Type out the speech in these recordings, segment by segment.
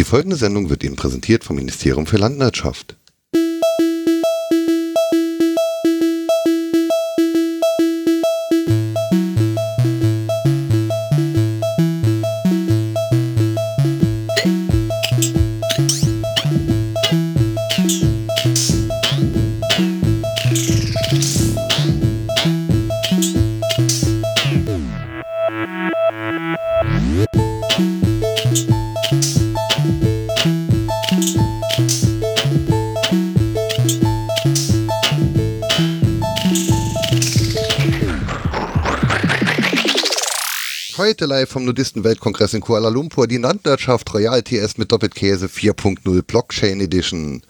Die folgende Sendung wird Ihnen präsentiert vom Ministerium für Landwirtschaft. Live vom Nudisten-Weltkongress in Kuala Lumpur die Landwirtschaft Royal TS mit Doppelkäse 4.0 Blockchain Edition.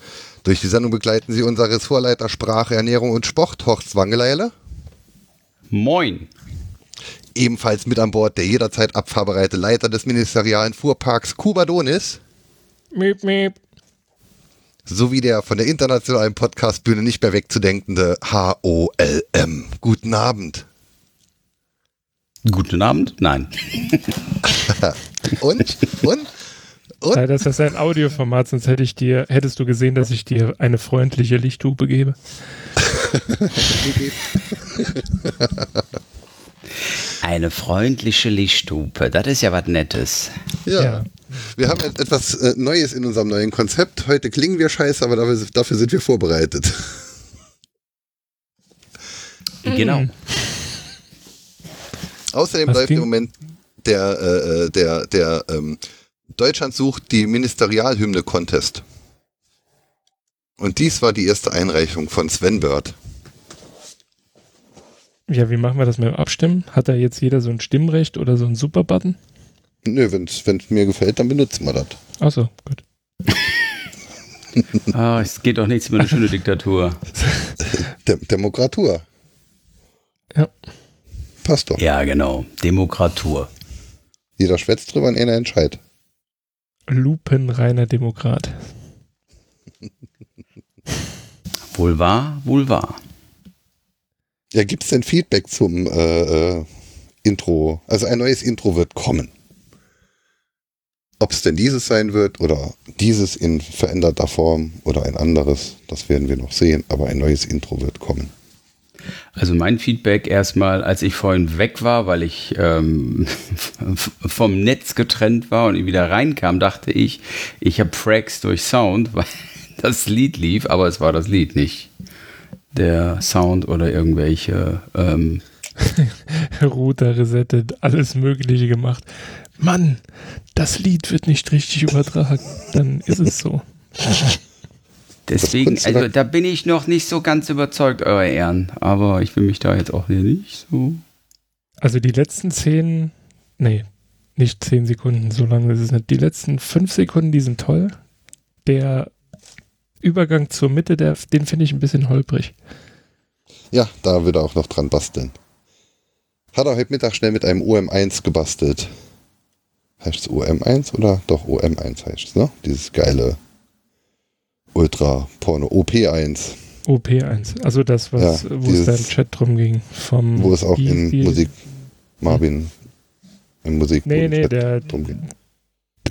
Durch die Sendung begleiten Sie unser Ressortleiter Sprache, Ernährung und Sport, Horst Wangeleile. Moin. Ebenfalls mit an Bord der jederzeit abfahrbereite Leiter des ministerialen Fuhrparks Kuba Donis. Miep, miep. Sowie der von der internationalen Podcastbühne nicht mehr wegzudenkende HOLM. Guten Abend. Guten Abend? Nein. Und? Und? Und? Ist das ein Audioformat, sonst hätte ich dir, hättest du gesehen, dass ich dir eine freundliche Lichthupe gebe. Eine freundliche Lichthupe. Das ist ja was Nettes. Ja. Ja. Wir haben et- etwas äh, Neues in unserem neuen Konzept. Heute klingen wir scheiße, aber dafür, dafür sind wir vorbereitet. Genau. Außerdem Was läuft ging- im Moment der, äh, äh, der, der ähm, Deutschland sucht die Ministerialhymne-Contest. Und dies war die erste Einreichung von Sven Bird. Ja, wie machen wir das mit dem Abstimmen? Hat da jetzt jeder so ein Stimmrecht oder so einen Super-Button? Nö, wenn es mir gefällt, dann benutzen wir das. Achso, gut. Ah, es geht doch nichts über eine schöne Diktatur. Dem Demokratur. Ja. Passt doch. Ja, genau. Demokratur. Jeder schwätzt drüber und einer entscheidet. Lupenreiner Demokrat. Wohl wahr, wohl wahr. Ja, gibt es denn Feedback zum äh, äh, Intro? Also ein neues Intro wird kommen. Ob es denn dieses sein wird oder dieses in veränderter Form oder ein anderes, das werden wir noch sehen. Aber ein neues Intro wird kommen. Also mein Feedback erstmal, als ich vorhin weg war, weil ich ähm, vom Netz getrennt war und wieder reinkam, dachte ich, ich habe Fracks durch Sound, weil das Lied lief, aber es war das Lied nicht. Der Sound oder irgendwelche ähm, Router resettet, alles Mögliche gemacht. Mann, das Lied wird nicht richtig übertragen. Dann ist es so. Deswegen, also da- bin ich noch nicht so ganz überzeugt, eure Ehren. Aber ich will mich da jetzt auch hier nicht so. Also die letzten zehn, nee, nicht zehn Sekunden, so lange ist es nicht. Die letzten fünf Sekunden, die sind toll. Der Übergang zur Mitte, der, den finde ich ein bisschen holprig. Ja, da wird er auch noch dran basteln. Hat er heute Mittag schnell mit einem OM1 gebastelt. Heißt es OM1 oder? Doch, OM1 heißt es, ne? Dieses geile Ultra-Porno. OP1, OP1, also das, was, Ja, wo es da im Chat drum ging. Vom wo es auch in. Musik, Marvin, in Musik Nee, nee, Chat der, drum ging.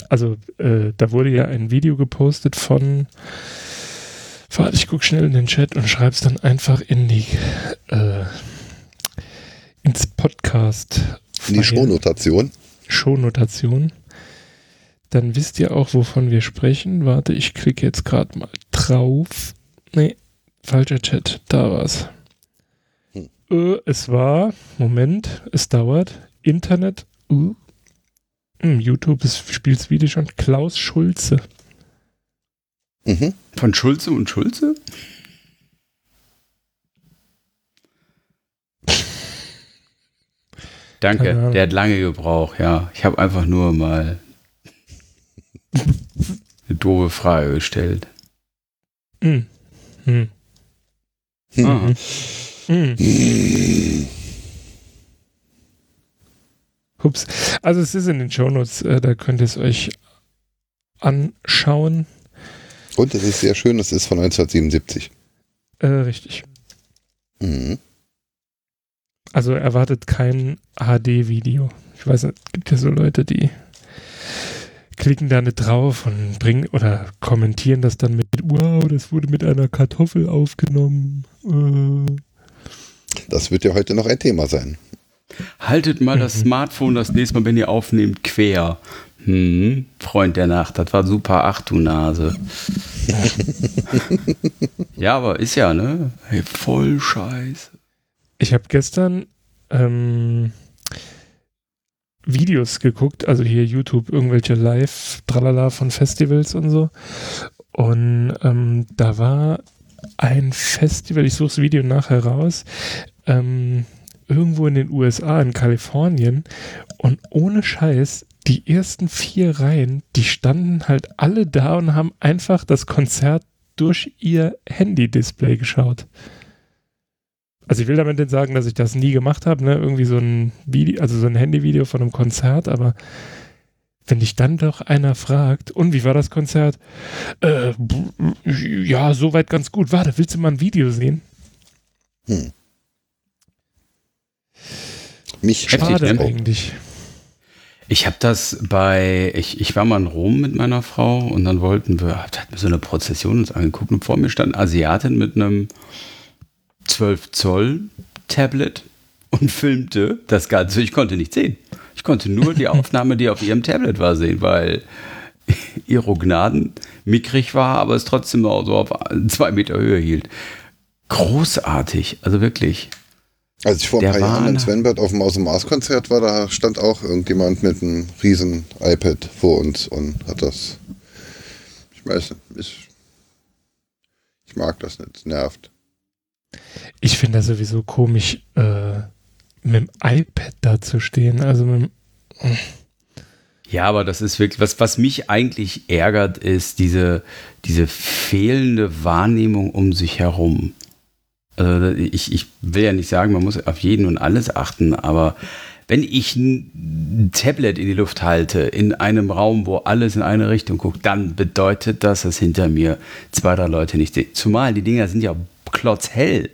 also äh, da wurde ja ein Video gepostet von, warte, ich guck schnell in den Chat und schreib's dann einfach in die, äh, ins Podcast. In die Shownotation. Shownotation. Dann wisst ihr auch, wovon wir sprechen. Warte, ich klicke jetzt gerade mal drauf. Nee, falscher Chat. Da war's. Hm. Äh, es war, Moment, es dauert. Internet. Uh. Hm, YouTube ist, spielt's Video schon. Klaus Schulze. Mhm. Von Schulze und Schulze? Danke, der hat lange gebraucht, ja. Ich habe einfach nur mal eine doofe Frage gestellt. Hm. Hm. Hm. Aha. Hm. Ups. Also es ist in den Shownotes, äh, da könnt ihr es euch anschauen. Und es ist sehr schön, es ist von 1977. Äh, richtig. Mhm. Also erwartet kein HD-Video. Ich weiß nicht, es gibt ja so Leute, die klicken da nicht drauf und bringen oder kommentieren das dann mit, wow, das wurde mit einer Kartoffel aufgenommen. Äh. Das wird ja heute noch ein Thema sein. Haltet mal das Smartphone das nächste Mal, wenn ihr aufnehmt, quer. Hm, Freund der Nacht, das war super, ach du Nase. ja, aber ist ja, ne? Hey, voll scheiße. Ich habe gestern ähm, Videos geguckt, also hier YouTube, irgendwelche Live-Tralala von Festivals und so. Und ähm, da war ein Festival, ich suche das Video nachher raus, ähm, irgendwo in den USA, in Kalifornien. Und ohne Scheiß, die ersten vier Reihen, die standen halt alle da und haben einfach das Konzert durch ihr Handy-Display geschaut. Also ich will damit nicht sagen, dass ich das nie gemacht habe, ne? Irgendwie so ein Video, also so ein Handyvideo von einem Konzert, aber wenn dich dann doch einer fragt, und wie war das Konzert? Äh, ja, soweit ganz gut. Warte, willst du mal ein Video sehen? Hm. Mich schade ne? eigentlich. Ich habe das bei, ich, ich war mal in Rom mit meiner Frau und dann wollten wir, hat mir so eine Prozession uns angeguckt und vor mir stand Asiatin mit einem 12 Zoll Tablet und filmte das Ganze. Ich konnte nicht sehen. Ich konnte nur die Aufnahme, die auf ihrem Tablet war, sehen, weil ihre Gnaden mickrig war, aber es trotzdem noch so auf zwei Meter Höhe hielt. Großartig, also wirklich. Als ich vor ein paar Jahren in Svenbert auf dem Aus dem Mars Konzert war, da stand auch irgendjemand mit einem riesen iPad vor uns und hat das. Ich weiß nicht, ich, ich mag das nicht, es nervt. Ich finde das sowieso komisch, äh, mit dem iPad da zu stehen. Also mit dem, ja, aber das ist wirklich, was, was mich eigentlich ärgert, ist diese, diese fehlende Wahrnehmung um sich herum. Also ich, ich will ja nicht sagen, man muss auf jeden und alles achten, aber wenn ich ein Tablet in die Luft halte, in einem Raum, wo alles in eine Richtung guckt, dann bedeutet das, dass hinter mir zwei, drei Leute nicht sehen. Zumal die Dinger sind ja klotzhell.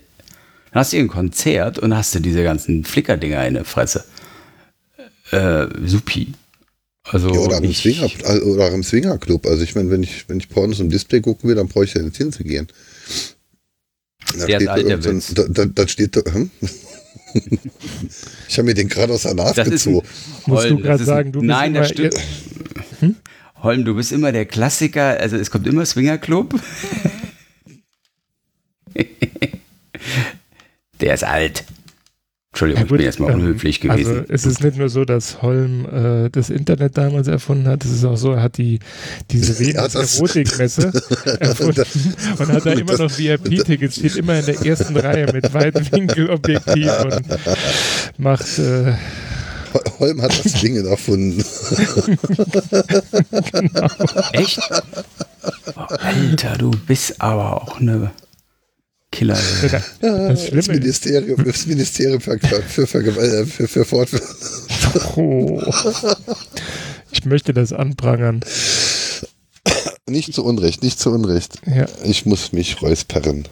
Dann hast du ein Konzert und hast du diese ganzen Flickerdinger in der Fresse. Äh, supi. Also ja, oder, im Swinger, oder im Swinger Club. Also ich meine, wenn ich, wenn ich Pornos im Display gucken will, dann brauche ich ja nicht hinzugehen. Da der steht alte so da, da, da, steht hm? ich habe mir den gerade aus der Nase gezogen. Musst du gerade sagen, du bist Nein, das stimmt. Hm? Holm, du bist immer der Klassiker. Also es kommt immer Swinger Club. Der ist alt. Entschuldigung, ja, gut, ich bin jetzt mal ähm, unhöflich gewesen. Also es ist nicht nur so, dass Holm äh, das Internet damals erfunden hat, es ist auch so, er hat die diese Venus-Erotikmesse erfunden und hat da immer noch VIP-Tickets, steht immer in der ersten Reihe mit Weitwinkelobjektiv und macht äh, Holm hat das Ding erfunden. genau. Echt? Oh, Alter, du bist aber auch eine Killer. Das, das Ministerium, das Ministerium für, für, für, für, für Fort oh. Ich möchte das anprangern. Nicht zu Unrecht, nicht zu Unrecht. Ja. Ich muss mich räuspern.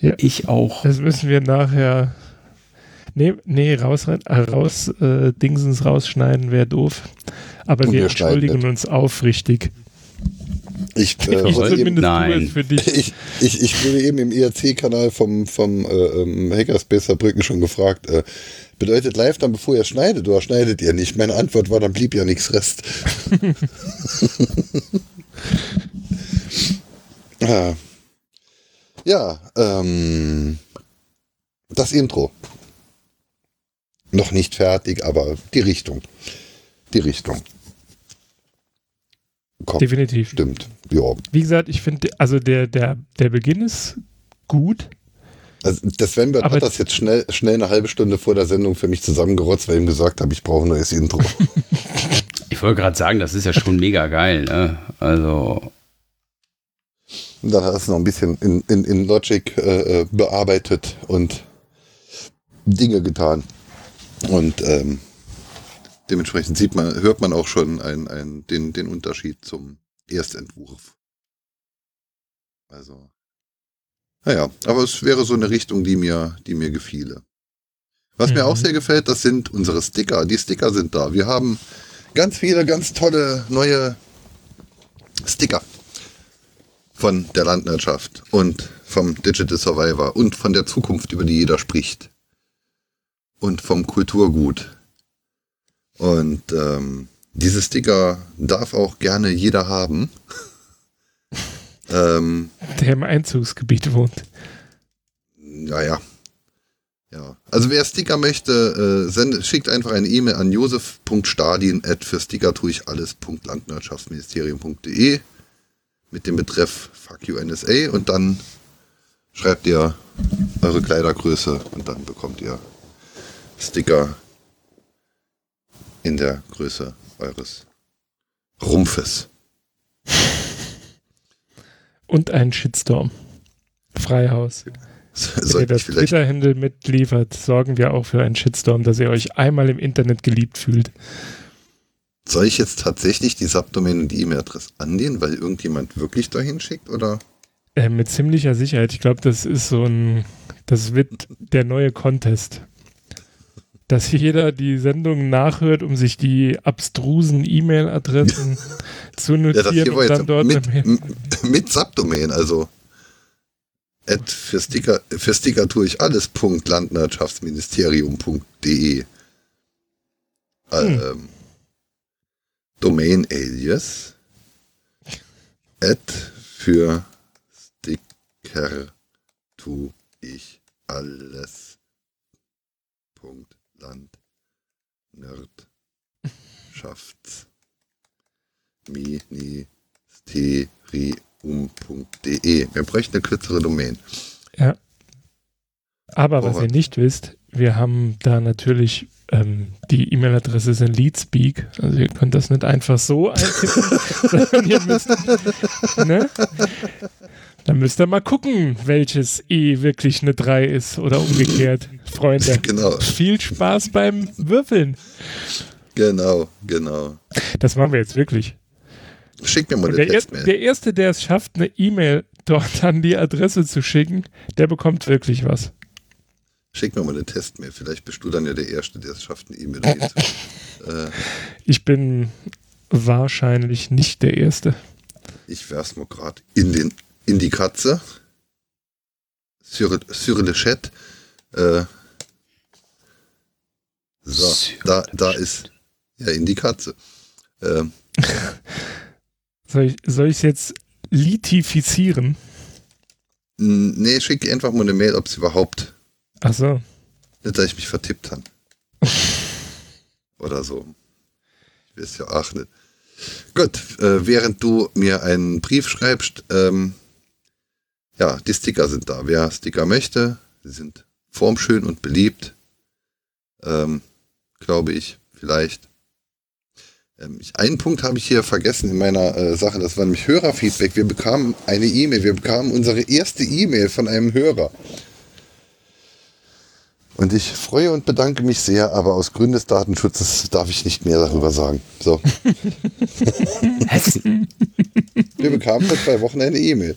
Ja. Ich auch. Das müssen wir nachher. Nee, nee raus, äh, raus äh, Dingsens rausschneiden wäre doof. Aber wir, wir entschuldigen uns aufrichtig. Ich, äh, ich, eben, nein. Ich, ich, ich wurde eben im IRC-Kanal vom, vom äh, ähm, Hackerspace Saarbrücken schon gefragt, äh, bedeutet live dann, bevor ihr schneidet oder schneidet ihr nicht? Meine Antwort war, dann blieb ja nichts Rest. ja, ja ähm, das Intro. Noch nicht fertig, aber die Richtung. Die Richtung. Kommt. Definitiv. Stimmt. Ja. Wie gesagt, ich finde, also der, der, der Beginn ist gut. Also der Sven hat das jetzt schnell, schnell eine halbe Stunde vor der Sendung für mich zusammengerotzt, weil ich ihm gesagt habe, ich brauche ein neues Intro. ich wollte gerade sagen, das ist ja schon mega geil, ne? Also. Und dann hat er es noch ein bisschen in, in, in Logic äh, äh, bearbeitet und Dinge getan. Und ähm, dementsprechend sieht man, hört man auch schon ein, ein, den, den Unterschied zum Erstentwurf. Also, naja, aber es wäre so eine Richtung, die mir, die mir gefiele. Was mhm. mir auch mhm. sehr gefällt, das sind unsere Sticker. Die Sticker sind da. Wir haben ganz viele, ganz tolle neue Sticker von der Landwirtschaft und vom Digital Survivor und von der Zukunft, über die jeder spricht. Und vom Kulturgut. Und ähm, diese Sticker darf auch gerne jeder haben. ähm, Der im Einzugsgebiet wohnt. ja, ja. Ja. Also wer Sticker möchte, äh, sendet, schickt einfach eine E-Mail an josef.stadien für Sticker tue ich alles.landwirtschaftsministerium.de mit dem Betreff Fuck you NSA und dann schreibt ihr eure Kleidergröße und dann bekommt ihr Sticker in der Größe eures Rumpfes. Und ein Shitstorm. Freihaus. Wenn ihr Sollte das Twitter-Handle mitliefert, sorgen wir auch für einen Shitstorm, dass ihr euch einmal im Internet geliebt fühlt. Soll ich jetzt tatsächlich die Subdomain und die E-Mail-Adresse annehmen, weil irgendjemand wirklich dahin schickt? Oder? Äh, mit ziemlicher Sicherheit. Ich glaube, das ist so ein, das wird der neue Contest. Dass jeder die Sendung nachhört, um sich die abstrusen E-Mail-Adressen zu Ja, notieren war und dann dort mit, mit Subdomain, also at für Sticker, für Sticker tue ich alles. Punkt Landwirtschaftsministerium.de Hm. ähm, Domain Alias at für Sticker tue ich alles. Punkt Land Nerdschafts ministerium.de. Wir bräuchten eine kürzere Domain. Ja. Aber was Oh. ihr nicht wisst, wir haben da natürlich ähm, die E-Mail-Adresse ist in Leadspeak. Also ihr könnt das nicht einfach so eintippen, sondern ihr müsst, ne? Dann müsst ihr mal gucken, welches E wirklich eine 3 ist oder umgekehrt, Freunde. Genau, Viel Spaß beim Würfeln. genau, genau. Das machen wir jetzt wirklich. Schick mir mal eine der, Textmail. der Erste, der es schafft, eine E-Mail dort an die Adresse zu schicken, der bekommt wirklich was. Schick mir mal eine Testmail. Vielleicht bist du dann ja der Erste, der es schafft, eine E-Mail zu äh, Ich bin wahrscheinlich nicht der Erste. Ich werf's mal gerade in, den- in die Katze. Sur, sur le chat. Äh, so, Sur da, da ist. Ja, in die Katze. Ähm, Soll ich es soll jetzt litifizieren? nee, schick einfach mal eine Mail, ob es überhaupt. Achso. Nicht, dass ich mich vertippt habe. Oder so. Ich weiß ja auch nicht. Gut, äh, während du mir einen Brief schreibst, ähm, ja, die Sticker sind da. Wer Sticker möchte, sie sind formschön und beliebt. Ähm, glaube ich, vielleicht. Ähm, ich, einen Punkt habe ich hier vergessen in meiner äh, Sache, das war nämlich Hörerfeedback. Wir bekamen eine E-Mail, wir bekamen unsere erste E-Mail von einem Hörer. Und ich freue und bedanke mich sehr, aber aus Gründen des Datenschutzes darf ich nicht mehr darüber sagen. So, wir bekamen vor zwei Wochen eine E-Mail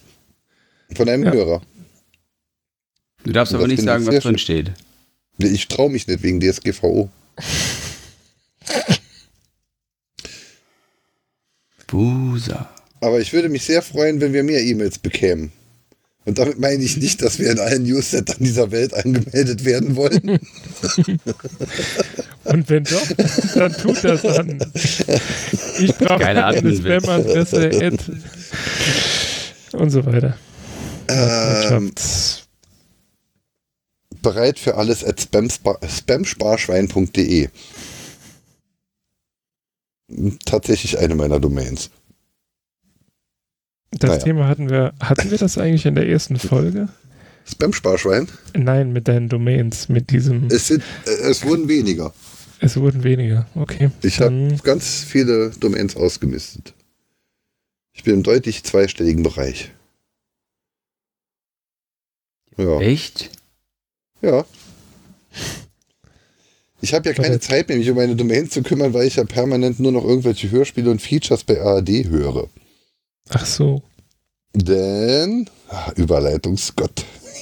von einem Ja. Hörer. Du darfst aber nicht sagen, was drin steht. Nee, Ich traue mich nicht wegen DSGVO. Busa. Aber ich würde mich sehr freuen, wenn wir mehr E-Mails bekämen. Und damit meine ich nicht, dass wir in allen Newslettern dieser Welt angemeldet werden wollen. Und wenn doch, dann tut das dann. Ich brauche Geiler eine Admin-Witz. Spam-Adresse Ad und so weiter. Ähm, bereit für alles at spamspa- spamsparschwein.de. Tatsächlich eine meiner Domains. Das naja. Thema hatten wir, hatten wir das eigentlich in der ersten Folge? Spam-Sparschwein? Nein, mit deinen Domains, mit diesem, Es, sind, äh, es wurden weniger. es wurden weniger. Okay. Ich habe dann, ganz viele Domains ausgemistet. Ich bin im deutlich zweistelligen Bereich. Ja. Echt? ja. Ich habe ja keine. Zeit mehr, mich um meine Domains zu kümmern, weil ich ja permanent nur noch irgendwelche Hörspiele und Features bei ARD höre. ach so. Denn, ah, Überleitungsgott.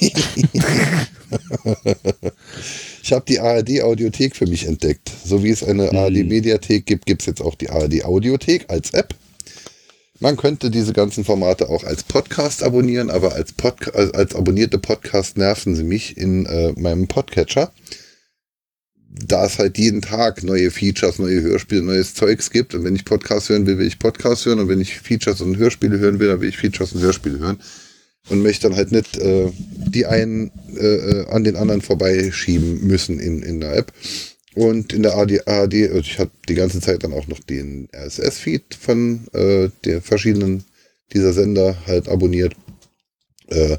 ich habe die ARD-Audiothek für mich entdeckt. So wie es eine Hm. ARD-Mediathek gibt, gibt es jetzt auch die ARD-Audiothek als App. Man könnte diese ganzen Formate auch als Podcast abonnieren, aber als, Podca als abonnierte Podcast nerven sie mich in äh, meinem Podcatcher. Da es halt jeden Tag neue Features, neue Hörspiele, neues Zeugs gibt. Und wenn ich Podcast hören will, will ich Podcast hören. Und wenn ich Features und Hörspiele hören will, dann will ich Features und Hörspiele hören. Und möchte dann halt nicht äh, die einen äh, äh an den anderen vorbeischieben müssen in, in der App. Und in der AD, ich hatte die ganze Zeit dann auch noch den RSS-Feed von äh, den verschiedenen dieser Sender halt abonniert. Äh,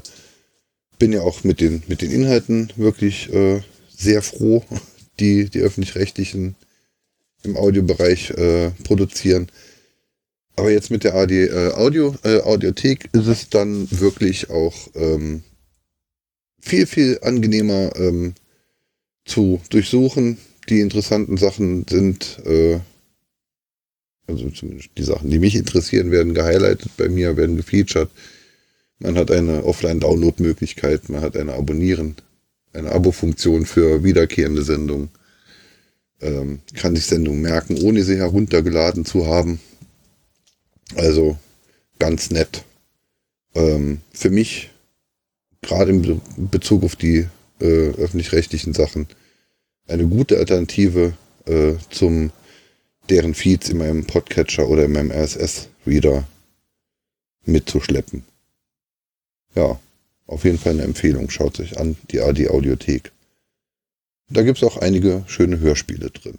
bin ja auch mit den, mit den Inhalten wirklich äh, sehr froh, die die öffentlich-rechtlichen im Audiobereich äh, produzieren. Aber jetzt mit der AD äh, Audio, äh, Audiothek ist es dann wirklich auch ähm, viel, viel angenehmer ähm, zu durchsuchen, die interessanten Sachen sind, äh, also zumindest die Sachen, die mich interessieren, werden gehighlightet bei mir, werden gefeatured. Man hat eine Offline-Download-Möglichkeit, man hat eine Abonnieren, eine Abo-Funktion für wiederkehrende Sendungen. Ähm, kann sich Sendungen merken, ohne sie heruntergeladen zu haben. Also ganz nett. Ähm, für mich, gerade in Bezug auf die äh, öffentlich-rechtlichen Sachen, eine gute Alternative äh, zum deren Feeds in meinem Podcatcher oder in meinem RSS-Reader mitzuschleppen. Ja, auf jeden Fall eine Empfehlung. Schaut euch an, die AD Audiothek. Da gibt es auch einige schöne Hörspiele drin.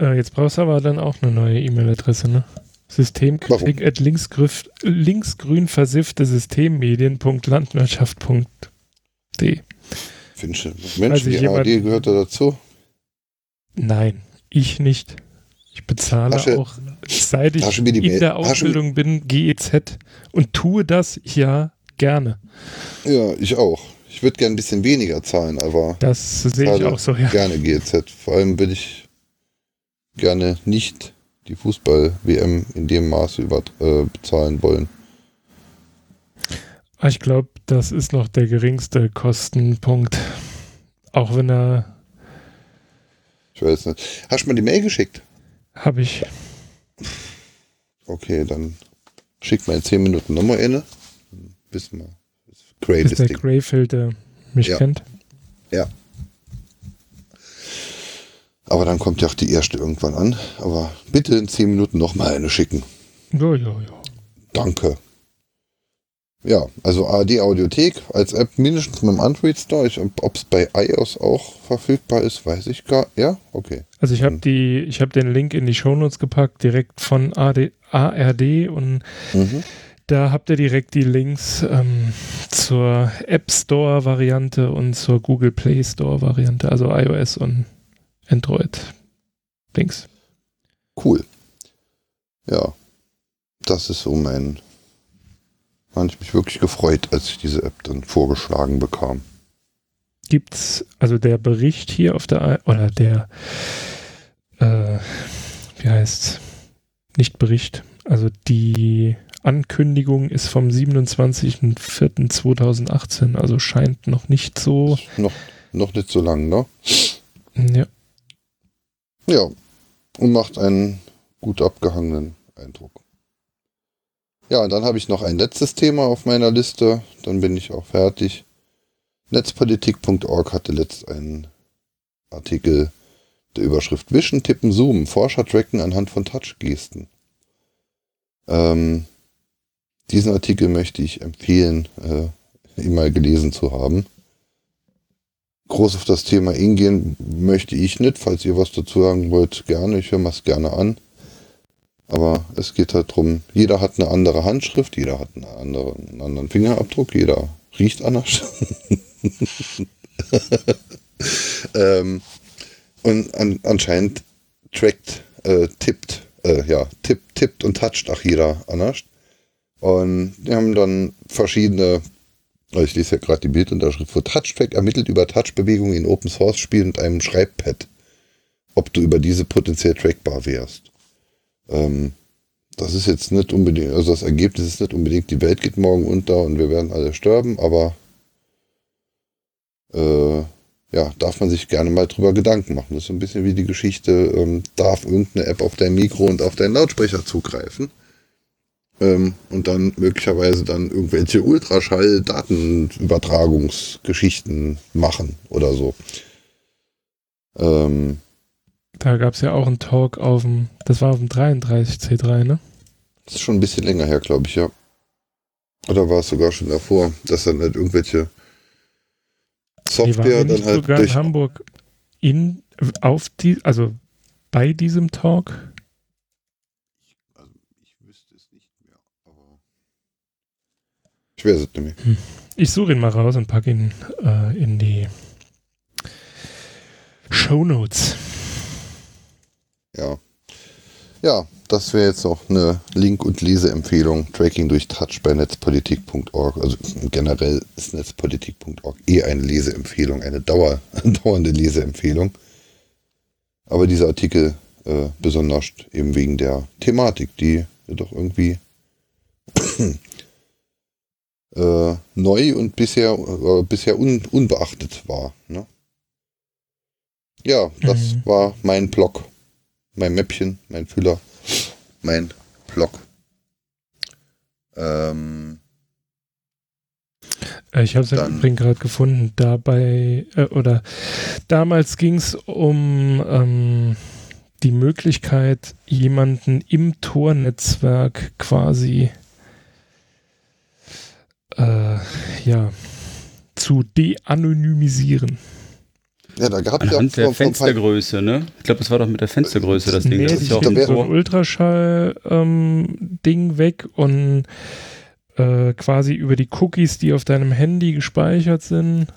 Äh, jetzt brauchst du aber dann auch eine neue E-Mail-Adresse, ne? Systemkritik at linksgrün versiffte Systemmedien.landwirtschaft.de Du, Mensch, die jemand, ARD gehört da dazu? Nein, ich nicht. Ich bezahle Asche, auch, seit ich in Mail, der Ausbildung bin, GEZ und tue das ja gerne. Ja, ich auch. Ich würde gerne ein bisschen weniger zahlen, aber das sehe ich auch so, ja. Gerne GEZ. Vor allem will ich gerne nicht die Fußball-WM in dem Maße über, äh, bezahlen wollen. Ah, ich glaube, das ist noch der geringste Kostenpunkt. Auch wenn er. Ich weiß nicht. Hast du mal die Mail geschickt? Habe ich. Okay, dann schick mal in 10 Minuten nochmal eine. Wissen wir. Gray ist der Greyfield, der mich ja. kennt. Ja. Aber dann kommt ja auch die erste irgendwann an. Aber bitte in 10 Minuten nochmal eine schicken. Ja, ja, ja. Danke. Ja, also ARD Audiothek als App mindestens mit dem Android Store. Ob es bei iOS auch verfügbar ist, weiß ich gar. Ja, okay. Also ich habe hm. die, ich habe den Link in die Shownotes gepackt, direkt von AD, ARD und mhm. da habt ihr direkt die Links ähm, zur App Store Variante und zur Google Play Store Variante, also iOS und Android Links. Cool. Ja, das ist so mein habe ich mich wirklich gefreut, als ich diese App dann vorgeschlagen bekam. Gibt's, also der Bericht hier auf der, oder der, äh, wie heißt nicht Bericht, also die Ankündigung ist vom 27.04.2018, also scheint noch nicht so. Noch, noch nicht so lang, ne? Ja. Ja, und macht einen gut abgehangenen Eindruck. Ja, und dann habe ich noch ein letztes Thema auf meiner Liste. Dann bin ich auch fertig. Netzpolitik.org hatte letzt einen Artikel der Überschrift Wischen, Tippen, Zoomen. Forscher tracken anhand von Touchgesten. Ähm, diesen Artikel möchte ich empfehlen, äh, ihn mal gelesen zu haben. Groß auf das Thema eingehen möchte ich nicht. Falls ihr was dazu sagen wollt, gerne. Ich höre mir es gerne an. Aber es geht halt darum, jeder hat eine andere Handschrift, jeder hat eine andere, einen anderen Fingerabdruck, jeder riecht anders. ähm, und an, anscheinend trackt, äh, tippt, äh, ja, tippt, tippt und toucht auch jeder anders. Und wir haben dann verschiedene, also ich lese ja gerade die Bildunterschrift, wo TouchTrack ermittelt über Touchbewegungen in Open Source Spielen mit einem Schreibpad, ob du über diese potenziell trackbar wärst. Ähm, das ist jetzt nicht unbedingt, also das Ergebnis ist nicht unbedingt, die Welt geht morgen unter und wir werden alle sterben, aber äh, ja, darf man sich gerne mal drüber Gedanken machen. Das ist so ein bisschen wie die Geschichte, ähm, darf irgendeine App auf dein Mikro und auf deinen Lautsprecher zugreifen ähm, und dann möglicherweise dann irgendwelche Ultraschall-Datenübertragungsgeschichten machen oder so. Ähm, da gab es ja auch einen Talk auf dem, das war auf dem 33C3, ne? Das ist schon ein bisschen länger her, glaube ich, ja. Oder war es sogar schon davor, dass dann halt irgendwelche Software dann halt sogar durch in Hamburg in auf die also bei diesem Talk also ich wüsste es nicht mehr aber ich weiß es nicht mehr. Hm. ich suche ihn mal raus und packe ihn äh, in die Show Notes ja ja das wäre jetzt noch eine Link- und Leseempfehlung. Tracking durch Touch bei netzpolitik.org. Also generell ist netzpolitik.org eh eine Leseempfehlung, eine Dauer, dauernde Leseempfehlung. Aber dieser Artikel äh, besonders eben wegen der Thematik, die doch irgendwie äh, neu und bisher, äh, bisher un, unbeachtet war. Ne? Ja, das mhm. war mein Blog, mein Mäppchen, mein Füller mein Blog. Ähm, äh, ich habe es im Übrigen gerade gefunden. Dabei, äh, oder damals ging es um ähm, die Möglichkeit, jemanden im Tornetzwerk quasi äh, ja, zu de-anonymisieren. Ja, da gab es ja der Fenstergröße, ne? Ich glaube, das war doch mit der Fenstergröße das Ding. Nee, das ist ja auch so ein Ultraschall-Ding ähm, weg und äh, quasi über die Cookies, die auf deinem Handy gespeichert sind.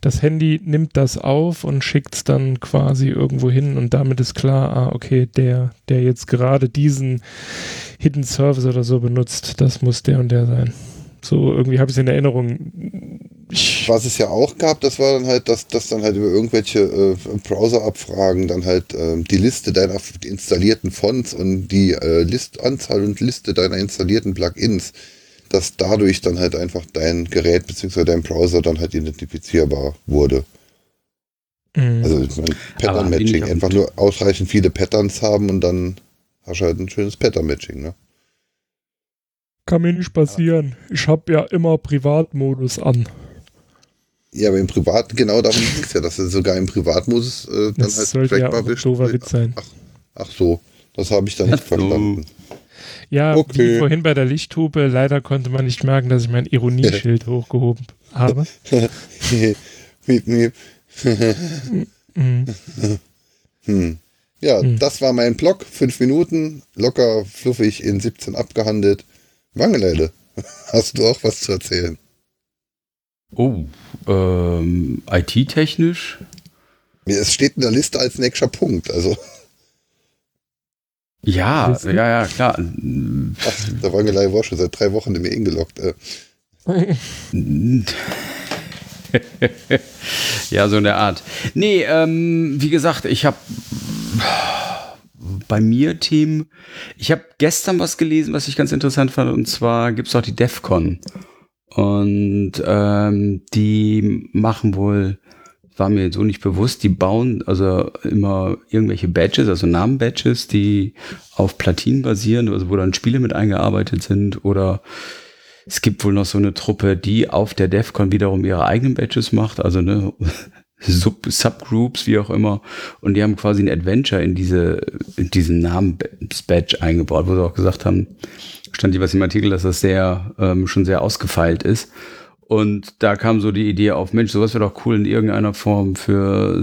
Das Handy nimmt das auf und schickt es dann quasi irgendwo hin und damit ist klar, ah, okay, der, der jetzt gerade diesen Hidden Service oder so benutzt, das muss der und der sein. So irgendwie habe ich es in Erinnerung. Was es ja auch gab, das war dann halt, dass, dass dann halt über irgendwelche äh, Browser-Abfragen dann halt äh, die Liste deiner installierten Fonts und die äh, Listanzahl und Liste deiner installierten Plugins, dass dadurch dann halt einfach dein Gerät bzw. dein Browser dann halt identifizierbar wurde. Mhm. Also ich mein, Pattern-Matching, einfach nur ausreichend viele Patterns haben und dann hast du halt ein schönes Pattern-Matching, ne? Kann mir nicht passieren. Ich habe ja immer Privatmodus an. Ja, aber im Privat, genau darum ging es ja, dass er sogar im Privatmodus äh, dann das halt sollte ja auch wischt. doofer Witz sein. Ach, ach, so, das habe ich dann nicht verstanden. Ja, okay. wie vorhin bei der Lichthupe, leider konnte man nicht merken, dass ich mein Ironieschild hochgehoben habe. miep, miep. Mhm. hm. Ja, hm. das war mein Blog. Fünf Minuten, locker, fluffig in 17 abgehandelt. Wangeleide, hast du auch was zu erzählen? Oh, ähm, IT-technisch? Es steht in der Liste als nächster Punkt, also. Ja, ja, ja, klar. Ach, der Wangelei war schon seit drei Wochen in mir eingeloggt. Ja, so in der Art. Nee, ähm, wie gesagt, ich habe bei mir Themen. Ich habe gestern was gelesen, was ich ganz interessant fand, und zwar gibt es auch die DEFCON. Und ähm, die machen wohl, war mir so nicht bewusst, die bauen also immer irgendwelche Badges, also Namen-Badges, die auf Platinen basieren, also wo dann Spiele mit eingearbeitet sind oder es gibt wohl noch so eine Truppe, die auf der DEFCON wiederum ihre eigenen Badges macht, also ne, Sub Subgroups, wie auch immer. Und die haben quasi ein Adventure in diese, in diesen Namen-Badge eingebaut, wo sie auch gesagt haben, stand jeweils im Artikel, dass das sehr, ähm, schon sehr ausgefeilt ist. Und da kam so die Idee auf, Mensch, sowas wäre doch cool in irgendeiner Form für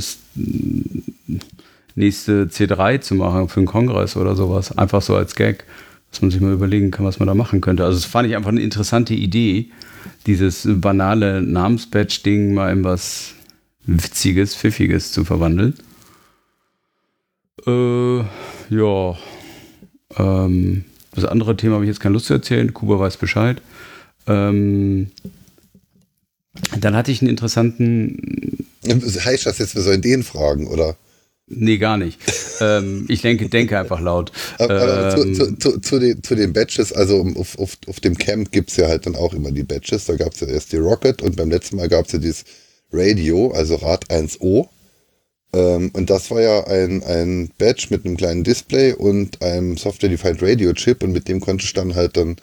nächste C3 zu machen, für einen Kongress oder sowas. Einfach so als Gag, dass man sich mal überlegen kann, was man da machen könnte. Also das fand ich einfach eine interessante Idee, dieses banale Namensbadge-Ding mal in was Witziges, Pfiffiges zu verwandeln. Äh, ja. Ähm, das andere Thema habe ich jetzt keine Lust zu erzählen. Kuba weiß Bescheid. Ähm, dann hatte ich einen interessanten. Heißt das jetzt, wir sollen den fragen, oder? Nee, gar nicht. ähm, ich denke, denke einfach laut. Aber, ähm, zu, zu, zu, den, zu den Badges, also auf, auf, auf dem Camp gibt es ja halt dann auch immer die Badges. Da gab es ja erst die Rocket und beim letzten Mal gab es ja dieses Radio, also Rad 1O. Ähm, und das war ja ein, ein Badge mit einem kleinen Display und einem Software-Defined Radio Chip und mit dem konnte ich dann halt dann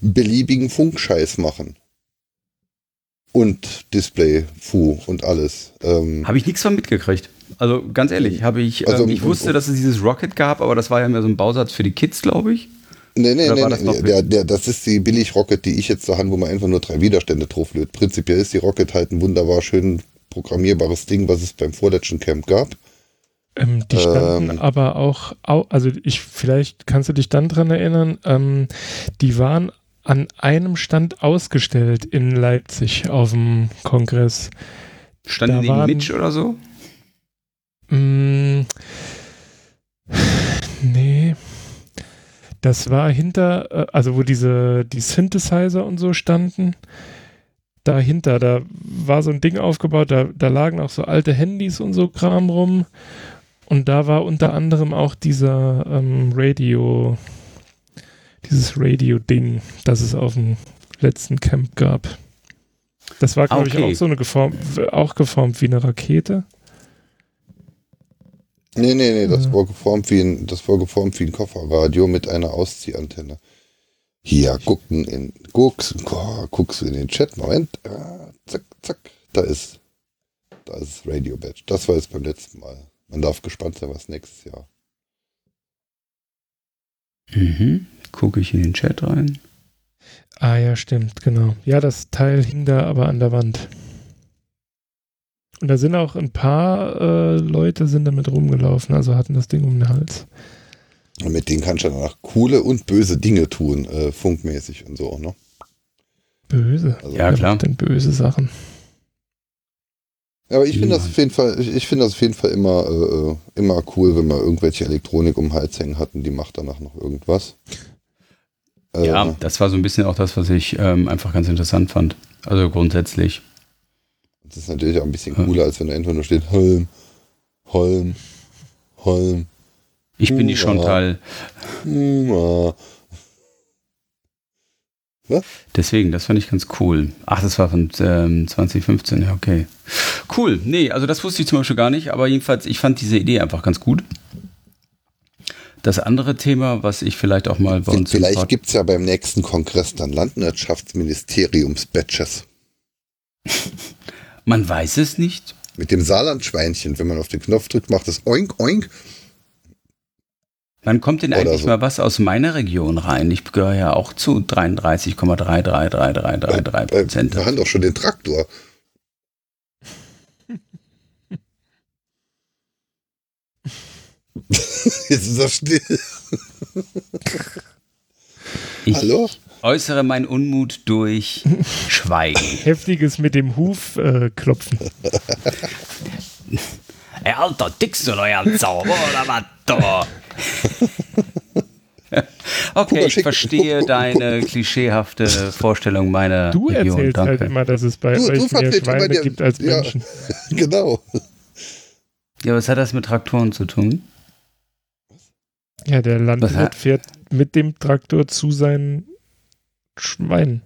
beliebigen Funkscheiß machen. Und Display, Fu und alles. Ähm, Habe ich nichts von mitgekriegt. Also ganz ehrlich, habe ich, Also, ähm, ich wusste, dass es dieses Rocket gab, aber das war ja mehr so ein Bausatz für die Kids, glaube ich. Nee, nee, Oder nee, das nee. Der, der, das ist die Billig-Rocket, die ich jetzt da habe, wo man einfach nur drei Widerstände drauf löt. Prinzipiell ist die Rocket halt ein wunderbar schön programmierbares Ding, was es beim vorletzten Camp gab. Ähm, die standen Ähm. aber auch, au- also ich, vielleicht kannst du dich dann dran erinnern, ähm, die waren an einem Stand ausgestellt in Leipzig auf dem Kongress. Standen Da die waren- Mitch oder so? Mm, nee. Das war hinter, äh, also wo diese, die Synthesizer und so standen. Dahinter, da war so ein Ding aufgebaut, da, da lagen auch so alte Handys und so Kram rum. Und da war unter anderem auch dieser ähm, Radio, dieses Radio-Ding, das es auf dem letzten Camp gab. Das war, glaube Okay. ich, auch so eine geformt, auch geformt wie eine Rakete. Nee, nee, nee, das Ja. war geformt wie ein, das war geformt wie ein Kofferradio mit einer Ausziehantenne. Hier, gucken in, guckst, oh, guckst du in den Chat, Moment, ah, zack, zack, da ist, da ist das Radio Badge. Das war jetzt beim letzten Mal. Man darf gespannt sein, was nächstes Jahr. Mhm. Gucke ich in den Chat rein. Ah ja, stimmt, genau. Ja, das Teil hing da aber an der Wand. Und da sind auch ein paar äh, Leute sind damit rumgelaufen, also hatten das Ding um den Hals. Und mit denen kannst du danach coole und böse Dinge tun, äh, funkmäßig und so, ne? Böse. Also, Ja, klar. denn böse Sachen? Aber ich finde das Ja. auf jeden Fall, ich, ich finde das auf jeden Fall immer, äh, äh, immer cool, wenn man irgendwelche Elektronik um den Hals hängen hat und die macht danach noch irgendwas. Äh, Ja, das war so ein bisschen auch das, was ich ähm, einfach ganz interessant fand. Also grundsätzlich. Das ist natürlich auch ein bisschen Ja. cooler, als wenn da einfach nur steht Holm, Holm, Holm, Ich bin die. Chantal. Huma. Deswegen, das fand ich ganz cool. Ach, das war von ähm, 2015, ja, okay. Cool. Nee, also das wusste ich zum Beispiel gar nicht, aber jedenfalls, ich fand diese Idee einfach ganz gut. Das andere Thema, was ich vielleicht auch mal bei uns Vielleicht gibt es ja beim nächsten Kongress dann Landwirtschaftsministeriums-Badges. Man weiß es nicht. Mit dem Saarlandschweinchen, wenn man auf den Knopf drückt, macht es oink oink. Wann kommt denn eigentlich so. mal was aus meiner Region rein? Ich gehöre ja auch zu 33,33333 Äh, Prozent. wir haben doch schon den Traktor. Jetzt ist er still. Ich Hallo? äußere meinen Unmut durch Schweigen. Heftiges mit dem Huf äh, klopfen. Ey, Alter, tickst du noch ein Zauber oder was da? Okay, ich verstehe deine klischeehafte Vorstellung meiner Du Region. erzählst Danke. halt immer, dass es bei Du- du euch mehr vertrittst immer Schweine die- gibt als ja. Menschen. genau. Ja, was hat das mit Traktoren zu tun? Ja, der Landwirt fährt mit dem Traktor zu seinen Schweinen.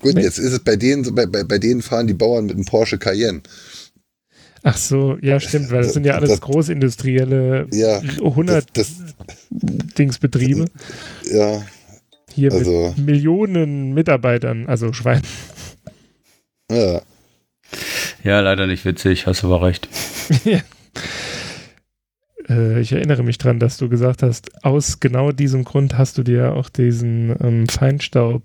Gut, Nee. jetzt ist es bei denen, so- bei, bei, bei denen fahren die Bauern mit einem Porsche Cayenne. Ach so, ja, stimmt, weil das sind ja alles Das- großindustrielle Ja, 100 das, Dingsbetriebe. ja, Hier also- mit Millionen Mitarbeitern, also Schwein. ja. Ja, leider nicht witzig, hast aber recht. Äh, ich erinnere mich dran, dass du gesagt hast, aus genau diesem Grund hast du dir auch diesen ähm, Feinstaub,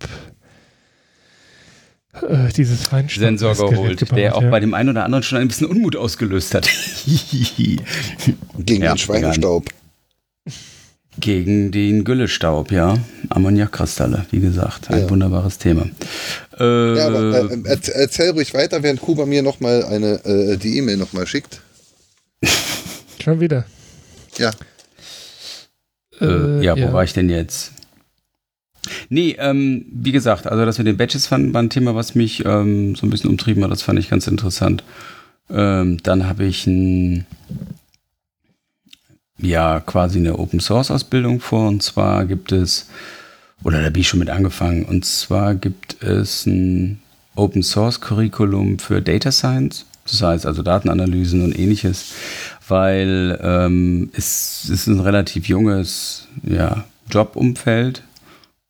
äh, dieses Sensor geholt, gebaut, der auch ja. bei dem einen oder anderen schon ein bisschen Unmut ausgelöst hat. Gegen Ja, den Schweinestaub. Gegen den Güllestaub, ja. Ammoniakkristalle, wie gesagt. Ein Ja. wunderbares Thema. Äh, Ja, aber äh, erzähl, erzähl ruhig weiter, während Kuba mir nochmal eine, äh, die E-Mail nochmal schickt. Schon wieder. Ja, Äh, ja, wo war ich denn jetzt? Nee, ähm, wie gesagt, also das mit den Badges fand, war ein Thema, was mich ähm, so ein bisschen umtrieben hat. Das fand ich ganz interessant. Ähm, dann habe ich ein, ja, quasi eine Open Source Ausbildung vor. Und zwar gibt es, oder da bin ich schon mit angefangen, und zwar gibt es ein Open Source Curriculum für Data Science. Das heißt also Datenanalysen und ähnliches, weil ähm, es, es ist ein relativ junges ja, Jobumfeld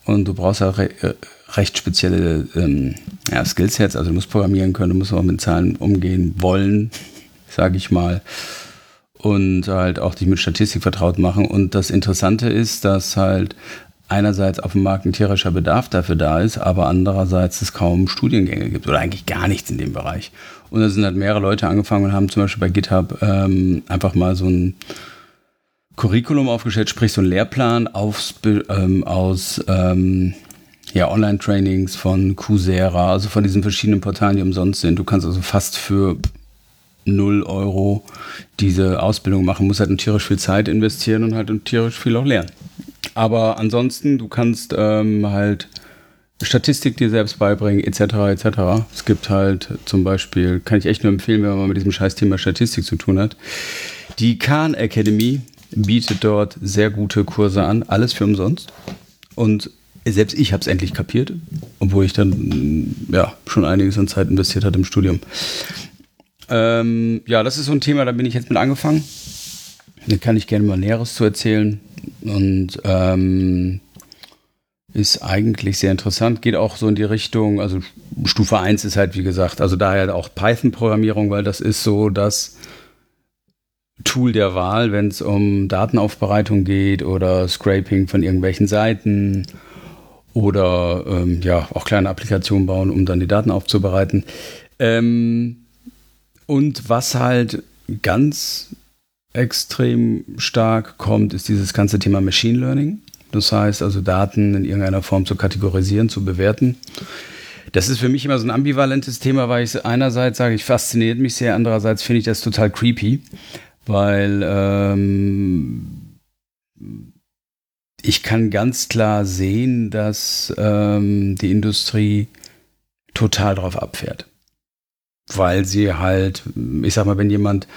und du brauchst auch re äh, recht spezielle ähm, ja, Skillsets. Also du musst programmieren können, du musst auch mit Zahlen umgehen wollen, sage ich mal. Und halt auch dich mit Statistik vertraut machen. Und das Interessante ist, dass halt einerseits auf dem Markt ein tierischer Bedarf dafür da ist, aber andererseits es kaum Studiengänge gibt oder eigentlich gar nichts in dem Bereich. Und da sind halt mehrere Leute angefangen und haben zum Beispiel bei GitHub ähm, einfach mal so ein Curriculum aufgestellt, sprich so ein Lehrplan aufs, ähm, aus ähm, ja, Online-Trainings von Coursera, also von diesen verschiedenen Portalen, die umsonst sind. Du kannst also fast für 0 Euro diese Ausbildung machen, musst halt tierisch viel Zeit investieren und halt tierisch viel auch lernen. Aber ansonsten, du kannst ähm, halt Statistik dir selbst beibringen, etc. etc. Es gibt halt zum Beispiel, kann ich echt nur empfehlen, wenn man mit diesem scheiß Thema Statistik zu tun hat. Die Khan Academy bietet dort sehr gute Kurse an, alles für umsonst. Und selbst ich habe es endlich kapiert, obwohl ich dann ja schon einiges an Zeit investiert hatte im Studium. Ähm, ja, das ist so ein Thema, da bin ich jetzt mit angefangen. Da kann ich gerne mal Näheres zu erzählen. Und ähm, ist eigentlich sehr interessant. Geht auch so in die Richtung, also Stufe 1 ist halt, wie gesagt, also daher auch Python-Programmierung, weil das ist so das Tool der Wahl, wenn es um Datenaufbereitung geht oder Scraping von irgendwelchen Seiten oder ähm, ja, auch kleine Applikationen bauen, um dann die Daten aufzubereiten. Ähm, und was halt ganz extrem stark kommt, ist dieses ganze Thema Machine Learning. Das heißt also Daten in irgendeiner Form zu kategorisieren, zu bewerten. Das ist für mich immer so ein ambivalentes Thema, weil ich einerseits sage, ich fasziniert mich sehr, andererseits finde ich das total creepy, weil ähm, ich kann ganz klar sehen, dass ähm, die Industrie total drauf abfährt weil sie halt, ich sag mal, wenn jemand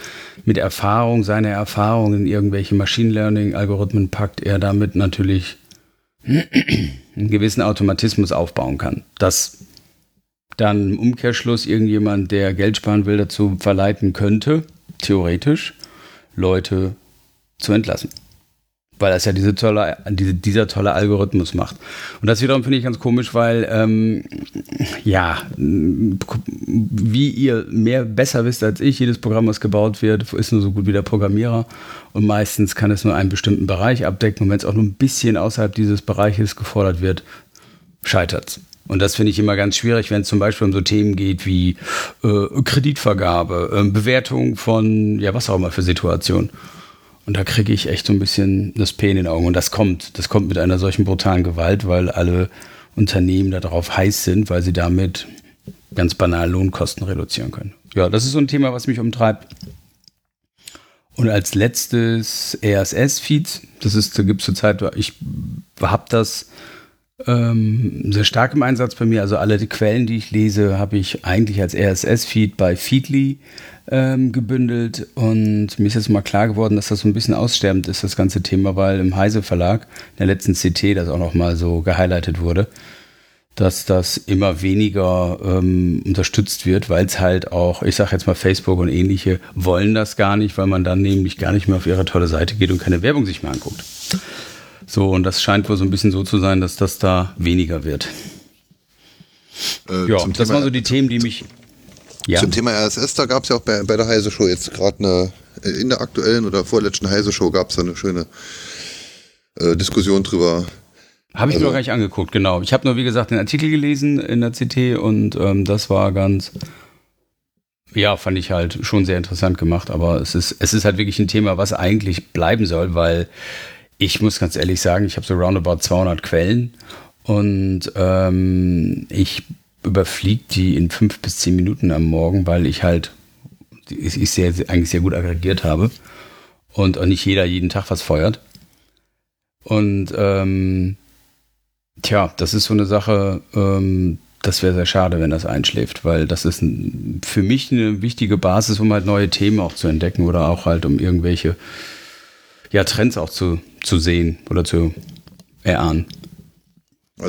mit Erfahrung seine Erfahrung in irgendwelche Machine Learning-Algorithmen packt, er damit natürlich einen gewissen Automatismus aufbauen kann. Das dann im Umkehrschluss irgendjemand, der Geld sparen will, dazu verleiten könnte, theoretisch, Leute zu entlassen weil das ja diese tolle, diese, dieser tolle Algorithmus macht. Und das wiederum finde ich ganz komisch, weil ähm, ja, wie ihr mehr besser wisst als ich, jedes Programm, was gebaut wird, ist nur so gut wie der Programmierer. Und meistens kann es nur einen bestimmten Bereich abdecken. Und wenn es auch nur ein bisschen außerhalb dieses Bereiches gefordert wird, scheitert es. Und das finde ich immer ganz schwierig, wenn es zum Beispiel um so Themen geht wie äh, Kreditvergabe, äh, Bewertung von, ja, was auch immer für Situationen. Und da kriege ich echt so ein bisschen das P in den Augen. Und das kommt, das kommt mit einer solchen brutalen Gewalt, weil alle Unternehmen darauf heiß sind, weil sie damit ganz banal Lohnkosten reduzieren können. Ja, das ist so ein Thema, was mich umtreibt. Und als letztes RSS-Feeds. Das ist, da gibt es zurzeit, ich habe das ähm, sehr stark im Einsatz bei mir. Also alle die Quellen, die ich lese, habe ich eigentlich als RSS-Feed bei Feedly ähm, gebündelt. Und mir ist jetzt mal klar geworden, dass das so ein bisschen aussterbend ist, das ganze Thema, weil im Heise Verlag, in der letzten CT, das auch nochmal so gehighlightet wurde, dass das immer weniger ähm, unterstützt wird, weil es halt auch, ich sage jetzt mal Facebook und ähnliche, wollen das gar nicht, weil man dann nämlich gar nicht mehr auf ihre tolle Seite geht und keine Werbung sich mehr anguckt. So, und das scheint wohl so ein bisschen so zu sein, dass das da weniger wird. Äh, ja, das waren so die Themen, die mich. Ja. Zum Thema RSS, da gab es ja auch bei, bei der Heise Show jetzt gerade eine, äh, in der aktuellen oder vorletzten Heise Show gab es da eine schöne äh, Diskussion drüber. Habe ich also, mir gar nicht angeguckt, genau. Ich habe nur, wie gesagt, den Artikel gelesen in der CT und ähm, das war ganz, ja, fand ich halt schon sehr interessant gemacht, aber es ist, es ist halt wirklich ein Thema, was eigentlich bleiben soll, weil ich muss ganz ehrlich sagen, ich habe so roundabout 200 Quellen und ähm, ich überfliege die in fünf bis zehn Minuten am Morgen, weil ich halt ich sehr, eigentlich sehr gut aggregiert habe und auch nicht jeder jeden Tag was feuert. Und ähm, tja, das ist so eine Sache, ähm, das wäre sehr schade, wenn das einschläft, weil das ist ein, für mich eine wichtige Basis, um halt neue Themen auch zu entdecken oder auch halt um irgendwelche ja, Trends auch zu, zu sehen oder zu erahnen.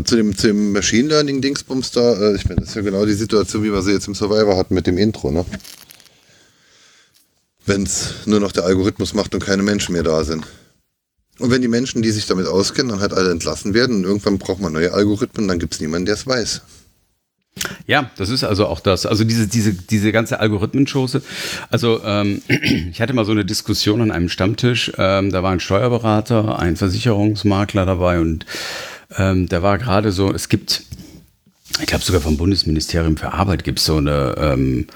Zu dem, zu dem Machine Learning Dingsbums da, äh, ich meine, das ist ja genau die Situation, wie wir sie jetzt im Survivor hatten mit dem Intro, ne? wenn es nur noch der Algorithmus macht und keine Menschen mehr da sind. Und wenn die Menschen, die sich damit auskennen, dann halt alle entlassen werden und irgendwann braucht man neue Algorithmen, dann gibt es niemanden, der es weiß. Ja, das ist also auch das. Also diese, diese, diese ganze Algorithmenschose. Also ähm, ich hatte mal so eine Diskussion an einem Stammtisch. Ähm, da war ein Steuerberater, ein Versicherungsmakler dabei und ähm, da war gerade so, es gibt, ich glaube sogar vom Bundesministerium für Arbeit gibt es so eine ähm,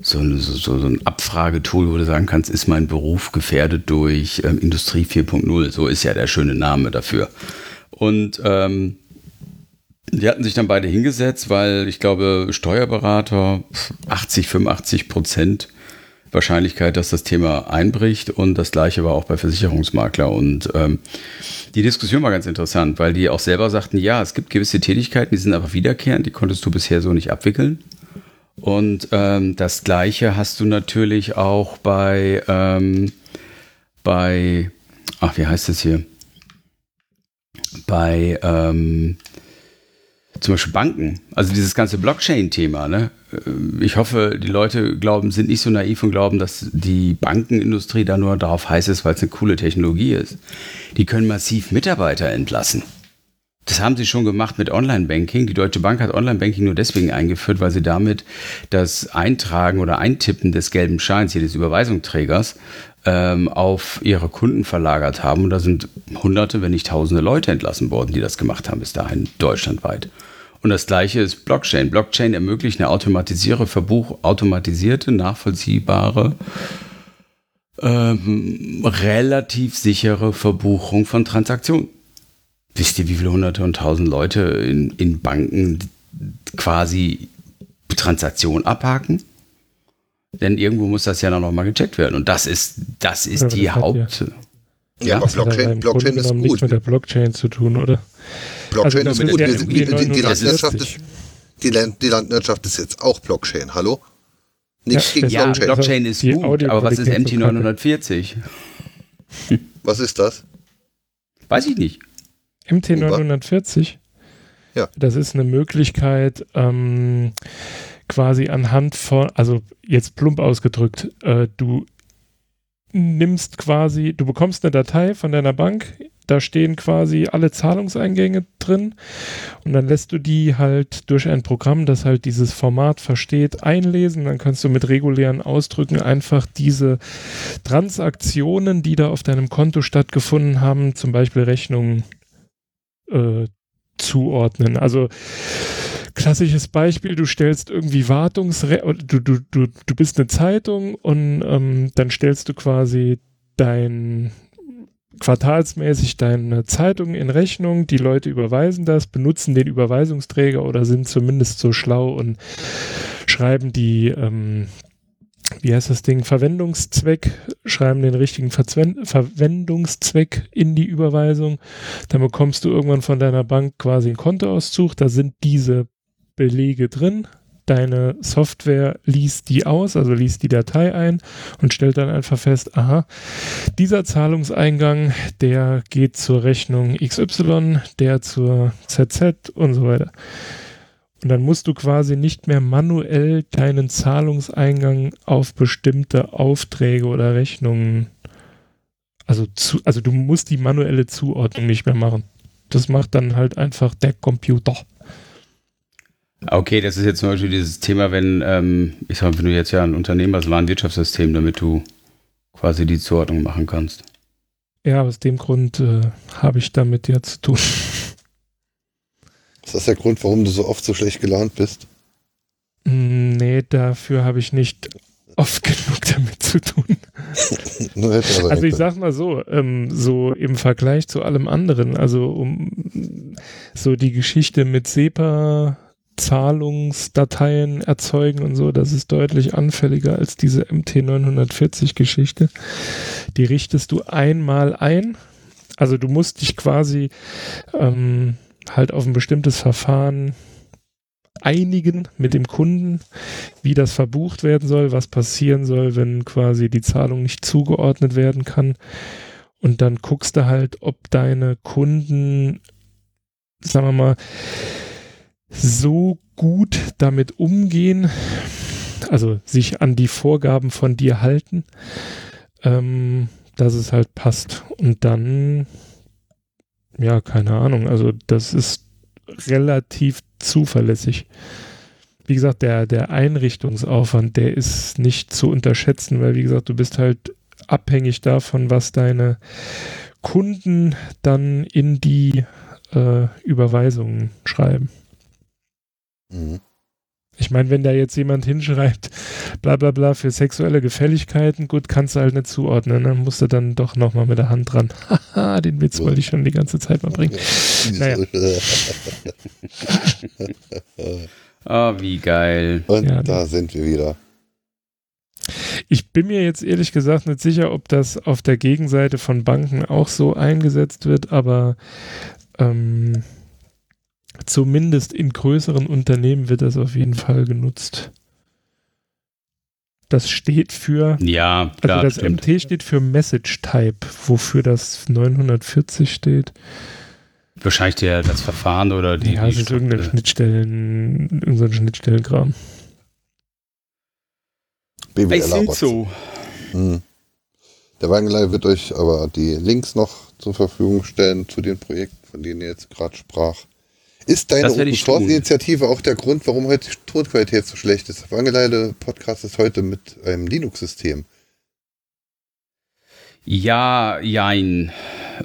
so, so, so ein Abfragetool, wo du sagen kannst, ist mein Beruf gefährdet durch ähm, Industrie 4.0? So ist ja der schöne Name dafür. Und ähm, die hatten sich dann beide hingesetzt, weil ich glaube, Steuerberater 80, 85 Prozent Wahrscheinlichkeit, dass das Thema einbricht und das gleiche war auch bei Versicherungsmakler. Und ähm, die Diskussion war ganz interessant, weil die auch selber sagten, ja, es gibt gewisse Tätigkeiten, die sind aber wiederkehrend, die konntest du bisher so nicht abwickeln. Und ähm, das gleiche hast du natürlich auch bei, ähm, bei, ach, wie heißt es hier? Bei ähm, zum Beispiel Banken, also dieses ganze Blockchain-Thema, ne? Äh, ich hoffe, die Leute glauben, sind nicht so naiv und glauben, dass die Bankenindustrie da nur darauf heiß ist, weil es eine coole Technologie ist. Die können massiv Mitarbeiter entlassen. Das haben sie schon gemacht mit Online-Banking. Die Deutsche Bank hat Online-Banking nur deswegen eingeführt, weil sie damit das Eintragen oder Eintippen des gelben Scheins, hier des Überweisungsträgers, ähm, auf ihre Kunden verlagert haben. Und da sind hunderte, wenn nicht tausende Leute entlassen worden, die das gemacht haben bis dahin deutschlandweit. Und das gleiche ist Blockchain. Blockchain ermöglicht eine automatisierte, Verbuch, automatisierte, nachvollziehbare, ähm, relativ sichere Verbuchung von Transaktionen. Wisst ihr, wie viele hunderte und tausend Leute in, in Banken quasi Transaktionen abhaken? Denn irgendwo muss das ja dann nochmal gecheckt werden. Und das ist, das ist ja, die das Haupt. Ja, ja, aber Blockchain, Blockchain ist gut. nichts mit der Blockchain zu tun, oder? Blockchain also ist gut. Die, die, die, Landwirtschaft ist, die, die, Landwirtschaft ist jetzt auch Blockchain. Hallo? Nichts ja, gegen ja, Blockchain. Blockchain ist gut, aber was ist MT940? Was ist das? Weiß ich nicht. MT940? Ja. Das ist eine Möglichkeit, ähm, quasi anhand von, also jetzt plump ausgedrückt, äh, du nimmst quasi, du bekommst eine Datei von deiner Bank, da stehen quasi alle Zahlungseingänge drin und dann lässt du die halt durch ein Programm, das halt dieses Format versteht, einlesen. Dann kannst du mit regulären Ausdrücken einfach diese Transaktionen, die da auf deinem Konto stattgefunden haben, zum Beispiel Rechnungen äh, zuordnen. Also klassisches Beispiel, du stellst irgendwie Wartungsre du, du, du, du bist eine Zeitung und ähm, dann stellst du quasi dein quartalsmäßig deine Zeitung in Rechnung, die Leute überweisen das, benutzen den Überweisungsträger oder sind zumindest so schlau und schreiben die ähm, wie heißt das Ding, Verwendungszweck, schreiben den richtigen Verzwen Verwendungszweck in die Überweisung. Dann bekommst du irgendwann von deiner Bank quasi einen Kontoauszug, da sind diese Belege drin. Deine Software liest die aus, also liest die Datei ein und stellt dann einfach fest, aha, dieser Zahlungseingang, der geht zur Rechnung XY, der zur ZZ und so weiter. Und dann musst du quasi nicht mehr manuell deinen Zahlungseingang auf bestimmte Aufträge oder Rechnungen, also, zu, also du musst die manuelle Zuordnung nicht mehr machen. Das macht dann halt einfach der Computer. Okay, das ist jetzt zum Beispiel dieses Thema, wenn, ähm, ich sag, wenn du jetzt ja ein Unternehmen hast, war ein Wirtschaftssystem, damit du quasi die Zuordnung machen kannst. Ja, aus dem Grund äh, habe ich damit ja zu tun. Ist das der Grund, warum du so oft so schlecht gelaunt bist? Mm, nee, dafür habe ich nicht oft genug damit zu tun. also ich sag mal so, ähm, so im Vergleich zu allem anderen, also um so die Geschichte mit SEPA Zahlungsdateien erzeugen und so, das ist deutlich anfälliger als diese MT940 Geschichte. Die richtest du einmal ein. Also du musst dich quasi ähm, halt auf ein bestimmtes Verfahren einigen mit dem Kunden, wie das verbucht werden soll, was passieren soll, wenn quasi die Zahlung nicht zugeordnet werden kann. Und dann guckst du halt, ob deine Kunden, sagen wir mal, so gut damit umgehen, also sich an die Vorgaben von dir halten, ähm, dass es halt passt. Und dann, ja, keine Ahnung, also das ist relativ zuverlässig. Wie gesagt, der, der Einrichtungsaufwand, der ist nicht zu unterschätzen, weil wie gesagt, du bist halt abhängig davon, was deine Kunden dann in die äh, Überweisungen schreiben. Mhm. Ich meine, wenn da jetzt jemand hinschreibt, bla bla bla für sexuelle Gefälligkeiten, gut, kannst du halt nicht zuordnen, dann musst du dann doch nochmal mit der Hand dran. Haha, den Witz wollte ich schon die ganze Zeit mal bringen. naja. oh, wie geil. Und ja, da sind wir wieder. Ich bin mir jetzt ehrlich gesagt nicht sicher, ob das auf der Gegenseite von Banken auch so eingesetzt wird, aber ähm, zumindest in größeren Unternehmen wird das auf jeden Fall genutzt. Das steht für. Ja, klar, also das stimmt. MT steht für Message Type, wofür das 940 steht. Wahrscheinlich der, das Verfahren oder die. Ja, es ist irgendein Schnittstellen, irgendein Schnittstellenkram. BWL sind so. Hm. Der Wangelei wird euch aber die Links noch zur Verfügung stellen zu den Projekten, von denen ihr jetzt gerade sprach. Ist deine Open Source Initiative auch der Grund, warum heute die Tonqualität so schlecht ist? Wangeleide Podcast ist heute mit einem Linux-System. Ja, jein.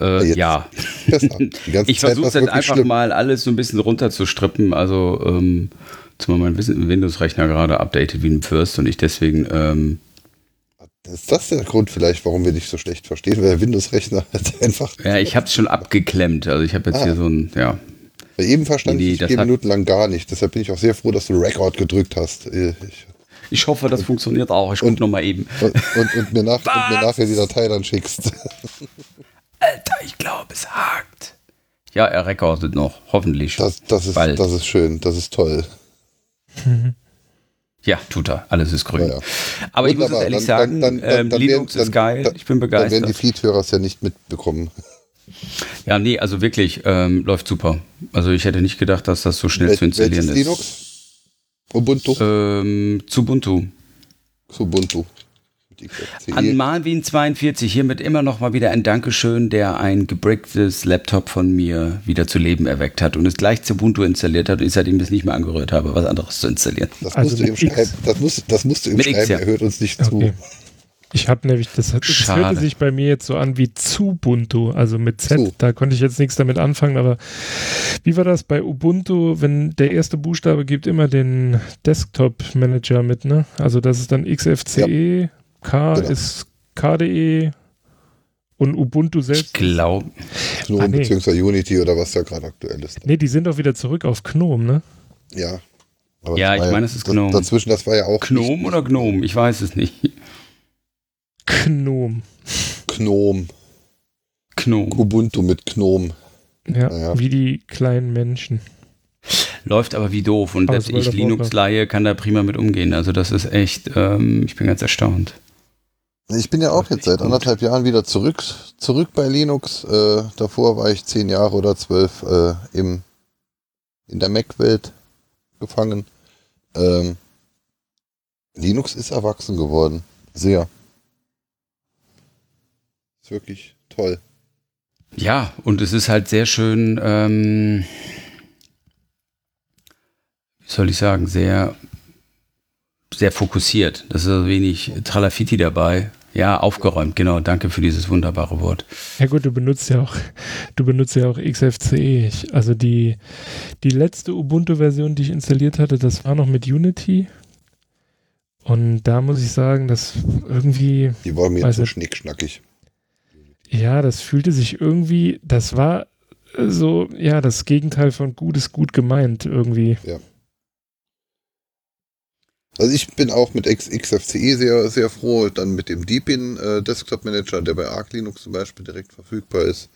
Äh, ja. ich versuche dann einfach schlimm. mal alles so ein bisschen runterzustrippen. Also, ähm, zumal mein Windows-Rechner gerade updated wie ein First und ich deswegen. Ähm, ist das der Grund vielleicht, warum wir dich so schlecht verstehen? Weil der Windows-Rechner halt einfach. Ja, ich habe es schon abgeklemmt. Also, ich habe jetzt ah. hier so ein, ja. Bei eben verstand nee, ich vier Minuten lang gar nicht. Deshalb bin ich auch sehr froh, dass du Record gedrückt hast. Ich, ich hoffe, das funktioniert auch. Ich gucke nochmal eben. Und, und, und, mir nach, und mir nachher die Datei dann schickst. Alter, ich glaube, es hakt. Ja, er rekordet noch, hoffentlich. Das, das, ist, das ist schön, das ist toll. Ja, tut er. Alles ist grün. Ja, ja. Aber Wunderbar. ich muss ehrlich sagen, dann, dann, dann, ähm, Linux werden, ist geil. Ich bin begeistert. Dann werden die Feed-Hörer es ja nicht mitbekommen. Ja, nee, also wirklich, ähm, läuft super. Also ich hätte nicht gedacht, dass das so schnell Wel zu installieren ist. Linux? Ubuntu? Ähm, Ubuntu. Ubuntu. An Malwin42 hiermit immer noch mal wieder ein Dankeschön, der ein gebricktes Laptop von mir wieder zu Leben erweckt hat und es gleich zu Ubuntu installiert hat und ich seitdem das nicht mehr angehört habe, was anderes zu installieren. Das musst also du ihm schreiben, das musst, das musst du ihm schreiben, X, ja. er hört uns nicht okay. zu. Ich habe nämlich, das, das hörte sich bei mir jetzt so an wie Zubuntu, also mit Z. Zu. Da konnte ich jetzt nichts damit anfangen, aber wie war das bei Ubuntu, wenn der erste Buchstabe gibt immer den Desktop-Manager mit, ne? Also das ist dann XFCE, ja. K genau. ist KDE und Ubuntu selbst. Ich glaube. GNOME ah, nee. beziehungsweise Unity oder was da gerade aktuell ist. Nee, die sind doch wieder zurück auf GNOME, ne? Ja. ja, ich meine, es ist GNOME. Dazwischen, das war ja auch. GNOME oder GNOME? Ich weiß es nicht. Gnom. Gnom. Gnom. Ubuntu mit Gnom. Ja, naja. wie die kleinen Menschen. Läuft aber wie doof und selbst ich Linux-Laie kann da prima mit umgehen. Also das ist echt, ähm, ich bin ganz erstaunt. Ich bin ja auch jetzt seit anderthalb Jahren wieder zurück, zurück bei Linux. Äh, davor war ich zehn Jahre oder zwölf äh, im, in der Mac-Welt gefangen. Ähm, Linux ist erwachsen geworden. Sehr. Ist wirklich toll. Ja, und es ist halt sehr schön, ähm, wie soll ich sagen, sehr, sehr fokussiert. Das ist also wenig Tralafiti dabei. Ja, aufgeräumt, genau. Danke für dieses wunderbare Wort. Ja gut, du benutzt ja auch, du benutzt ja auch XFCE. Ich, also die, die letzte Ubuntu-Version, die ich installiert hatte, das war noch mit Unity. Und da muss ich sagen, dass irgendwie. Die war mir zu schnickschnackig. Ja, das fühlte sich irgendwie, das war so, ja, das Gegenteil von gut ist gut gemeint irgendwie. Ja. Also ich bin auch mit XFCE sehr, sehr froh, dann mit dem Deepin äh, Desktop Manager, der bei Arc Linux zum Beispiel direkt verfügbar ist.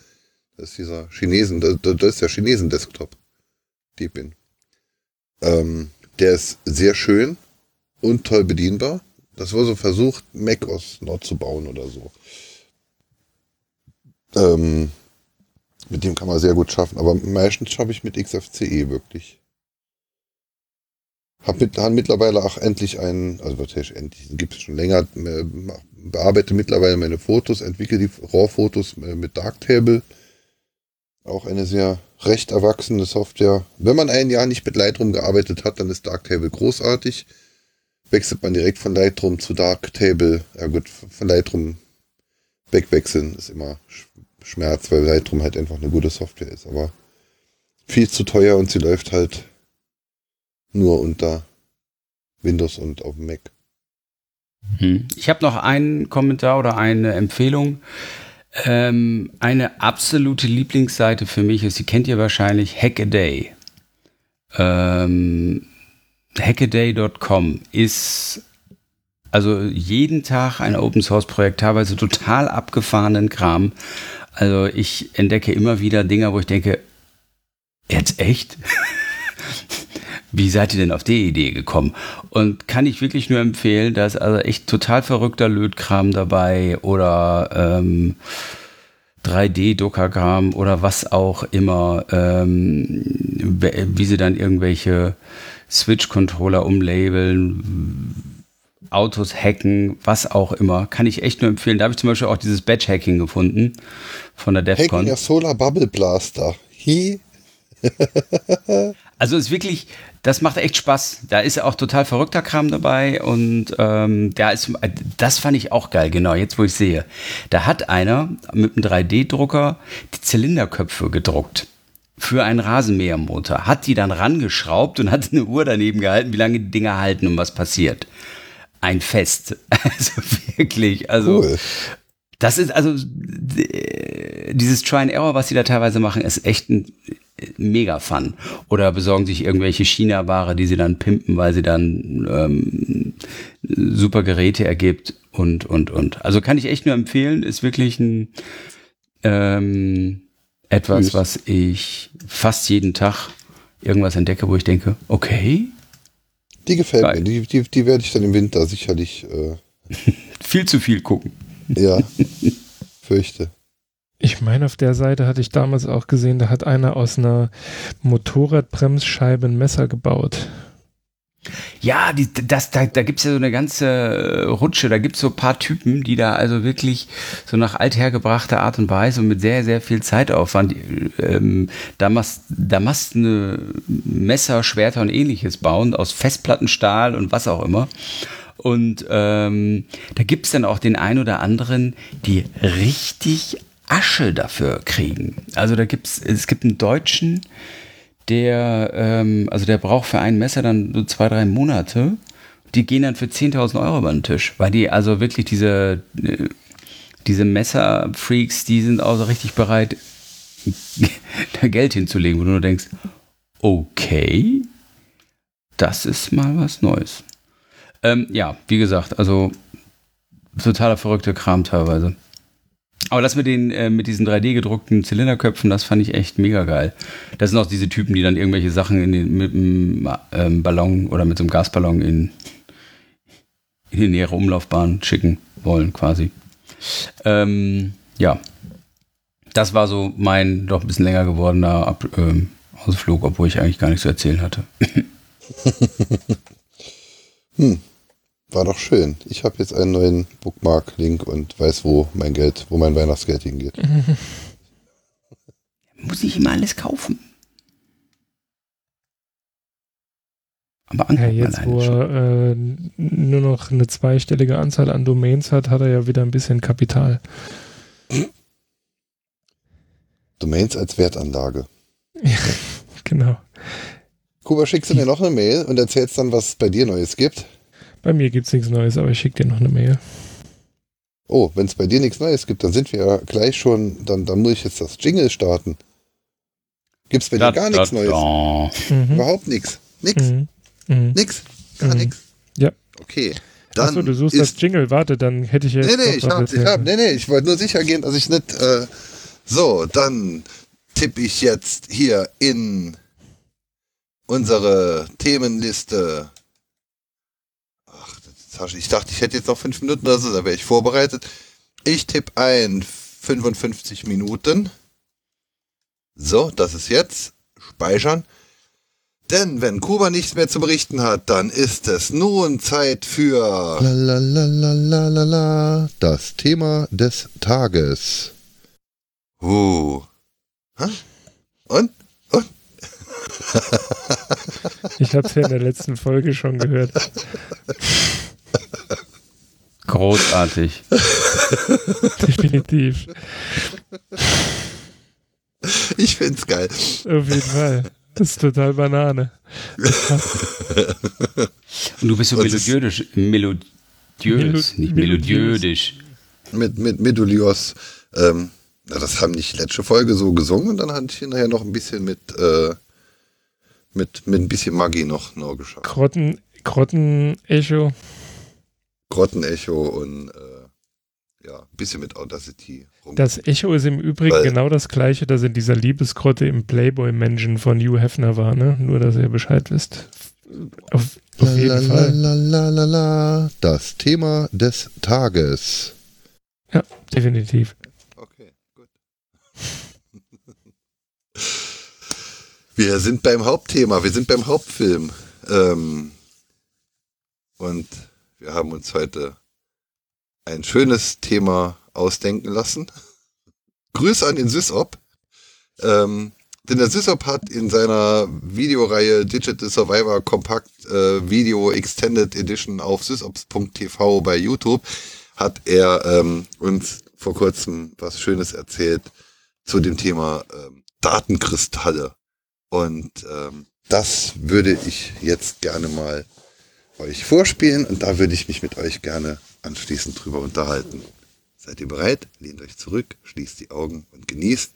Das ist dieser Chinesen, das, das ist der Chinesen Desktop. Deepin. Ähm, der ist sehr schön und toll bedienbar. Das war so versucht, Mac aus Nord zu bauen oder so. Ähm, mit dem kann man sehr gut schaffen, aber meistens schaffe ich mit XFCE wirklich. Hab mit, haben mittlerweile auch endlich einen, also was heißt endlich, gibt es schon länger, bearbeite mittlerweile meine Fotos, entwickle die RAW-Fotos äh, mit Darktable. Auch eine sehr recht erwachsene Software. Wenn man ein Jahr nicht mit Lightroom gearbeitet hat, dann ist Darktable großartig. Wechselt man direkt von Lightroom zu Darktable. Ja gut, von Lightroom wegwechseln ist immer Schmerz, weil Lightroom halt einfach eine gute Software ist. Aber viel zu teuer und sie läuft halt nur unter Windows und auf Mac. Hm. Ich habe noch einen Kommentar oder eine Empfehlung. Ähm, eine absolute Lieblingsseite für mich ist, die kennt ihr wahrscheinlich, Hackaday. Ähm, hackaday.com ist also jeden Tag ein Open Source Projekt, teilweise total abgefahrenen Kram. Also ich entdecke immer wieder Dinge, wo ich denke, jetzt echt? Wie seid ihr denn auf die Idee gekommen? Und kann ich wirklich nur empfehlen, da ist also echt total verrückter Lötkram dabei oder ähm, 3D-Dokagramm oder was auch immer, ähm, wie sie dann irgendwelche Switch-Controller umlabeln, Autos hacken, was auch immer. Kann ich echt nur empfehlen. Da habe ich zum Beispiel auch dieses Batch-Hacking gefunden von der DEFCON. Hacking der Solar Bubble Blaster. Hi. also ist wirklich, das macht echt Spaß. Da ist auch total verrückter Kram dabei und ähm, da ist, das fand ich auch geil, genau, jetzt wo ich sehe. Da hat einer mit einem 3D-Drucker die Zylinderköpfe gedruckt für einen Rasenmähermotor, hat die dann rangeschraubt und hat eine Uhr daneben gehalten, wie lange die Dinger halten und was passiert. Ein Fest. Also wirklich, also cool. das ist also dieses Try and Error, was sie da teilweise machen, ist echt ein mega Fun. Oder besorgen sich irgendwelche China-Ware, die sie dann pimpen, weil sie dann ähm, super Geräte ergibt und, und, und. Also kann ich echt nur empfehlen, ist wirklich ein ähm, etwas, was ich fast jeden Tag irgendwas entdecke, wo ich denke, okay. Die gefällt Geil. mir. Die, die, die werde ich dann im Winter sicherlich äh viel zu viel gucken. Ja, fürchte. Ich meine, auf der Seite hatte ich damals auch gesehen, da hat einer aus einer Motorradbremsscheibe ein Messer gebaut. Ja, die, das, da, da gibt es ja so eine ganze Rutsche, da gibt es so paar Typen, die da also wirklich so nach althergebrachter Art und Weise und mit sehr, sehr viel Zeitaufwand ähm, Damast, Damastene Messer, Schwerter und ähnliches bauen, aus Festplattenstahl und was auch immer. Und ähm, da gibt es dann auch den einen oder anderen, die richtig Asche dafür kriegen. Also da gibt's, es gibt einen Deutschen, der, ähm, also der braucht für ein Messer dann so zwei, drei Monate. Die gehen dann für 10.000 Euro über den Tisch, weil die also wirklich diese, äh, diese Messerfreaks, die sind auch so richtig bereit, da Geld hinzulegen, wo du nur denkst, okay, das ist mal was Neues. Ähm, ja, wie gesagt, also totaler verrückter Kram teilweise. Aber das mit den äh, mit diesen 3D gedruckten Zylinderköpfen, das fand ich echt mega geil. Das sind auch diese Typen, die dann irgendwelche Sachen in den, mit einem ähm, Ballon oder mit so einem Gasballon in, in die nähere Umlaufbahn schicken wollen, quasi. Ähm, ja, das war so mein doch ein bisschen länger gewordener Ab ähm, Ausflug, obwohl ich eigentlich gar nichts zu erzählen hatte. hm. War doch schön. Ich habe jetzt einen neuen Bookmark-Link und weiß, wo mein Geld, wo mein Weihnachtsgeld hingeht. Muss ich immer alles kaufen. Aber ja, jetzt, wo er äh, nur noch eine zweistellige Anzahl an Domains hat, hat er ja wieder ein bisschen Kapital. Domains als Wertanlage. Ja, genau. Kuba, schickst du mir noch eine Mail und erzählst dann, was es bei dir Neues gibt? Bei mir gibt es nichts Neues, aber ich schicke dir noch eine Mail. Oh, wenn es bei dir nichts Neues gibt, dann sind wir ja gleich schon, dann, dann muss ich jetzt das Jingle starten. Gibt es bei da, dir gar da, nichts Neues? Mhm. Überhaupt nichts. Nix. Mhm. Mhm. Nix. Gar mhm. nichts. Ja. Okay. Dann Achso, du suchst das Jingle, warte, dann hätte ich jetzt. Nee, nee, ich hab, ich hab, nee, nee, ich wollte nur sicher gehen, dass ich nicht. Äh, so, dann tippe ich jetzt hier in unsere Themenliste Tasche. Ich dachte, ich hätte jetzt noch fünf Minuten oder so, da wäre ich vorbereitet. Ich tippe ein 55 Minuten. So, das ist jetzt. Speichern. Denn wenn Kuba nichts mehr zu berichten hat, dann ist es nun Zeit für la, la, la, la, la, la, das Thema des Tages. Uh. Hä? Und? Und? ich habe es ja in der letzten Folge schon gehört. Großartig. Definitiv. Ich find's geil. Auf jeden Fall. Das ist total Banane. Und du bist so melodiös, melodiös, Melo nicht melodiös. Mit, mit Medulios. Ähm, na, das haben nicht letzte Folge so gesungen und dann hatte ich nachher noch ein bisschen mit, äh, mit, mit ein bisschen Magie noch, noch geschafft. Grotten, Grotten-Echo. Grottenecho und äh, ja, ein bisschen mit Audacity. Das Echo ist im Übrigen Weil, genau das gleiche, das in dieser Liebesgrotte im Playboy-Menschen von Hugh Hefner war, ne? Nur, dass ihr Bescheid wisst. Auf, jeden la, Fall. La, la, das Thema des Tages. Ja, definitiv. Okay, gut. wir sind beim Hauptthema, wir sind beim Hauptfilm. Ähm, und wir haben uns heute ein schönes Thema ausdenken lassen. Grüße an den SysOp. Ähm, denn der SysOp hat in seiner Videoreihe Digital Survivor Compact äh, Video Extended Edition auf sysops.tv bei YouTube hat er ähm, uns vor kurzem was Schönes erzählt zu dem Thema ähm, Datenkristalle. Und ähm, das würde ich jetzt gerne mal euch vorspielen und da würde ich mich mit euch gerne anschließend drüber unterhalten. Seid ihr bereit? Lehnt euch zurück, schließt die Augen und genießt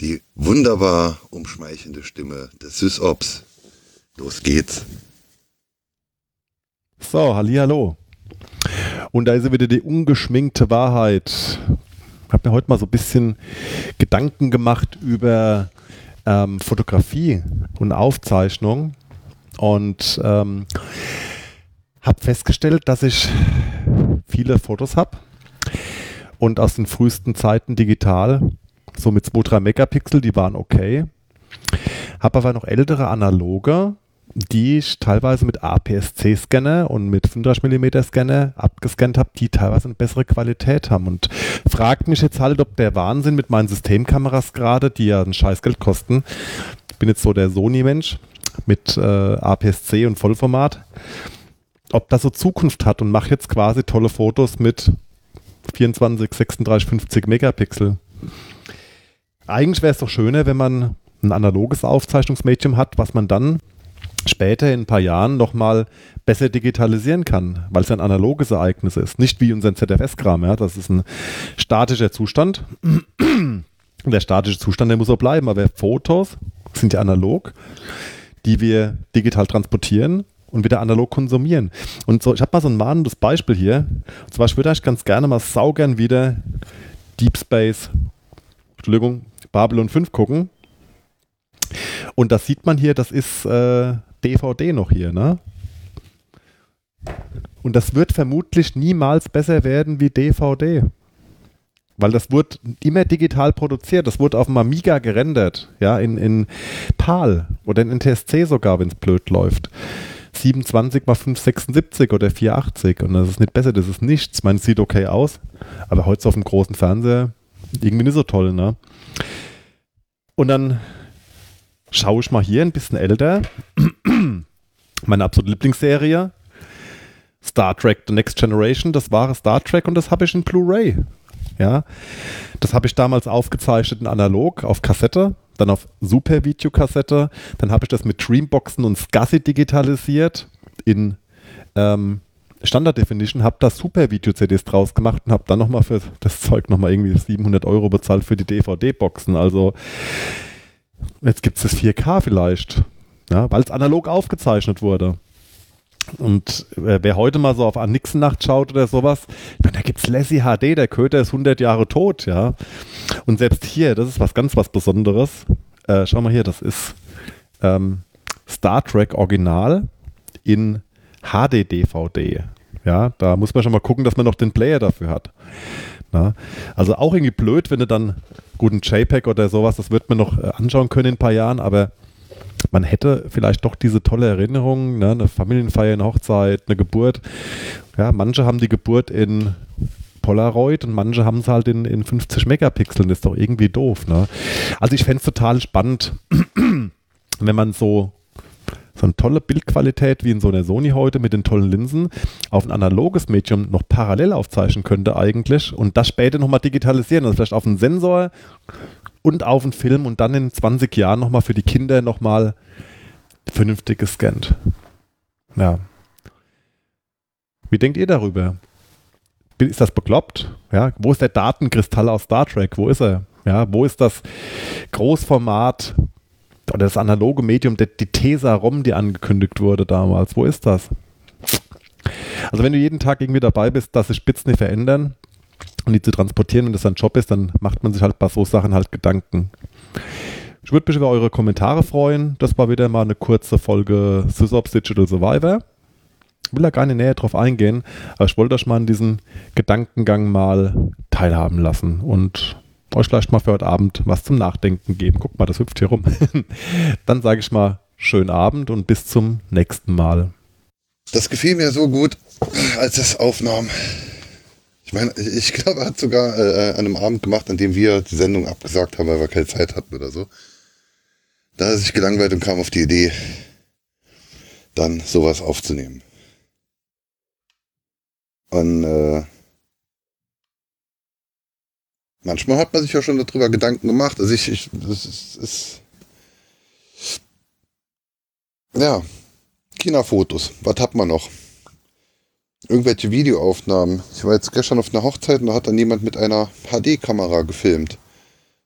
die wunderbar umschmeichelnde Stimme des SysOps. Los geht's. So, hallo. Und da ist wieder die ungeschminkte Wahrheit. Ich habe mir heute mal so ein bisschen Gedanken gemacht über ähm, Fotografie und Aufzeichnung. Und ähm, habe festgestellt, dass ich viele Fotos habe und aus den frühesten Zeiten digital, so mit 2, 3 Megapixel, die waren okay. Habe aber noch ältere analoge, die ich teilweise mit APS-C-Scanner und mit 35mm Scanner abgescannt habe, die teilweise eine bessere Qualität haben. Und fragt mich jetzt halt, ob der Wahnsinn mit meinen Systemkameras gerade, die ja ein Scheißgeld kosten, ich bin jetzt so der Sony-Mensch mit äh, APS-C und Vollformat, ob das so Zukunft hat und mache jetzt quasi tolle Fotos mit 24, 36, 50 Megapixel. Eigentlich wäre es doch schöner, wenn man ein analoges Aufzeichnungsmedium hat, was man dann später in ein paar Jahren nochmal besser digitalisieren kann, weil es ein analoges Ereignis ist. Nicht wie unser ZFS-Kram, ja. Das ist ein statischer Zustand. der statische Zustand, der muss so bleiben, aber Fotos sind ja analog, die wir digital transportieren und wieder analog konsumieren. Und so, ich habe mal so ein mahnendes Beispiel hier. Und zwar, ich würde eigentlich ganz gerne mal saugern wieder Deep Space, Entschuldigung, Babylon 5 gucken. Und das sieht man hier, das ist äh, DVD noch hier, ne? Und das wird vermutlich niemals besser werden wie DVD. Weil das wurde immer digital produziert. Das wurde auf dem Amiga gerendert. Ja, in, in PAL oder in NTSC sogar, wenn es blöd läuft. 27 mal 576 oder 480 und das ist nicht besser, das ist nichts. Es sieht okay aus, aber heute auf dem großen Fernseher irgendwie nicht so toll, ne? Und dann schaue ich mal hier ein bisschen älter. Meine absolute Lieblingsserie. Star Trek The Next Generation, das war Star Trek und das habe ich in Blu-ray. Ja, das habe ich damals aufgezeichnet in analog auf Kassette dann auf Super-Videokassette, dann habe ich das mit Dreamboxen und SCSI digitalisiert in ähm, Standard Definition, habe da Super-Video-CDs draus gemacht und habe dann nochmal für das Zeug nochmal irgendwie 700 Euro bezahlt für die DVD-Boxen. Also jetzt gibt es das 4K vielleicht, ja, weil es analog aufgezeichnet wurde. Und äh, wer heute mal so auf Nixon-Nacht schaut oder sowas, da gibt es Lassie HD, der Köter ist 100 Jahre tot, ja. Und selbst hier, das ist was ganz was Besonderes. Äh, schau mal hier, das ist ähm, Star Trek Original in HD-DVD. Ja, da muss man schon mal gucken, dass man noch den Player dafür hat. Na? Also auch irgendwie blöd, wenn du dann guten JPEG oder sowas, das wird man noch äh, anschauen können in ein paar Jahren, aber man hätte vielleicht doch diese tolle Erinnerung, ne, eine Familienfeier, eine Hochzeit, eine Geburt. Ja, manche haben die Geburt in Polaroid und manche haben es halt in, in 50 Megapixeln. Das ist doch irgendwie doof. Ne? Also ich fände es total spannend, wenn man so so eine tolle Bildqualität wie in so einer Sony heute mit den tollen Linsen auf ein analoges Medium noch parallel aufzeichnen könnte eigentlich und das später nochmal digitalisieren, also vielleicht auf einen Sensor und auf einen Film und dann in 20 Jahren nochmal für die Kinder nochmal vernünftig gescannt. Ja. Wie denkt ihr darüber? Ist das bekloppt? Ja, wo ist der Datenkristall aus Star Trek? Wo ist er? Ja, wo ist das Großformat oder das analoge Medium, die, die Tesa-ROM, die angekündigt wurde damals? Wo ist das? Also wenn du jeden Tag irgendwie dabei bist, dass sich Spitzen nicht verändern und die zu transportieren und das dein Job ist, dann macht man sich halt bei so Sachen halt Gedanken. Ich würde mich über eure Kommentare freuen. Das war wieder mal eine kurze Folge SysOps Digital Survivor. Ich will da gar nicht näher drauf eingehen, aber ich wollte euch mal in diesen Gedankengang mal teilhaben lassen und euch vielleicht mal für heute Abend was zum Nachdenken geben. Guck mal, das hüpft hier rum. Dann sage ich mal schönen Abend und bis zum nächsten Mal. Das gefiel mir so gut, als es aufnahm. Ich meine, ich glaube, er hat sogar äh, an einem Abend gemacht, an dem wir die Sendung abgesagt haben, weil wir keine Zeit hatten oder so. Da hat er sich gelangweilt und kam auf die Idee, dann sowas aufzunehmen. Und äh, manchmal hat man sich ja schon darüber Gedanken gemacht. Also ich, ich das ist, ist ja, China-Fotos. Was hat man noch? Irgendwelche Videoaufnahmen. Ich war jetzt gestern auf einer Hochzeit und da hat dann jemand mit einer HD-Kamera gefilmt.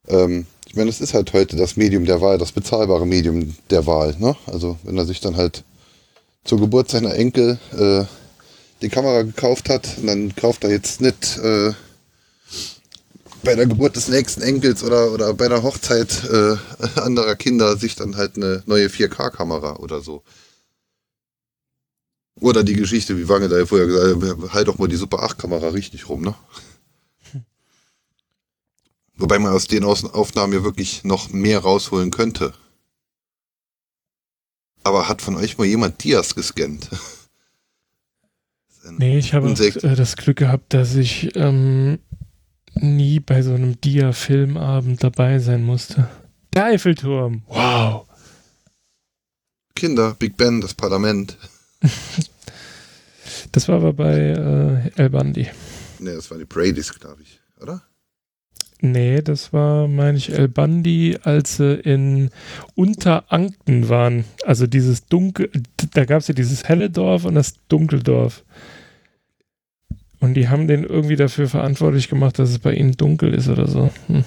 Ähm, ich meine, das ist halt heute das Medium der Wahl, das bezahlbare Medium der Wahl. Ne? Also wenn er sich dann halt zur Geburt seiner Enkel äh, die Kamera gekauft hat, dann kauft er jetzt nicht äh, bei der Geburt des nächsten Enkels oder, oder bei der Hochzeit äh, anderer Kinder sich dann halt eine neue 4K-Kamera oder so. Oder die Geschichte, wie Wange da ja vorher gesagt hat, halt doch mal die Super 8-Kamera richtig rum, ne? Wobei man aus den Aufnahmen ja wirklich noch mehr rausholen könnte. Aber hat von euch mal jemand Dias gescannt? Nee, ich habe äh, das Glück gehabt, dass ich ähm, nie bei so einem Dia-Filmabend dabei sein musste. Der Eiffelturm, wow. Kinder, Big Ben, das Parlament. das war aber bei äh, El Bandi. Nee, das waren die Bradys, glaube ich, oder? Nee, das war, meine ich, El Bandi, als sie in Unterankten waren. Also dieses Dunkel, da gab es ja dieses helle Dorf und das Dunkeldorf. Und die haben den irgendwie dafür verantwortlich gemacht, dass es bei ihnen dunkel ist oder so. Hm.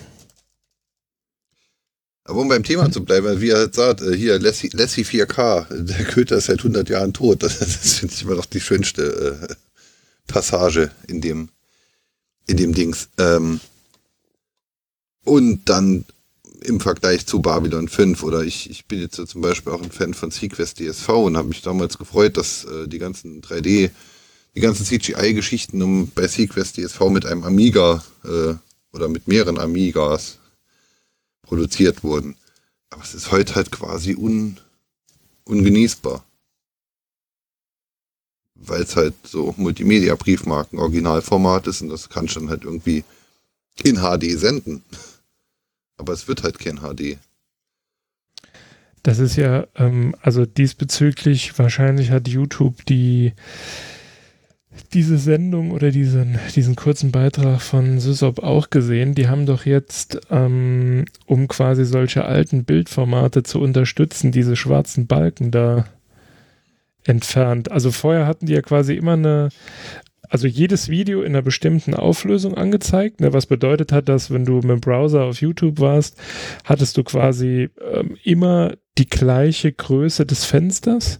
Aber um beim Thema zu bleiben, wie er halt sagt, äh, hier Lassie, Lassie 4K, der Köter ist seit 100 Jahren tot. Das, das finde ich immer noch die schönste äh, Passage in dem, in dem Dings. Ähm, und dann im Vergleich zu Babylon 5 oder ich, ich bin jetzt so zum Beispiel auch ein Fan von Sequest DSV und habe mich damals gefreut, dass äh, die ganzen 3D die ganzen CGI-Geschichten um bei Sequest DSV mit einem Amiga äh, oder mit mehreren Amigas produziert wurden. Aber es ist heute halt quasi un, ungenießbar. Weil es halt so Multimedia-Briefmarken Originalformat ist und das kannst du dann halt irgendwie in HD senden. Aber es wird halt kein HD. Das ist ja, ähm, also diesbezüglich, wahrscheinlich hat YouTube die diese Sendung oder diesen, diesen kurzen Beitrag von Sysop auch gesehen. Die haben doch jetzt, ähm, um quasi solche alten Bildformate zu unterstützen, diese schwarzen Balken da entfernt. Also vorher hatten die ja quasi immer eine, also jedes Video in einer bestimmten Auflösung angezeigt, ne, was bedeutet hat, dass wenn du mit dem Browser auf YouTube warst, hattest du quasi ähm, immer die gleiche Größe des Fensters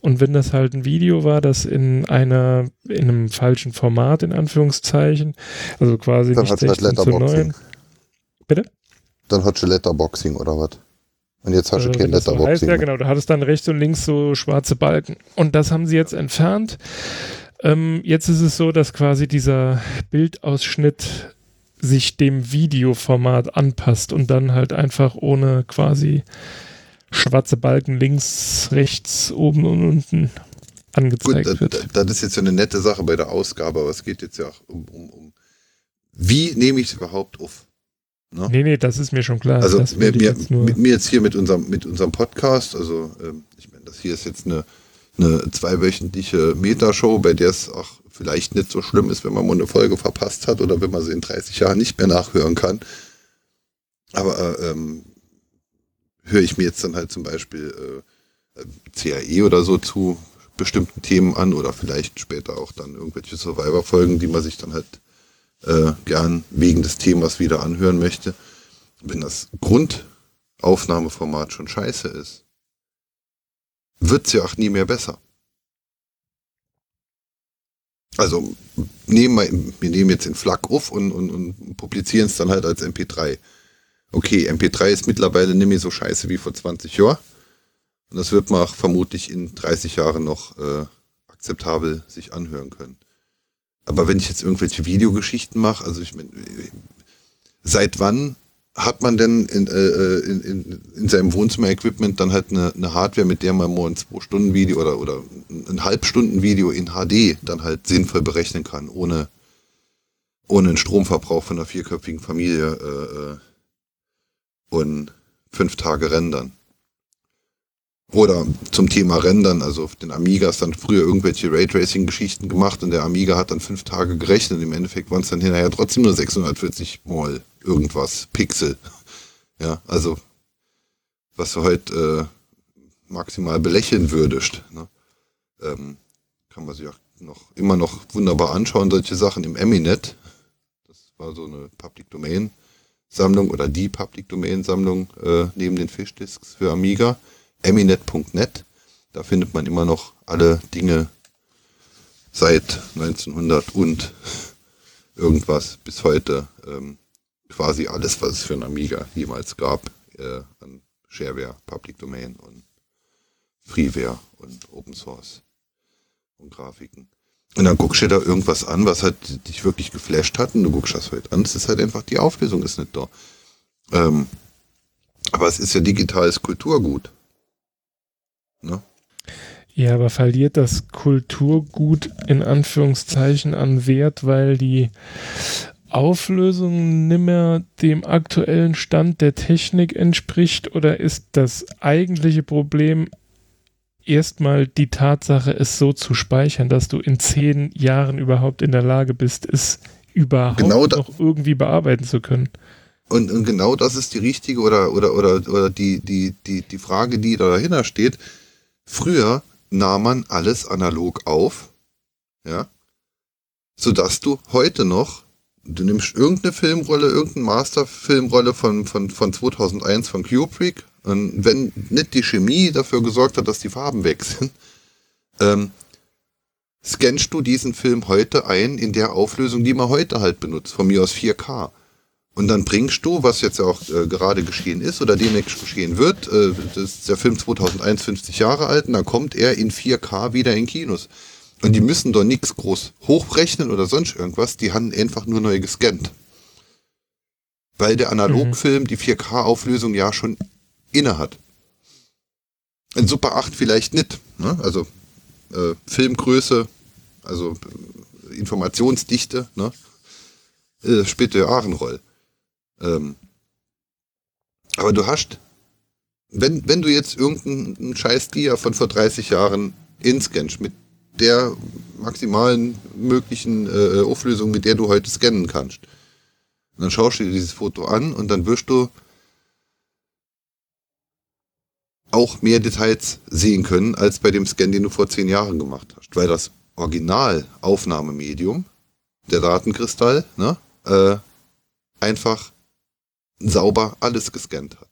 und wenn das halt ein Video war, das in einer in einem falschen Format in Anführungszeichen, also quasi Dann nicht 16 zu 9. Bitte? Dann hat du Letterboxing oder was? Und jetzt hast du Also, kein das so heißt, Letterboxing. ja, genau. Du hattest dann rechts und links so schwarze Balken. Und das haben sie jetzt entfernt. Ähm, jetzt ist es so, dass quasi dieser Bildausschnitt sich dem Videoformat anpasst und dann halt einfach ohne quasi schwarze Balken links, rechts, oben und unten angezeigt Gut, wird. das, das ist jetzt so eine nette Sache bei der Ausgabe, aber es geht jetzt ja auch um, um, um wie nehme ich es überhaupt auf? Ne? Nee, nee, das ist mir schon klar. Also mir, jetzt nur- mit mir jetzt hier mit unserem, mit unserem Podcast, also ähm, ich meine, das hier ist jetzt eine, eine zweiwöchentliche Metashow, bei der es auch vielleicht nicht so schlimm ist, wenn man mal eine Folge verpasst hat oder wenn man sie in 30 Jahren nicht mehr nachhören kann. Aber äh, ähm, höre ich mir jetzt dann halt zum Beispiel äh, CAE oder so zu bestimmten Themen an oder vielleicht später auch dann irgendwelche Survivor-Folgen, die man sich dann halt äh, gern wegen des Themas wieder anhören möchte. Wenn das Grundaufnahmeformat schon scheiße ist, wird's ja auch nie mehr besser. Also nehmen wir, wir nehmen jetzt den FLAC auf und, und, und publizieren es dann halt als MP3. Okay, MP3 ist mittlerweile nicht mehr so scheiße wie vor 20 Jahren. Und das wird man auch vermutlich in 30 Jahren noch äh, akzeptabel sich anhören können. Aber wenn ich jetzt irgendwelche Videogeschichten mache, also ich meine, seit wann hat man denn in, äh, in, in, in seinem Wohnzimmer-Equipment dann halt eine, eine Hardware, mit der man mal ein 2-Stunden-Video oder, oder ein Halbstunden-Video in HD dann halt sinnvoll berechnen kann, ohne, ohne einen Stromverbrauch von einer vierköpfigen Familie äh, äh, und fünf Tage rendern. Oder zum Thema Rendern, also auf den Amigas dann früher irgendwelche Raytracing-Geschichten gemacht und der Amiga hat dann fünf Tage gerechnet. Im Endeffekt waren es dann hinterher trotzdem nur 640 mal irgendwas Pixel. Ja, also was du heute äh, maximal belächeln würdest. Ne? Ähm, kann man sich auch noch immer noch wunderbar anschauen, solche Sachen im Eminet. Das war so eine Public Domain Sammlung oder die Public Domain Sammlung äh, neben den Fishdisks für Amiga. Eminet.net. Da findet man immer noch alle Dinge seit 1900 und irgendwas bis heute. Ähm, quasi alles, was es für ein Amiga jemals gab, äh, an Shareware, Public Domain und Freeware und Open Source und Grafiken. Und dann guckst du dir da irgendwas an, was halt dich wirklich geflasht hat und du guckst das halt an. Es ist halt einfach, die Auflösung ist nicht da. Ähm, aber es ist ja digitales Kulturgut. Ne? Ja, aber verliert das Kulturgut in Anführungszeichen an Wert, weil die Auflösung nimmer dem aktuellen Stand der Technik entspricht? Oder ist das eigentliche Problem erstmal die Tatsache, es so zu speichern, dass du in zehn Jahren überhaupt in der Lage bist, es überhaupt Genau noch irgendwie bearbeiten zu können? Und, und genau das ist die richtige oder, oder, oder, oder die, die, die, die Frage, die da dahinter steht. Früher nahm man alles analog auf, ja, sodass du heute noch, du nimmst irgendeine Filmrolle, irgendeine Masterfilmrolle von, von, von 2001 von Kubrick und wenn nicht die Chemie dafür gesorgt hat, dass die Farben weg sind, ähm, scannst du diesen Film heute ein in der Auflösung, die man heute halt benutzt, von mir aus 4K. Und dann bringst du, was jetzt ja auch äh, gerade geschehen ist oder demnächst geschehen wird, äh, das ist der Film 2001, 50 Jahre alt, und dann kommt er in 4K wieder in Kinos. Und die müssen doch nichts groß hochrechnen oder sonst irgendwas, die haben einfach nur neu gescannt. Weil der Analogfilm die 4K-Auflösung ja schon inne hat. In Super 8 vielleicht nicht. Ne? Also äh, Filmgröße, also äh, Informationsdichte, ne? äh, spielt eine Rolle. Ähm, aber du hast, wenn, wenn du jetzt irgendeinen scheiß Dia von vor 30 Jahren inscannst, mit der maximalen möglichen äh, Auflösung, mit der du heute scannen kannst, dann schaust du dir dieses Foto an und dann wirst du auch mehr Details sehen können, als bei dem Scan, den du vor zehn Jahren gemacht hast. Weil das Originalaufnahmemedium, der Datenkristall, ne, äh, einfach sauber alles gescannt hat.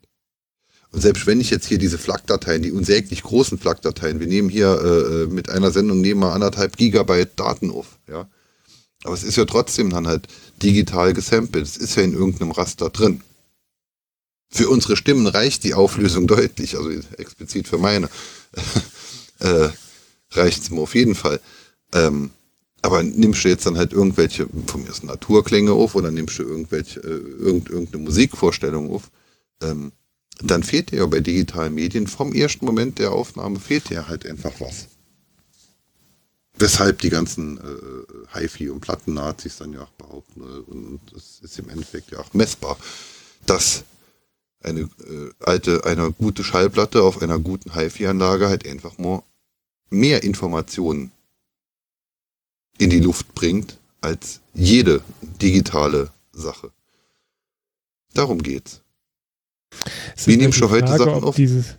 Und selbst wenn ich jetzt hier diese FLAC-Dateien, die unsäglich großen FLAC-Dateien, wir nehmen hier äh, mit einer Sendung nehmen wir anderthalb Gigabyte Daten auf, ja. Aber es ist ja trotzdem dann halt digital gesampelt. Es ist ja in irgendeinem Raster drin. Für unsere Stimmen reicht die Auflösung deutlich, also explizit für meine, äh, reicht es mir auf jeden Fall. Ähm, aber nimmst du jetzt dann halt irgendwelche, von mir aus Naturklänge auf oder nimmst du irgendwelche, äh, irgend, irgendeine Musikvorstellung auf, ähm, dann fehlt dir ja bei digitalen Medien vom ersten Moment der Aufnahme fehlt dir halt einfach was. Weshalb die ganzen äh, HiFi und Platten-Nazis dann ja auch behaupten, äh, und das ist im Endeffekt ja auch messbar, dass eine äh, alte, eine gute Schallplatte auf einer guten HiFi-Anlage halt einfach nur mehr Informationen in die Luft bringt als jede digitale Sache. Darum geht's. Wie nimmst du heute Frage, Sachen auf? Dieses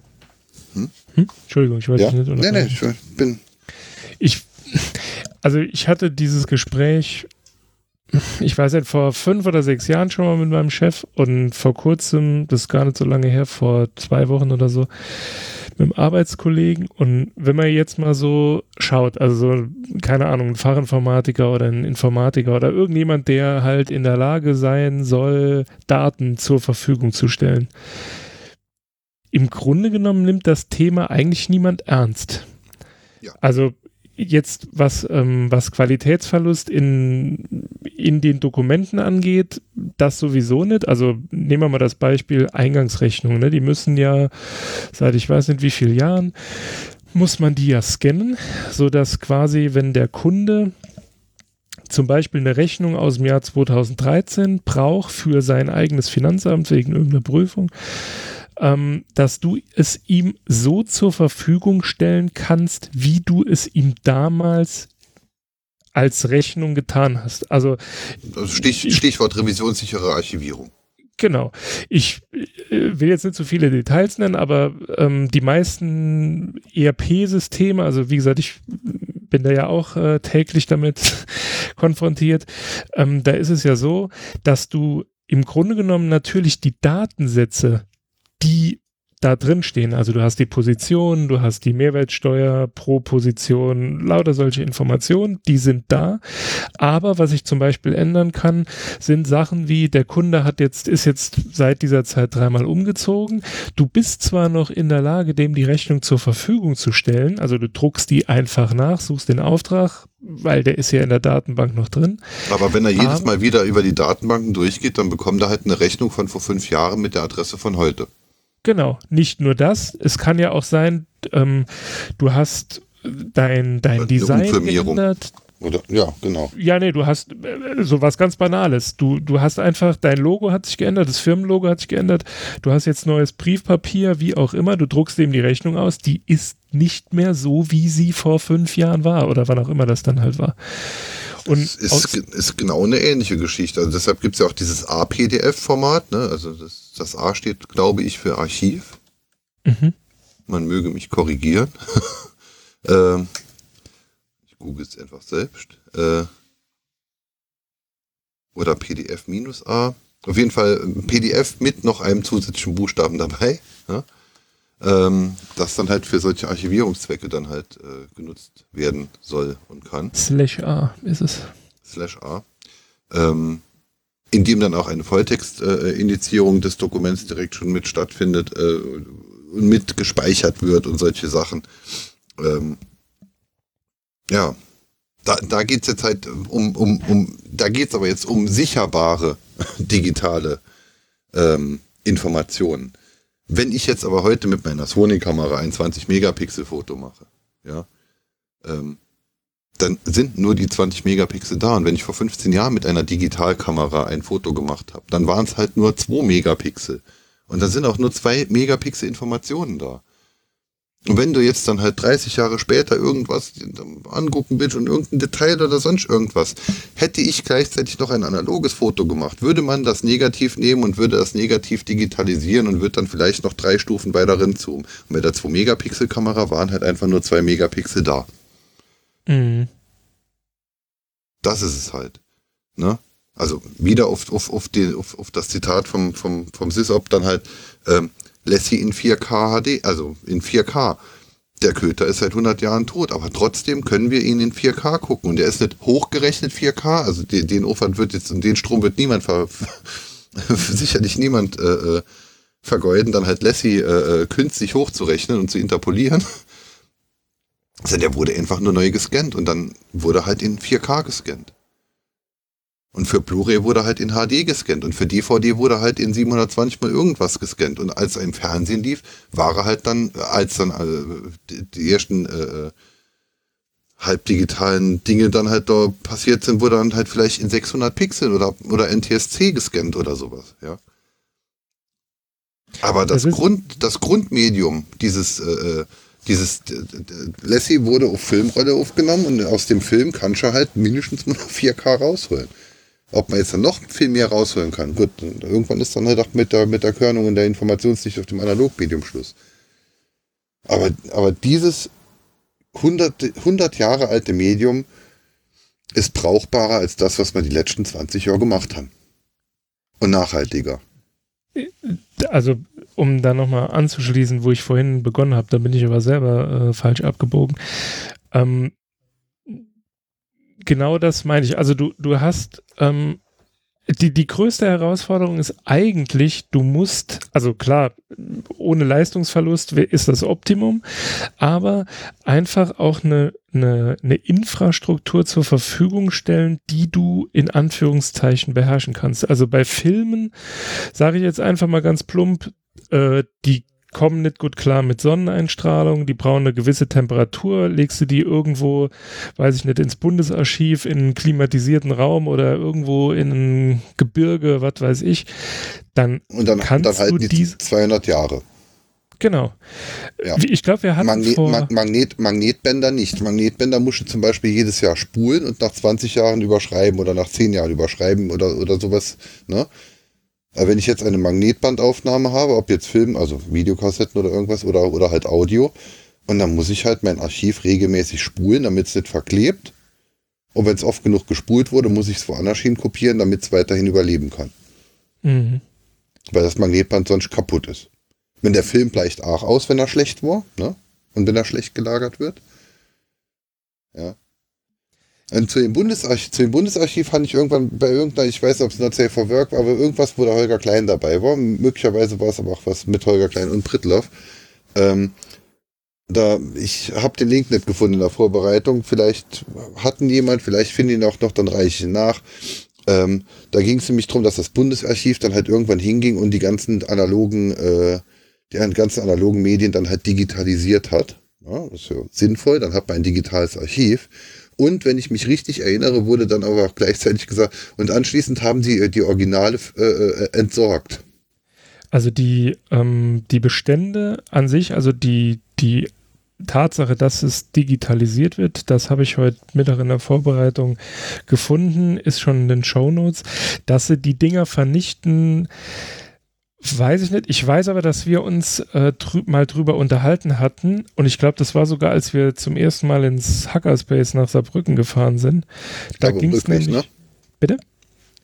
hm? Hm? Entschuldigung, ich wollte ja? nicht. Nee, nee, ich bin. Ich, also ich hatte dieses Gespräch, ich weiß nicht, vor fünf oder sechs Jahren schon mal mit meinem Chef und vor kurzem, das ist gar nicht so lange her, vor zwei Wochen oder so, mit einem Arbeitskollegen. Und wenn man jetzt mal so schaut, also so, keine Ahnung, ein Fachinformatiker oder ein Informatiker oder irgendjemand, der halt in der Lage sein soll, Daten zur Verfügung zu stellen. Im Grunde genommen nimmt das Thema eigentlich niemand ernst. Ja. Also jetzt, was, ähm, was Qualitätsverlust in, in den Dokumenten angeht, das sowieso nicht. Also nehmen wir mal das Beispiel Eingangsrechnung. Ne? Die müssen ja seit ich weiß nicht wie vielen Jahren, muss man die ja scannen, sodass quasi, wenn der Kunde zum Beispiel eine Rechnung aus dem Jahr 2013 braucht für sein eigenes Finanzamt wegen irgendeiner Prüfung, ähm, dass du es ihm so zur Verfügung stellen kannst, wie du es ihm damals als Rechnung getan hast. Also, also Stich, Stichwort revisionssichere Archivierung. Genau. Ich äh, will jetzt nicht so viele Details nennen, aber ähm, die meisten ERP-Systeme, also wie gesagt, ich bin da ja auch äh, täglich damit konfrontiert, ähm, da ist es ja so, dass du im Grunde genommen natürlich die Datensätze die da drin stehen. Also du hast die Position, du hast die Mehrwertsteuer pro Position, lauter solche Informationen, die sind da. Aber was ich zum Beispiel ändern kann, sind Sachen wie der Kunde hat jetzt, ist jetzt seit dieser Zeit dreimal umgezogen. Du bist zwar noch in der Lage, dem die Rechnung zur Verfügung zu stellen. Also du druckst die einfach nach, suchst den Auftrag, weil der ist ja in der Datenbank noch drin. Aber wenn er jedes Mal wieder über die Datenbanken durchgeht, dann bekommt er halt eine Rechnung von vor fünf Jahren mit der Adresse von heute. Genau, nicht nur das. Es kann ja auch sein, ähm, du hast dein, dein Design geändert. Oder, ja, genau. Ja, nee, du hast äh, so was ganz Banales. Du, du hast einfach, dein Logo hat sich geändert, das Firmenlogo hat sich geändert. Du hast jetzt neues Briefpapier, wie auch immer. Du druckst dem die Rechnung aus. Die ist nicht mehr so, wie sie vor fünf Jahren war oder wann auch immer das dann halt war. Und es ist, ist genau eine ähnliche Geschichte. Also deshalb gibt es ja auch dieses A-PDF-Format. Ne? Also das, das A steht, glaube ich, für Archiv. Mhm. Man möge mich korrigieren. ähm, ich google es einfach selbst. Äh, oder PDF minus A. Auf jeden Fall PDF mit noch einem zusätzlichen Buchstaben dabei. Ja? Ähm, das dann halt für solche Archivierungszwecke dann halt äh, genutzt werden soll und kann. Slash A ist es. Slash A. Ähm, in dem dann auch eine Volltextindizierung äh, des Dokuments direkt schon mit stattfindet äh, und mit gespeichert wird und solche Sachen. Ähm, ja, da, da geht es jetzt halt um, um, um, da geht es aber jetzt um sicherbare digitale ähm, Informationen. Wenn ich jetzt aber heute mit meiner Sony-Kamera ein 20-Megapixel-Foto mache, ja, ähm, dann sind nur die 20 Megapixel da. Und wenn ich vor 15 Jahren mit einer Digitalkamera ein Foto gemacht habe, dann waren es halt nur 2 Megapixel. Und dann sind auch nur 2 Megapixel Informationen da. Und wenn du jetzt dann halt 30 Jahre später irgendwas angucken willst und irgendein Detail oder sonst irgendwas, hätte ich gleichzeitig noch ein analoges Foto gemacht, würde man das negativ nehmen und würde das negativ digitalisieren und würde dann vielleicht noch drei Stufen weiter zoomen. Und bei der 2-Megapixel-Kamera waren halt einfach nur 2 Megapixel da. Mhm. Das ist es halt. Ne? Also wieder auf, auf, auf, den, auf, auf das Zitat vom, vom, vom SysOp dann halt, ähm, Lassie in 4K HD, also in 4K. Der Köter ist seit 100 Jahren tot, aber trotzdem können wir ihn in 4K gucken. Und der ist nicht hochgerechnet 4K, also den, den Aufwand wird jetzt, den Strom wird niemand, ver, sicherlich niemand äh, äh, vergeuden, dann halt Lassie äh, äh, künstlich hochzurechnen und zu interpolieren. Also der wurde einfach nur neu gescannt und dann wurde halt in 4K gescannt. Und für Blu-ray wurde halt in HD gescannt und für DVD wurde halt in 720 mal irgendwas gescannt. Und als er im Fernsehen lief, war er halt dann, als dann äh, die, ersten äh, halbdigitalen Dinge dann halt da passiert sind, wurde dann halt vielleicht in 600 Pixel oder, oder NTSC gescannt oder sowas, ja. Aber das, Das Grund, das Grundmedium dieses, äh, dieses d- d- Lassie wurde auf Filmrolle aufgenommen und aus dem Film kannst du halt mindestens mal 4K rausholen. Ob man jetzt dann noch viel mehr rausholen kann, gut, irgendwann ist dann halt auch mit der, mit der Körnung und der Informationsdichte auf dem Analogmedium Schluss. Aber, aber dieses 100, 100 Jahre alte Medium ist brauchbarer als das, was wir die letzten 20 Jahre gemacht haben. Und nachhaltiger. also um da nochmal anzuschließen, wo ich vorhin begonnen habe, da bin ich aber selber äh, falsch abgebogen. Ähm, genau das meine ich. Also du, du hast ähm, die, die größte Herausforderung ist eigentlich, du musst, also klar, ohne Leistungsverlust ist das Optimum, aber einfach auch eine, eine, eine Infrastruktur zur Verfügung stellen, die du in Anführungszeichen beherrschen kannst. Also bei Filmen sage ich jetzt einfach mal ganz plump, äh, die kommen nicht gut klar mit Sonneneinstrahlung, die brauchen eine gewisse Temperatur, legst du die irgendwo, weiß ich nicht, ins Bundesarchiv, in einen klimatisierten Raum oder irgendwo in ein Gebirge, was weiß ich, dann, Und dann, Kannst dann halten du die diese- 200 Jahre. genau. Ja. Ich glaube, wir hatten Magnet, vor... Mag Magnet, Magnetbänder nicht. Magnetbänder musst du zum Beispiel jedes Jahr spulen und nach 20 Jahren überschreiben oder nach 10 Jahren überschreiben oder, oder sowas. Ne? Aber wenn ich jetzt eine Magnetbandaufnahme habe, ob jetzt Film, also Videokassetten oder irgendwas oder, oder halt Audio, und dann muss ich halt mein Archiv regelmäßig spulen, damit es nicht verklebt. Und wenn es oft genug gespult wurde, muss ich es woanders hin kopieren, damit es weiterhin überleben kann. Mhm. Weil das Magnetband sonst kaputt ist. Wenn der Film bleicht auch aus, wenn er schlecht war, ne? Und wenn er schlecht gelagert wird. Ja. Und zu dem, Bundesarchiv, zu dem Bundesarchiv fand ich irgendwann bei irgendeiner, ich weiß nicht, ob es Not Safe for Work war, aber irgendwas, wo der Holger Klein dabei war. Möglicherweise war es aber auch was mit Holger Klein und Prittloff. Ähm, da, ich habe den Link nicht gefunden in der Vorbereitung. Vielleicht hatten jemand, vielleicht finden ihn auch noch, dann reiche ich ihn nach. Ähm, da ging es nämlich darum, dass das Bundesarchiv dann halt irgendwann hinging und die ganzen analogen, äh, die ganzen analogen Medien dann halt digitalisiert hat. Ja, das ist ja sinnvoll, dann hat man ein digitales Archiv. Und wenn ich mich richtig erinnere, wurde dann aber auch gleichzeitig gesagt, und anschließend haben sie äh, die Originale äh, äh, entsorgt. Also die, ähm, die Bestände an sich, also die, die Tatsache, dass es digitalisiert wird, das habe ich heute Mittag in der Vorbereitung gefunden, ist schon in den Shownotes. Dass sie die Dinger vernichten, weiß ich nicht. Ich weiß aber, dass wir uns äh, drü mal drüber unterhalten hatten und ich glaube, das war sogar, als wir zum ersten Mal ins Hackerspace nach Saarbrücken gefahren sind. Da ging es nämlich... ne? Bitte?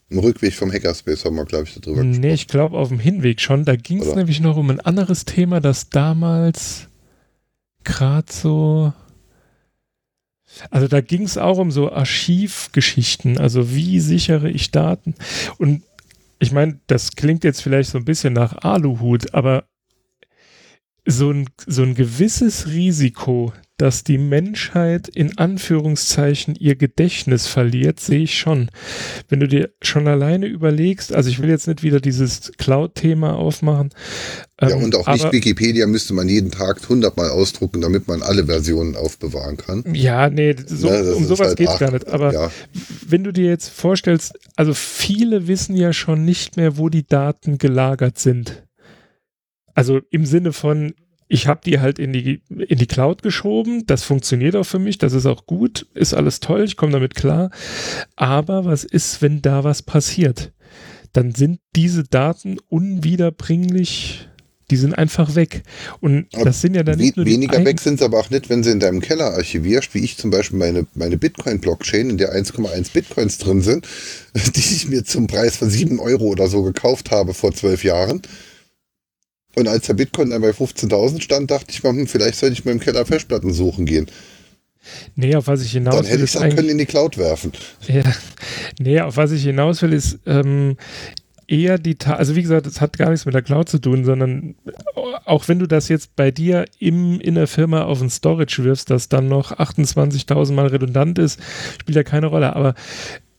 Im Rückweg vom Hackerspace haben wir, glaube ich, darüber Nee, ich glaube auf dem Hinweg schon. Da ging es nämlich noch um ein anderes Thema, das damals gerade so. Also da ging es auch um so Archivgeschichten. Also wie sichere ich Daten? Und ich meine, das klingt jetzt vielleicht so ein bisschen nach Aluhut, aber so ein, so ein gewisses Risiko, dass die Menschheit in Anführungszeichen ihr Gedächtnis verliert, sehe ich schon. Wenn du dir schon alleine überlegst, also ich will jetzt nicht wieder dieses Cloud-Thema aufmachen. Ja, ähm, und auch nicht aber- Wikipedia müsste man jeden Tag 100 Mal ausdrucken, damit man alle Versionen aufbewahren kann. Ja, nee, so, Ja, das um sowas halt geht's arg. gar nicht. Aber Ja, wenn du dir jetzt vorstellst, also viele wissen ja schon nicht mehr, wo die Daten gelagert sind. Also im Sinne von, ich habe die halt in die, in die Cloud geschoben, das funktioniert auch für mich, das ist auch gut, ist alles toll, ich komme damit klar. Aber was ist, wenn da was passiert? Dann sind diese Daten unwiederbringlich, die sind einfach weg. Und das sind ja dann nicht nur die weniger weg sind sie aber auch nicht, wenn sie in deinem Keller archivierst, wie ich zum Beispiel meine, meine Bitcoin-Blockchain, in der 1,1 Bitcoins drin sind, die ich mir zum Preis von 7 Euro oder so gekauft habe vor zwölf Jahren. Und als der Bitcoin dann bei 15.000 stand, dachte ich mal, hm, vielleicht sollte ich mal im Keller Festplatten suchen gehen. Nee, auf was ich hinaus Dann will, hätte ich es auch können in die Cloud werfen. Ja, nee, auf was ich hinaus will, ist ähm, eher die, Ta also wie gesagt, es hat gar nichts mit der Cloud zu tun, sondern auch wenn du das jetzt bei dir im, in der Firma auf ein Storage wirfst, das dann noch 28.000 Mal redundant ist, spielt ja keine Rolle, aber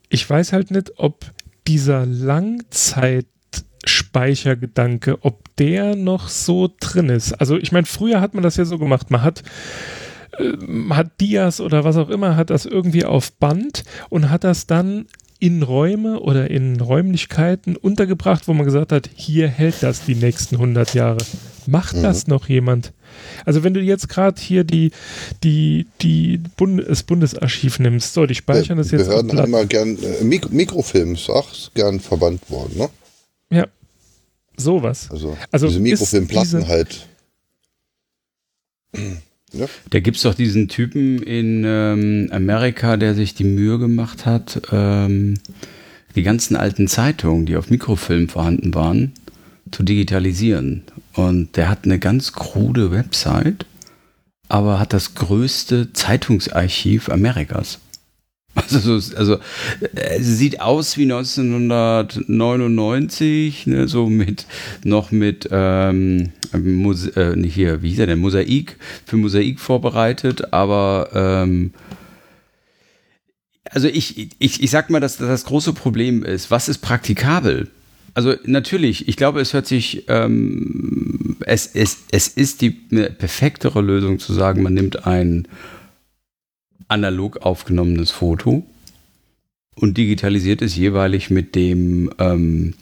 ich weiß halt nicht, ob dieser Langzeitspeichergedanke, ob der noch so drin ist. Also ich meine, früher hat man das ja so gemacht, man hat äh, man hat Dias oder was auch immer, hat das irgendwie auf Band und hat das dann in Räume oder in Räumlichkeiten untergebracht, wo man gesagt hat, hier hält das die nächsten 100 Jahre. Macht mhm. das noch jemand? Also wenn du jetzt gerade hier die, die, die Bund das Bundesarchiv nimmst, so, die speichern das jetzt. Behörden haben immer gern äh, Mik Mikrofilm ist auch gern verbannt worden, ne? Ja. Sowas. Also, also diese Mikrofilmplatten diese halt. Ja. Da gibt es doch diesen Typen in ähm, Amerika, der sich die Mühe gemacht hat, ähm, die ganzen alten Zeitungen, die auf Mikrofilm vorhanden waren, zu digitalisieren. Und der hat eine ganz krude Website, aber hat das größte Zeitungsarchiv Amerikas. Also, so, also äh, sieht aus wie 1999, ne, so mit noch mit ähm, Mose äh, hier, wie hieß er denn, Mosaik für Mosaik vorbereitet, aber ähm, also ich, ich, ich sag mal, dass das große Problem ist, was ist praktikabel? Also natürlich, ich glaube, es hört sich, ähm, es, es, es ist die perfektere Lösung zu sagen, man nimmt ein analog aufgenommenes Foto und digitalisiert es jeweilig mit dem ähm,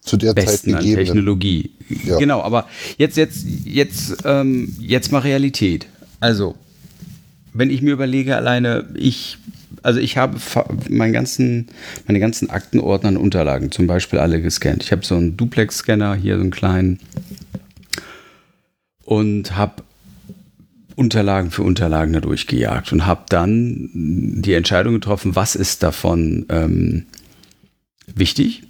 zu der besten Zeit an Technologie. Ja. Genau, aber jetzt, jetzt, jetzt, ähm, jetzt mal Realität. Also, wenn ich mir überlege, alleine ich, also ich habe meinen ganzen, meine ganzen Aktenordner und Unterlagen zum Beispiel alle gescannt. Ich habe so einen Duplex-Scanner hier, so einen kleinen und habe Unterlagen für Unterlagen da durchgejagt und habe dann die Entscheidung getroffen, was ist davon ähm, wichtig.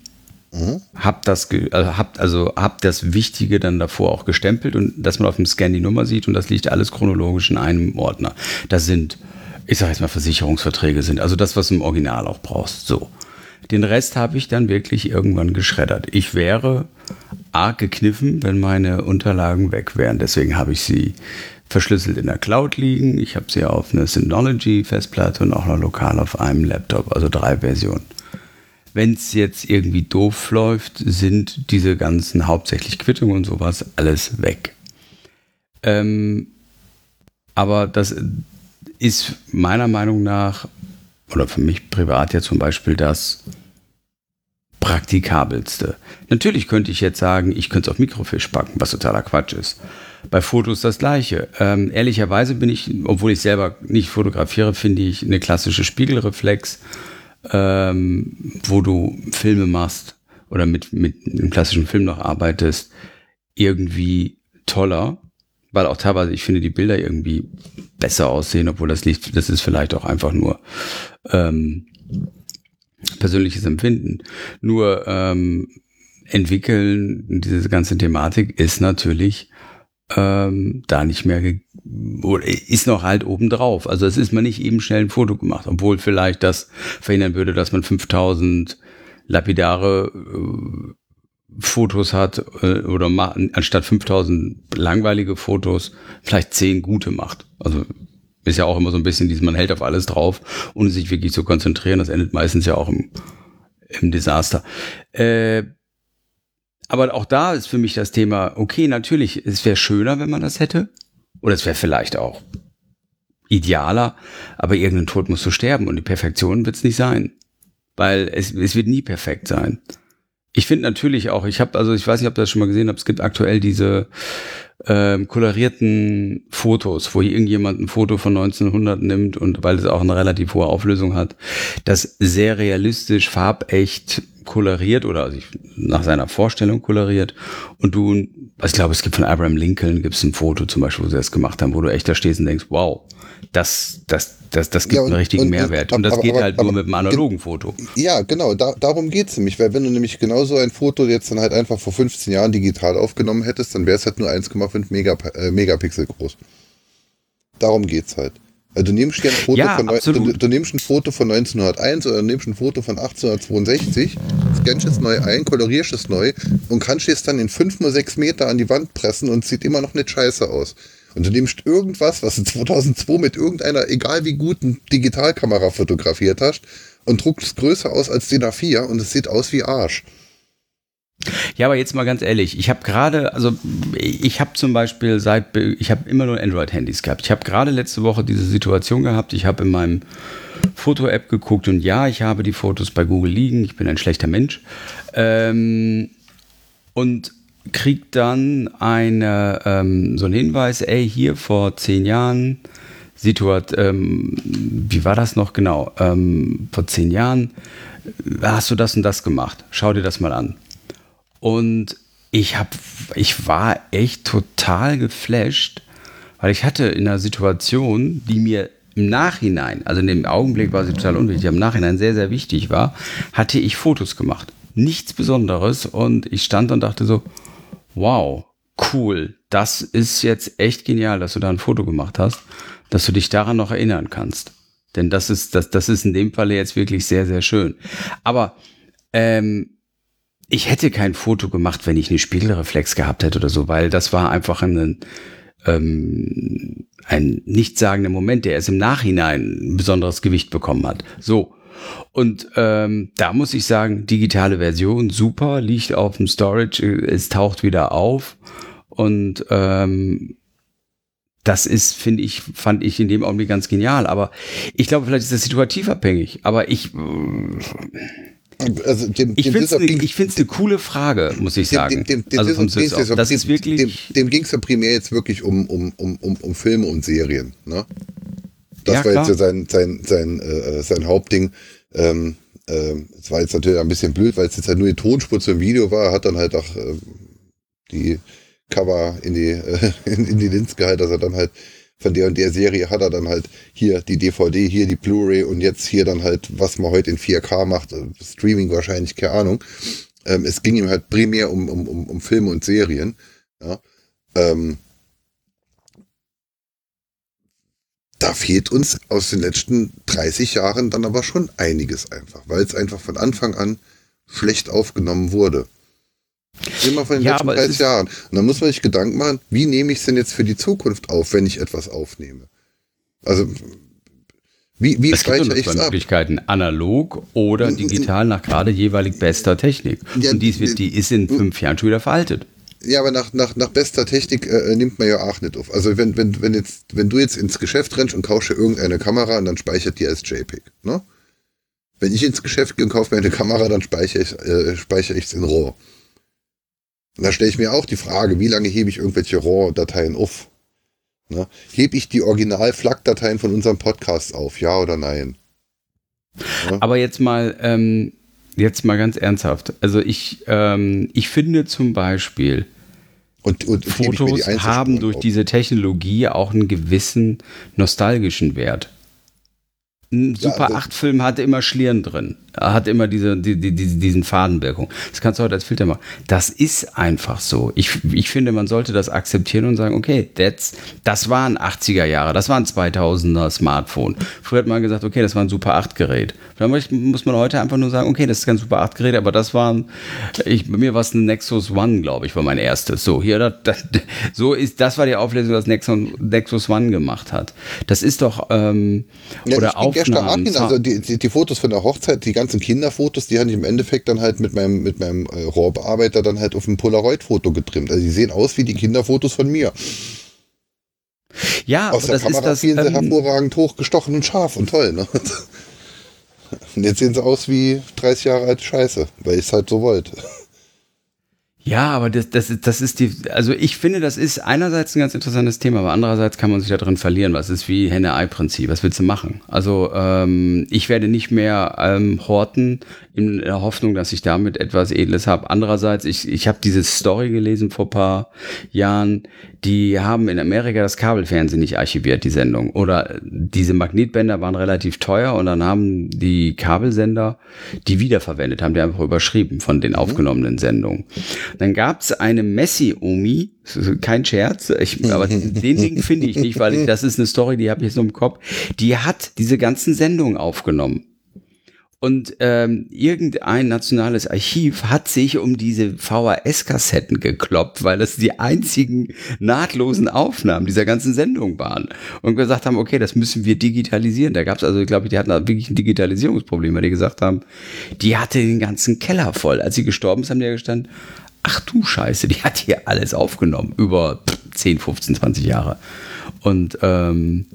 Mhm. Hab das, also hab, also hab das Wichtige dann davor auch gestempelt und dass man auf dem Scan die Nummer sieht und das liegt alles chronologisch in einem Ordner. Das sind, ich sage jetzt mal, Versicherungsverträge sind, also das, was du im Original auch brauchst. So. Den Rest habe ich dann wirklich irgendwann geschreddert. Ich wäre arg gekniffen, wenn meine Unterlagen weg wären. Deswegen habe ich sie verschlüsselt in der Cloud liegen. Ich habe sie auf einer Synology-Festplatte und auch noch lokal auf einem Laptop, also drei Versionen. Wenn es jetzt irgendwie doof läuft, sind diese ganzen hauptsächlich Quittungen und sowas alles weg. Ähm, aber das ist meiner Meinung nach, oder für mich privat ja zum Beispiel das praktikabelste. Natürlich könnte ich jetzt sagen, ich könnte es auf Mikrofisch packen, was totaler Quatsch ist. Bei Fotos das gleiche. Ähm, ehrlicherweise bin ich, obwohl ich selber nicht fotografiere, finde ich eine klassische Spiegelreflex, ähm, wo du Filme machst oder mit, mit einem klassischen Film noch arbeitest, irgendwie toller, weil auch teilweise ich finde die Bilder irgendwie besser aussehen, obwohl das liegt, das ist vielleicht auch einfach nur ähm, persönliches Empfinden. Nur ähm, entwickeln, diese ganze Thematik ist natürlich ähm, da nicht mehr ist noch halt oben drauf. Also es ist man nicht eben schnell ein Foto gemacht, obwohl vielleicht das verhindern würde, dass man 5000 lapidare äh, Fotos hat äh, oder anstatt 5000 langweilige Fotos vielleicht 10 gute macht. Also ist ja auch immer so ein bisschen dieses, man hält auf alles drauf, ohne sich wirklich zu konzentrieren. Das endet meistens ja auch im, im Desaster. Äh, aber auch da ist für mich das Thema, okay, natürlich, es wäre schöner, wenn man das hätte. Oder es wäre vielleicht auch idealer, aber irgendein Tod musst du sterben und die Perfektion wird es nicht sein. Weil es, es wird nie perfekt sein. Ich finde natürlich auch, ich habe, also ich weiß nicht, ob ihr das schon mal gesehen habt, es gibt aktuell diese ähm, kolorierten Fotos, wo irgendjemand ein Foto von 1900 nimmt und weil es auch eine relativ hohe Auflösung hat, das sehr realistisch, farbecht koloriert oder also nach seiner Vorstellung koloriert und du, ich glaube, es gibt von Abraham Lincoln gibt es ein Foto zum Beispiel, wo sie das gemacht haben, wo du echt da stehst und denkst, wow, das, das, das, das gibt ja, und, einen richtigen und, Mehrwert. Und das aber, geht aber, halt aber, nur mit einem analogen Foto. Ja, genau, da, darum geht es nämlich, weil wenn du nämlich genauso ein Foto jetzt dann halt einfach vor 15 Jahren digital aufgenommen hättest, dann wäre es halt nur 1,5 Megap äh, Megapixel groß. Darum geht's halt. Also du nimmst ein Foto, ja, von, du, du, nimmst ein Foto von 1901 oder du nimmst ein Foto von 1862, scannst es neu ein, kolorierst es neu und kannst es dann in 5 oder 6 Meter an die Wand pressen und sieht immer noch nicht scheiße aus. Und du nimmst irgendwas, was du 2002 mit irgendeiner, egal wie guten Digitalkamera fotografiert hast, und druckt es größer aus als DIN A4 und es sieht aus wie Arsch. Ja, aber jetzt mal ganz ehrlich, ich habe gerade, also ich habe zum Beispiel seit, ich habe immer nur Android-Handys gehabt. Ich habe gerade letzte Woche diese Situation gehabt, ich habe in meinem Foto-App geguckt und ja, ich habe die Fotos bei Google liegen, ich bin ein schlechter Mensch. Ähm, und kriegt dann eine, ähm, so einen Hinweis, ey, hier vor zehn Jahren, Situation, ähm, wie war das noch genau? Ähm, vor zehn Jahren hast du das und das gemacht. Schau dir das mal an. Und ich habe, ich war echt total geflasht, weil ich hatte in einer Situation, die mir im Nachhinein, also in dem Augenblick war sie total unwichtig, im Nachhinein sehr, sehr wichtig war, hatte ich Fotos gemacht. Nichts Besonderes und ich stand und dachte so, wow, cool, das ist jetzt echt genial, dass du da ein Foto gemacht hast, dass du dich daran noch erinnern kannst. Denn das ist, das, das ist in dem Falle jetzt wirklich sehr, sehr schön. Aber ähm, ich hätte kein Foto gemacht, wenn ich eine Spiegelreflex gehabt hätte oder so, weil das war einfach ein, ähm, ein nichtssagender Moment, der erst im Nachhinein ein besonderes Gewicht bekommen hat. So. Und ähm, da muss ich sagen, digitale Version, super, liegt auf dem Storage, es taucht wieder auf. Und ähm, das ist, finde ich, fand ich in dem Augenblick ganz genial. Aber ich glaube, vielleicht ist das situativ abhängig. Aber ich. Also dem, ich finde es eine, coole Frage, muss ich sagen. Dem, dem, also vom das ist wirklich dem, dem ging es ja primär jetzt wirklich um, um, um, um, um Filme und Serien. Ne? Das ja, war klar. jetzt ja sein, sein, sein, äh, sein Hauptding. Ähm, äh, es war jetzt natürlich ein bisschen blöd, weil es jetzt halt nur die Tonspur zum Video war, hat dann halt auch äh, die Cover in die, äh, in, in die Linz gehalten, dass er dann halt von der und der Serie hat er dann halt hier die DVD, hier die Blu-ray und jetzt hier dann halt, was man heute in 4K macht, äh, Streaming wahrscheinlich, keine Ahnung. Ähm, es ging ihm halt primär um, um, um, um Filme und Serien. Ja. Ähm, da fehlt uns aus den letzten 30 Jahren dann aber schon einiges einfach, weil es einfach von Anfang an schlecht aufgenommen wurde. Immer von den ja, letzten 30 Jahren. Und dann muss man sich Gedanken machen, wie nehme ich es denn jetzt für die Zukunft auf, wenn ich etwas aufnehme? Also, wie, wie es speichere ich es ab? Möglichkeiten, analog oder digital nach gerade jeweilig bester Technik. Ja, Und dies wird, die ist in fünf Jahren schon wieder veraltet. Ja, aber nach, nach, nach bester Technik äh, nimmt man ja auch nicht auf. Also wenn, wenn, wenn, jetzt, wenn du jetzt ins Geschäft rennst und kaufst dir irgendeine Kamera und dann speichert die als JPEG. Ne? Wenn ich ins Geschäft gehe und kaufe mir eine Kamera, dann speichere ich äh, speichere in RAW. Und da stelle ich mir auch die Frage, wie lange hebe ich irgendwelche RAW-Dateien auf? Ne? Hebe ich die Original-FLAC-Dateien von unserem Podcast auf, ja oder nein? Ne? Aber jetzt mal, ähm, jetzt mal ganz ernsthaft. Also ich, ähm, ich finde zum Beispiel, und, und Fotos haben durch auf. diese Technologie auch einen gewissen nostalgischen Wert. Ein Super ja, 8-Film hatte immer Schlieren drin. Er hat immer diese, die, die, diesen Fadenwirkung. Das kannst du heute als Filter machen. Das ist einfach so. Ich, ich finde, man sollte das akzeptieren und sagen, okay, that's, das waren 80er Jahre, das waren 2000er Smartphone. Früher hat man gesagt, okay, das war ein Super 8-Gerät. Dann muss man heute einfach nur sagen, okay, das ist kein Super 8-Gerät, aber das war, ich, bei mir war es ein Nexus One, glaube ich, war mein erstes. So, hier, das, das, so ist, das war die Auflösung, was Nexus, Nexus One gemacht hat. Das ist doch, ähm, ja, oder auch Aufnahmen. Also die, die, die, Fotos von der Hochzeit, die ganzen Kinderfotos, die hatte ich im Endeffekt dann halt mit meinem, mit meinem äh, RAW-Bearbeiter dann halt auf ein Polaroid-Foto getrimmt. Also die sehen aus wie die Kinderfotos von mir. Ja, Aus der das Kamera ist das, ähm, hervorragend hochgestochen und scharf und toll. Ne? Und jetzt sehen sie aus wie 30 Jahre alte Scheiße, weil ich es halt so wollte. Ja, aber das, das, das ist die, also ich finde, das ist einerseits ein ganz interessantes Thema, aber andererseits kann man sich da drin verlieren. Was ist wie Henne-Ei-Prinzip? Was willst du machen? Also ähm, ich werde nicht mehr ähm, horten in der Hoffnung, dass ich damit etwas Edles habe. Andererseits, ich, ich habe diese Story gelesen vor paar Jahren, die haben in Amerika das Kabelfernsehen nicht archiviert, die Sendung. Oder diese Magnetbänder waren relativ teuer und dann haben die Kabelsender die wiederverwendet, haben die einfach überschrieben von den mhm. aufgenommenen Sendungen. Dann gab es eine Messi-Omi, kein Scherz, ich, aber den Ding finde ich nicht, weil ich, das ist eine Story, die habe ich so im Kopf. Die hat diese ganzen Sendungen aufgenommen Und ähm, irgendein nationales Archiv hat sich um diese VHS-Kassetten gekloppt, weil das die einzigen nahtlosen Aufnahmen dieser ganzen Sendung waren. Und gesagt haben, okay, das müssen wir digitalisieren. Da gab es also, glaube ich, die hatten wirklich ein Digitalisierungsproblem, weil die gesagt haben, die hatte den ganzen Keller voll. Als sie gestorben ist, haben die ja gestanden, ach du Scheiße, die hat hier alles aufgenommen über 10, 15, 20 Jahre. Und ähm,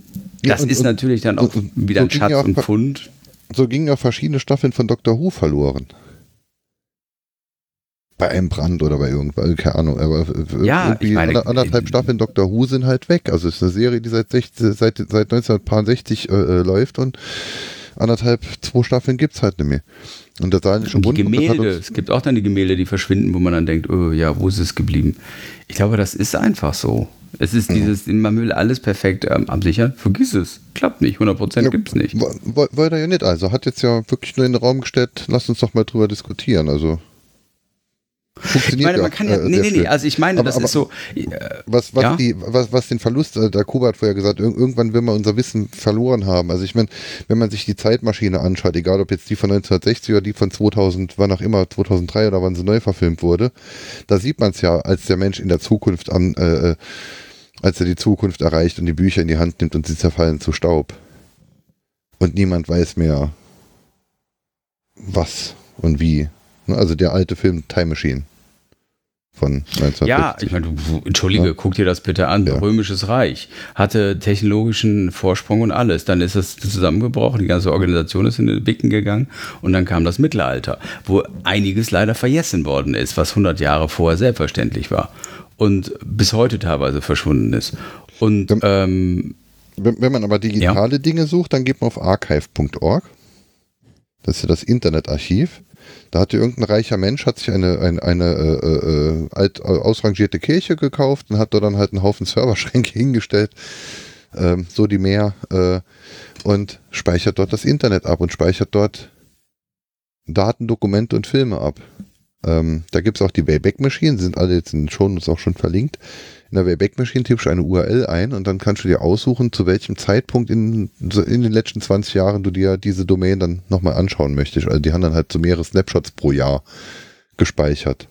das Ja, und- ist und- natürlich dann auch und- wieder so ein Schatz ja auch und Pfund. So gingen ja verschiedene Staffeln von Doctor Who verloren. Bei einem Brand oder bei irgendwas, keine Ahnung. Aber äh, Ja, irgendwie ich meine, ander- anderthalb äh, Staffeln Doctor Who sind halt weg. Also es ist eine Serie, die seit, 60, seit, seit 1960 äh, äh, läuft und anderthalb, zwei Staffeln gibt es halt nicht mehr. Und der Saarländische Und die das Gemälde, es gibt auch dann die Gemälde, die verschwinden, wo man dann denkt, oh ja, wo ist es geblieben? Ich glaube, das ist einfach so. Es ist dieses, man will alles perfekt ähm, absichern, vergiss es, klappt nicht, 100% Ja, gibt's nicht. wo- wo- Wollte er ja nicht. Also hat jetzt ja wirklich nur in den Raum gestellt, lasst uns doch mal drüber diskutieren. Also Ich funktioniert meine, ja, man kann ja, äh, nee, nee, nee, also ich meine, Aber- das aber- ist so, äh, Was, was, Ja? die, was, was den Verlust, äh, der Kuba hat vorher gesagt, ir irgendwann will man unser Wissen verloren haben. Also ich meine, wenn man sich die Zeitmaschine anschaut, egal ob jetzt die von 1960 oder die von 2000, wann auch immer, 2003 oder wann sie neu verfilmt wurde, da sieht man es ja, als der Mensch in der Zukunft an, äh, äh, als er die Zukunft erreicht und die Bücher in die Hand nimmt und sie zerfallen zu Staub. Und niemand weiß mehr, was und wie. Ne, Also der alte Film Time Machine von 1960. ja, ich meine, du, entschuldige, Ja. guck dir das bitte an. Ja. Römisches Reich hatte technologischen Vorsprung und alles. Dann ist es zusammengebrochen, die ganze Organisation ist in den Wicken gegangen und dann kam das Mittelalter, wo einiges leider vergessen worden ist, was 100 Jahre vorher selbstverständlich war und bis heute teilweise verschwunden ist. Und Ja. ähm, Wenn, wenn man aber digitale Dinge sucht, dann geht man auf archive.org. Das ist ja das Internetarchiv. Da hatte irgendein reicher Mensch, hat sich eine, eine, eine äh, äh, alt, äh, ausrangierte Kirche gekauft und hat dort dann halt einen Haufen Serverschränke hingestellt, ähm, so die mehr, äh, und speichert dort das Internet ab und speichert dort Daten, Dokumente und Filme ab. Ähm, da gibt es auch die Wayback Machine, sind alle jetzt in den Shownotes auch schon verlinkt. In der Wayback Machine tippst du eine URL ein und dann kannst du dir aussuchen, zu welchem Zeitpunkt in, in den letzten 20 Jahren du dir diese Domain dann nochmal anschauen möchtest. Also die haben dann halt so mehrere Snapshots pro Jahr gespeichert.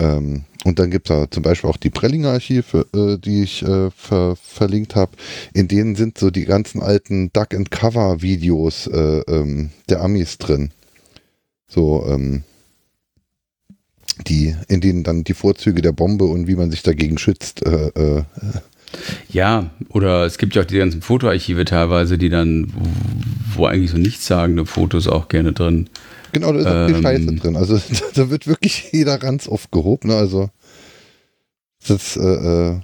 Ähm, und dann gibt es da zum Beispiel auch die Prellinger Archive, äh, die ich äh, ver verlinkt habe. In denen sind so die ganzen alten Duck and Cover Videos äh, ähm, der Amis drin. So, ähm, die, in denen dann die Vorzüge der Bombe und wie man sich dagegen schützt. Äh, äh, Ja, oder es gibt ja auch die ganzen Fotoarchive teilweise, die dann, wo, eigentlich so nichtssagende Fotos auch gerne drin. genau, da ist auch viel Ähm. Scheiße drin. Also da wird wirklich jeder Ranz aufgehoben. Ne? Also das äh, äh,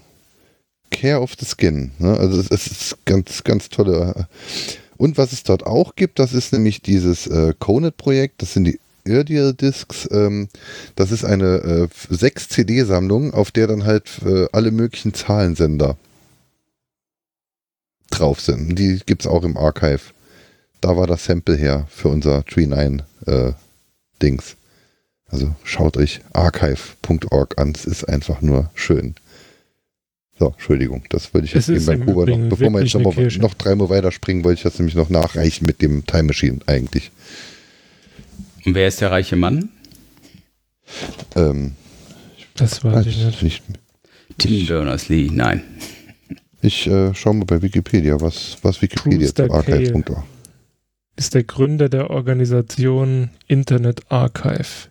Care of the Skin. Ne? Also es, es ist ganz, ganz tolle. äh, Und was es dort auch gibt, das ist nämlich dieses äh, Conet-Projekt. Das sind die Irdial Discs. Ähm, das ist eine äh, 6 CD-Sammlung, auf der dann halt äh, alle möglichen Zahlensender drauf sind. Die gibt es auch im Archive. Da war das Sample her für unser Tree 9 äh, Dings. Also schaut euch archive.org an. Es ist einfach nur schön. So, Entschuldigung, das würde ich Es jetzt eben bei Kuba noch, bevor wir jetzt noch, noch dreimal weiterspringen, wollte ich das nämlich noch nachreichen mit dem Time Machine eigentlich. Und wer ist der reiche Mann? Ähm, Das weiß ich nicht. nicht. Tim Berners-Lee, nein. Ich äh, schaue mal bei Wikipedia, was, was Wikipedia Brewster zu archive.org. Ist der Gründer der Organisation Internet Archive.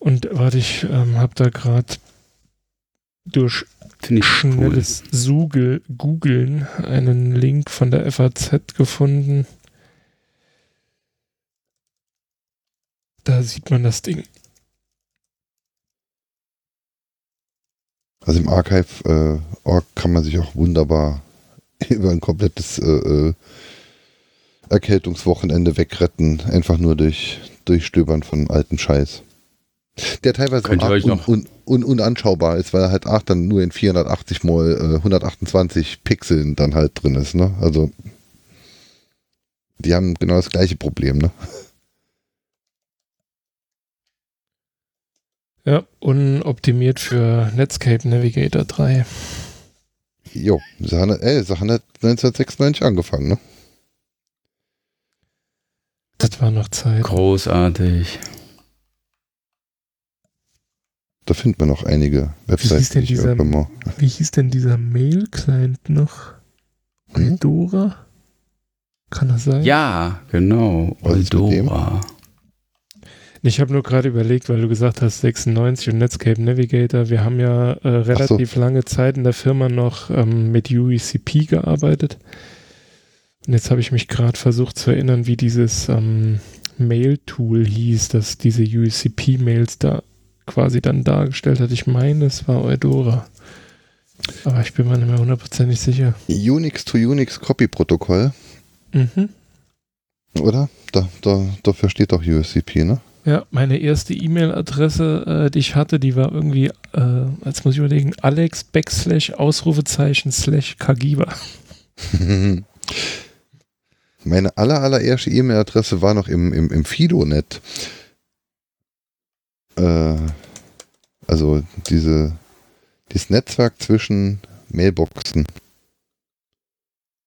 Und warte, ich ähm, habe da gerade durch cool. schnelles Sugel, Googeln einen Link von der FAZ gefunden. Da sieht man das Ding. Also im Archive.org kann man sich auch wunderbar über ein komplettes äh, äh, Erkältungswochenende wegretten, einfach nur durch Durchstöbern von alten Scheiß. Der teilweise un, noch- un, un, unanschaubar ist, weil er halt ach, dann nur in 480 mal äh, 128 Pixeln dann halt drin ist. Ne? Also die haben genau das gleiche Problem. Ne? Ja, unoptimiert für Netscape Navigator 3. Jo, ey, haben halt 1996 angefangen. Ne? Das war noch Zeit. Großartig. Da findet man noch einige Webseiten. hieß denn dieser- Wie hieß denn dieser Mail-Client noch? Hm? Eudora? Kann das sein? Ja, genau. Was ist mit dem? Eudora. Ich habe nur gerade überlegt, weil du gesagt hast 96 und Netscape Navigator. Wir haben ja äh, relativ lange Zeit in der Firma noch ähm, mit UECP gearbeitet. Und jetzt habe ich mich gerade versucht zu erinnern, wie dieses ähm, Mail-Tool hieß, das diese UECP-Mails da quasi dann dargestellt hat. Ich meine, es war Eudora. Aber ich bin mir nicht mehr hundertprozentig sicher. Unix to Unix Copy Protokoll, Mhm. oder? Da, da, dafür steht doch USCP, ne? Ja, meine erste E-Mail-Adresse, äh, die ich hatte, die war irgendwie, äh, jetzt muss ich überlegen, Alex Backslash Ausrufezeichen slash Kagiba. Meine aller, allererste E-Mail-Adresse war noch im, im, im Fidonet. Äh, also diese, dieses Netzwerk zwischen Mailboxen.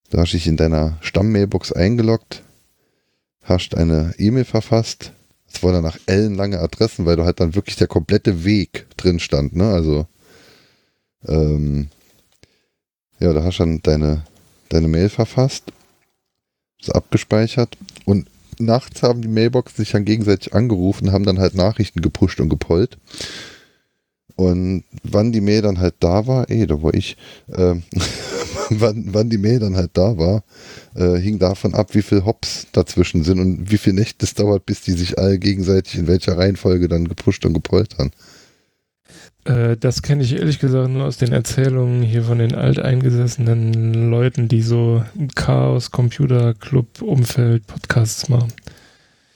Da hast du dich in deiner Stamm-Mailbox eingeloggt, hast eine E-Mail verfasst. Es waren danach ellenlange Adressen, weil du halt dann wirklich der komplette Weg drin stand, ne? Also, ähm, ja, da hast du dann deine, deine Mail verfasst ist abgespeichert und nachts haben die Mailboxen sich dann gegenseitig angerufen, haben dann halt Nachrichten gepusht und gepollt. Und wann die Mail dann halt da war, eh, da war ich, ähm, wann, wann die Mail dann halt da war, äh, hing davon ab, wie viel Hops dazwischen sind und wie viel Nächte es dauert, bis die sich alle gegenseitig in welcher Reihenfolge dann gepusht und gepollt haben. Äh, das kenne ich ehrlich gesagt nur aus den Erzählungen hier von den alteingesessenen Leuten, die so im Chaos, Computer, Club, Umfeld, Podcasts machen.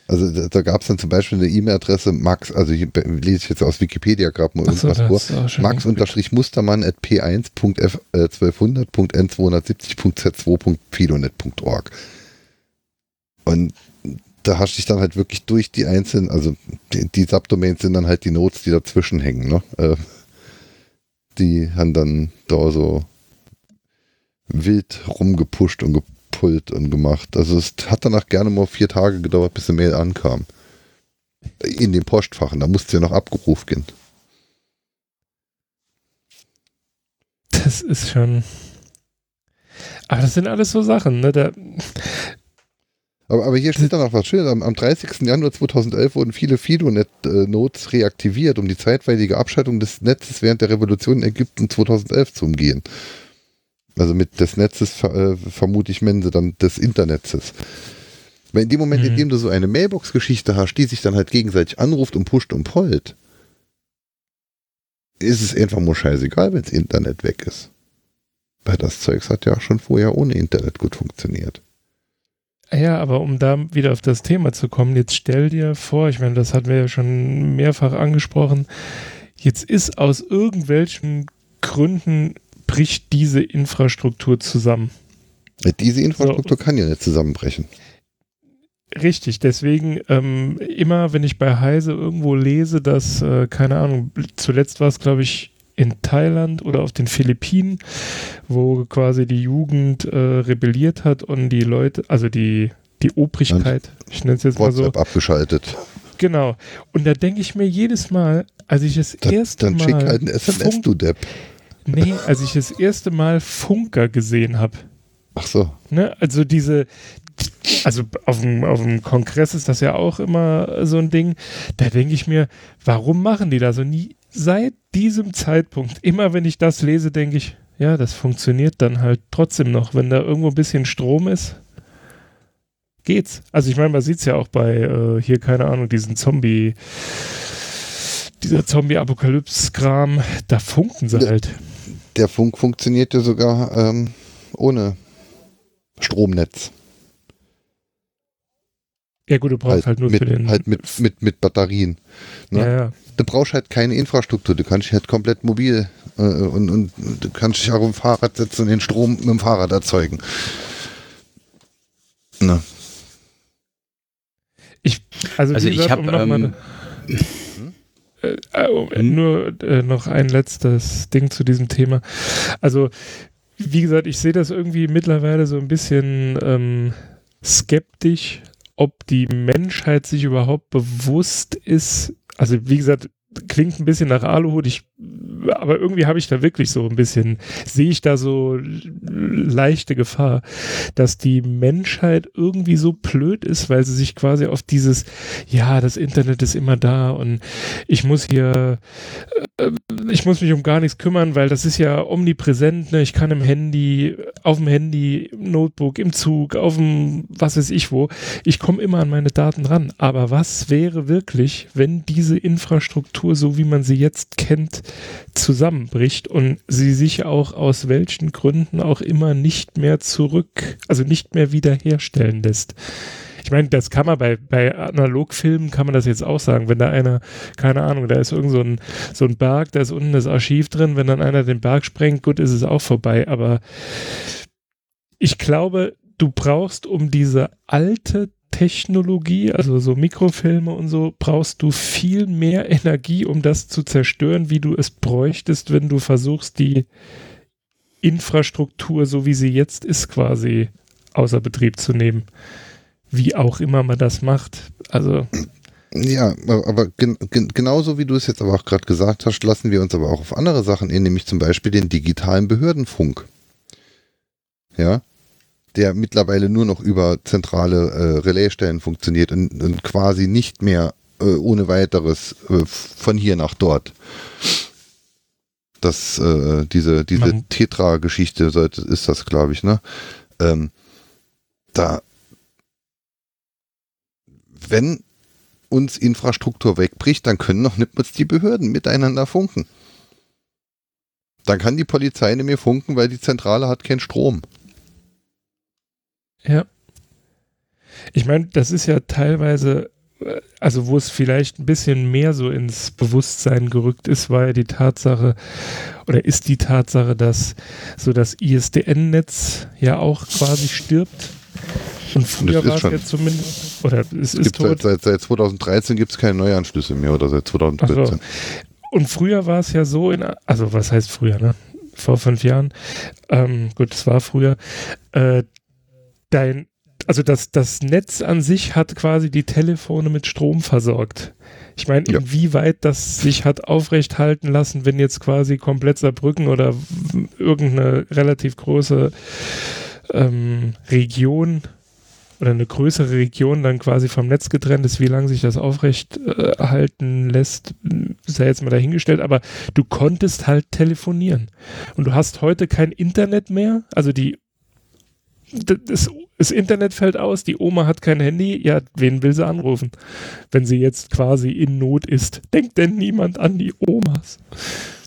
Also da, da gab es dann zum Beispiel eine E-Mail-Adresse Max, also be- lese ich jetzt aus Wikipedia gerade mal irgendwas vor. auch schon Max-Mustermann at p1.1200.n270.z2.fidonet.org. Und da hast du dich dann halt wirklich durch die einzelnen, also die, die Subdomains sind dann halt die Nodes, die dazwischen hängen, ne? Äh, die haben dann da so wild rumgepusht und und gemacht. Also es hat danach gerne mal vier Tage gedauert, bis eine Mail ankam. In den Postfachen, da musste ja noch abgerufen gehen. Das ist schon. Aber das sind alles so Sachen, ne? Da, Aber, aber hier steht dann auch was Schönes. Am, am 30. Januar 2011 wurden viele Fidonet-Nodes reaktiviert, um die zeitweilige Abschaltung des Netzes während der Revolution in Ägypten 2011 zu umgehen. Also mit des Netzes äh, vermute ich Mense dann des Internets. Weil in dem Moment, in Mhm. dem du so eine Mailbox-Geschichte hast, die sich dann halt gegenseitig anruft und pusht und pollt, ist es einfach nur scheißegal, wenn das Internet weg ist. Weil das Zeugs hat ja schon vorher ohne Internet gut funktioniert. ja, aber um da wieder auf das Thema zu kommen, jetzt stell dir vor, ich meine, das hatten wir ja schon mehrfach angesprochen, jetzt ist aus irgendwelchen Gründen bricht diese Infrastruktur zusammen. Diese Infrastruktur kann ja nicht zusammenbrechen. Richtig, deswegen ähm, immer, wenn ich bei Heise irgendwo lese, dass, äh, keine Ahnung, zuletzt war es, glaube ich, in Thailand oder auf den Philippinen, wo quasi die Jugend äh, rebelliert hat und die Leute, also die, die Obrigkeit, ich nenne es jetzt mal so, WhatsApp abgeschaltet. genau. Und da denke ich mir jedes Mal, als ich das Dann, erste dann schick Mal halt ein SMS, Funk, du Depp. Nee, als ich das erste Mal Funker gesehen habe, Ach so. Ne? Also diese, also auf dem, auf dem Kongress ist das ja auch immer so ein Ding. Da denke ich mir, warum machen die das? Und nie, seit diesem Zeitpunkt, immer wenn ich das lese, denke ich, ja, das funktioniert dann halt trotzdem noch. Wenn da irgendwo ein bisschen Strom ist, geht's. Also ich meine, man sieht es ja auch bei äh, hier, keine Ahnung, diesen Zombie, dieser Zombie-Apokalypse-Kram, da funken sie halt. Der Funk funktioniert ja sogar ähm, ohne Stromnetz. Ja gut, du brauchst halt, nur mit, für den... halt mit, mit, mit Batterien. ne? ja, ja. Du brauchst halt keine Infrastruktur. Du kannst dich halt komplett mobil äh, und, und du kannst dich auch dem Fahrrad setzen und den Strom mit dem Fahrrad erzeugen. Na, Ich, also, Also ich gesagt, hab, um noch mal ähm, äh, äh, äh, Hm? nur äh, noch ein letztes Ding zu diesem Thema. Also, wie gesagt, ich sehe das irgendwie mittlerweile so ein bisschen ähm, skeptisch, ob die Menschheit sich überhaupt bewusst ist, also wie gesagt, klingt ein bisschen nach Aluhut, ich, aber irgendwie habe ich da wirklich so ein bisschen, sehe ich da so leichte Gefahr, dass die Menschheit irgendwie so blöd ist, weil sie sich quasi auf dieses, ja, das Internet ist immer da und ich muss hier, ich muss mich um gar nichts kümmern, weil das ist ja omnipräsent, ne? ich kann im Handy, auf dem Handy, im Notebook, im Zug, auf dem, was weiß ich wo, ich komme immer an meine Daten ran. Aber was wäre wirklich, wenn diese Infrastruktur so wie man sie jetzt kennt, zusammenbricht und sie sich auch aus welchen Gründen auch immer nicht mehr zurück, also nicht mehr wiederherstellen lässt. Ich meine, das kann man bei, bei Analogfilmen kann man das jetzt auch sagen. Wenn da einer, keine Ahnung, da ist irgend so ein, so ein Berg, da ist unten das Archiv drin, wenn dann einer den Berg sprengt, gut, ist es auch vorbei. Aber ich glaube, du brauchst, um diese alte Technologie, also so Mikrofilme und so, brauchst du viel mehr Energie, um das zu zerstören, wie du es bräuchtest, wenn du versuchst, die Infrastruktur, so wie sie jetzt ist, quasi außer Betrieb zu nehmen. Wie auch immer man das macht. Also. Ja, aber gen gen genauso wie du es jetzt aber auch gerade gesagt hast, lassen wir uns aber auch auf andere Sachen in, nämlich zum Beispiel den digitalen Behördenfunk. Ja, der mittlerweile nur noch über zentrale äh, Relaisstellen funktioniert und, und, quasi nicht mehr äh, ohne weiteres äh, von hier nach dort. Das, äh, diese, diese Tetra-Geschichte ist das, glaube ich, ne? Ähm, da, wenn uns Infrastruktur wegbricht, dann können noch nicht mal die Behörden miteinander funken. Dann kann die Polizei nicht mehr funken, weil die Zentrale hat keinen Strom. Ja. Ich meine, das ist ja teilweise, äh, also wo es vielleicht ein bisschen mehr so ins Bewusstsein gerückt ist, war ja die Tatsache oder ist die Tatsache, dass so das ISDN-Netz ja auch quasi stirbt. Und früher war es ja zumindest, oder es ist tot. Seit, seit, seit 2013 gibt es keine Neuanschlüsse mehr oder seit 2014. So. Und früher war es ja so, in, also was heißt früher, ne? Vor fünf Jahren. Ähm, gut, es war früher. Äh, dein, also das, das Netz an sich hat quasi die Telefone mit Strom versorgt. Ich meine, ja. inwieweit das sich hat aufrecht halten lassen, wenn jetzt quasi komplett Saarbrücken oder irgendeine relativ große ähm, Region oder eine größere Region dann quasi vom Netz getrennt ist, wie lange sich das aufrecht äh, halten lässt, sei jetzt mal dahingestellt, aber du konntest halt telefonieren. Und du hast heute kein Internet mehr, also die das, das, Internet fällt aus, die Oma hat kein Handy, ja, wen will sie anrufen, wenn sie jetzt quasi in Not ist? Denkt denn niemand an die Omas?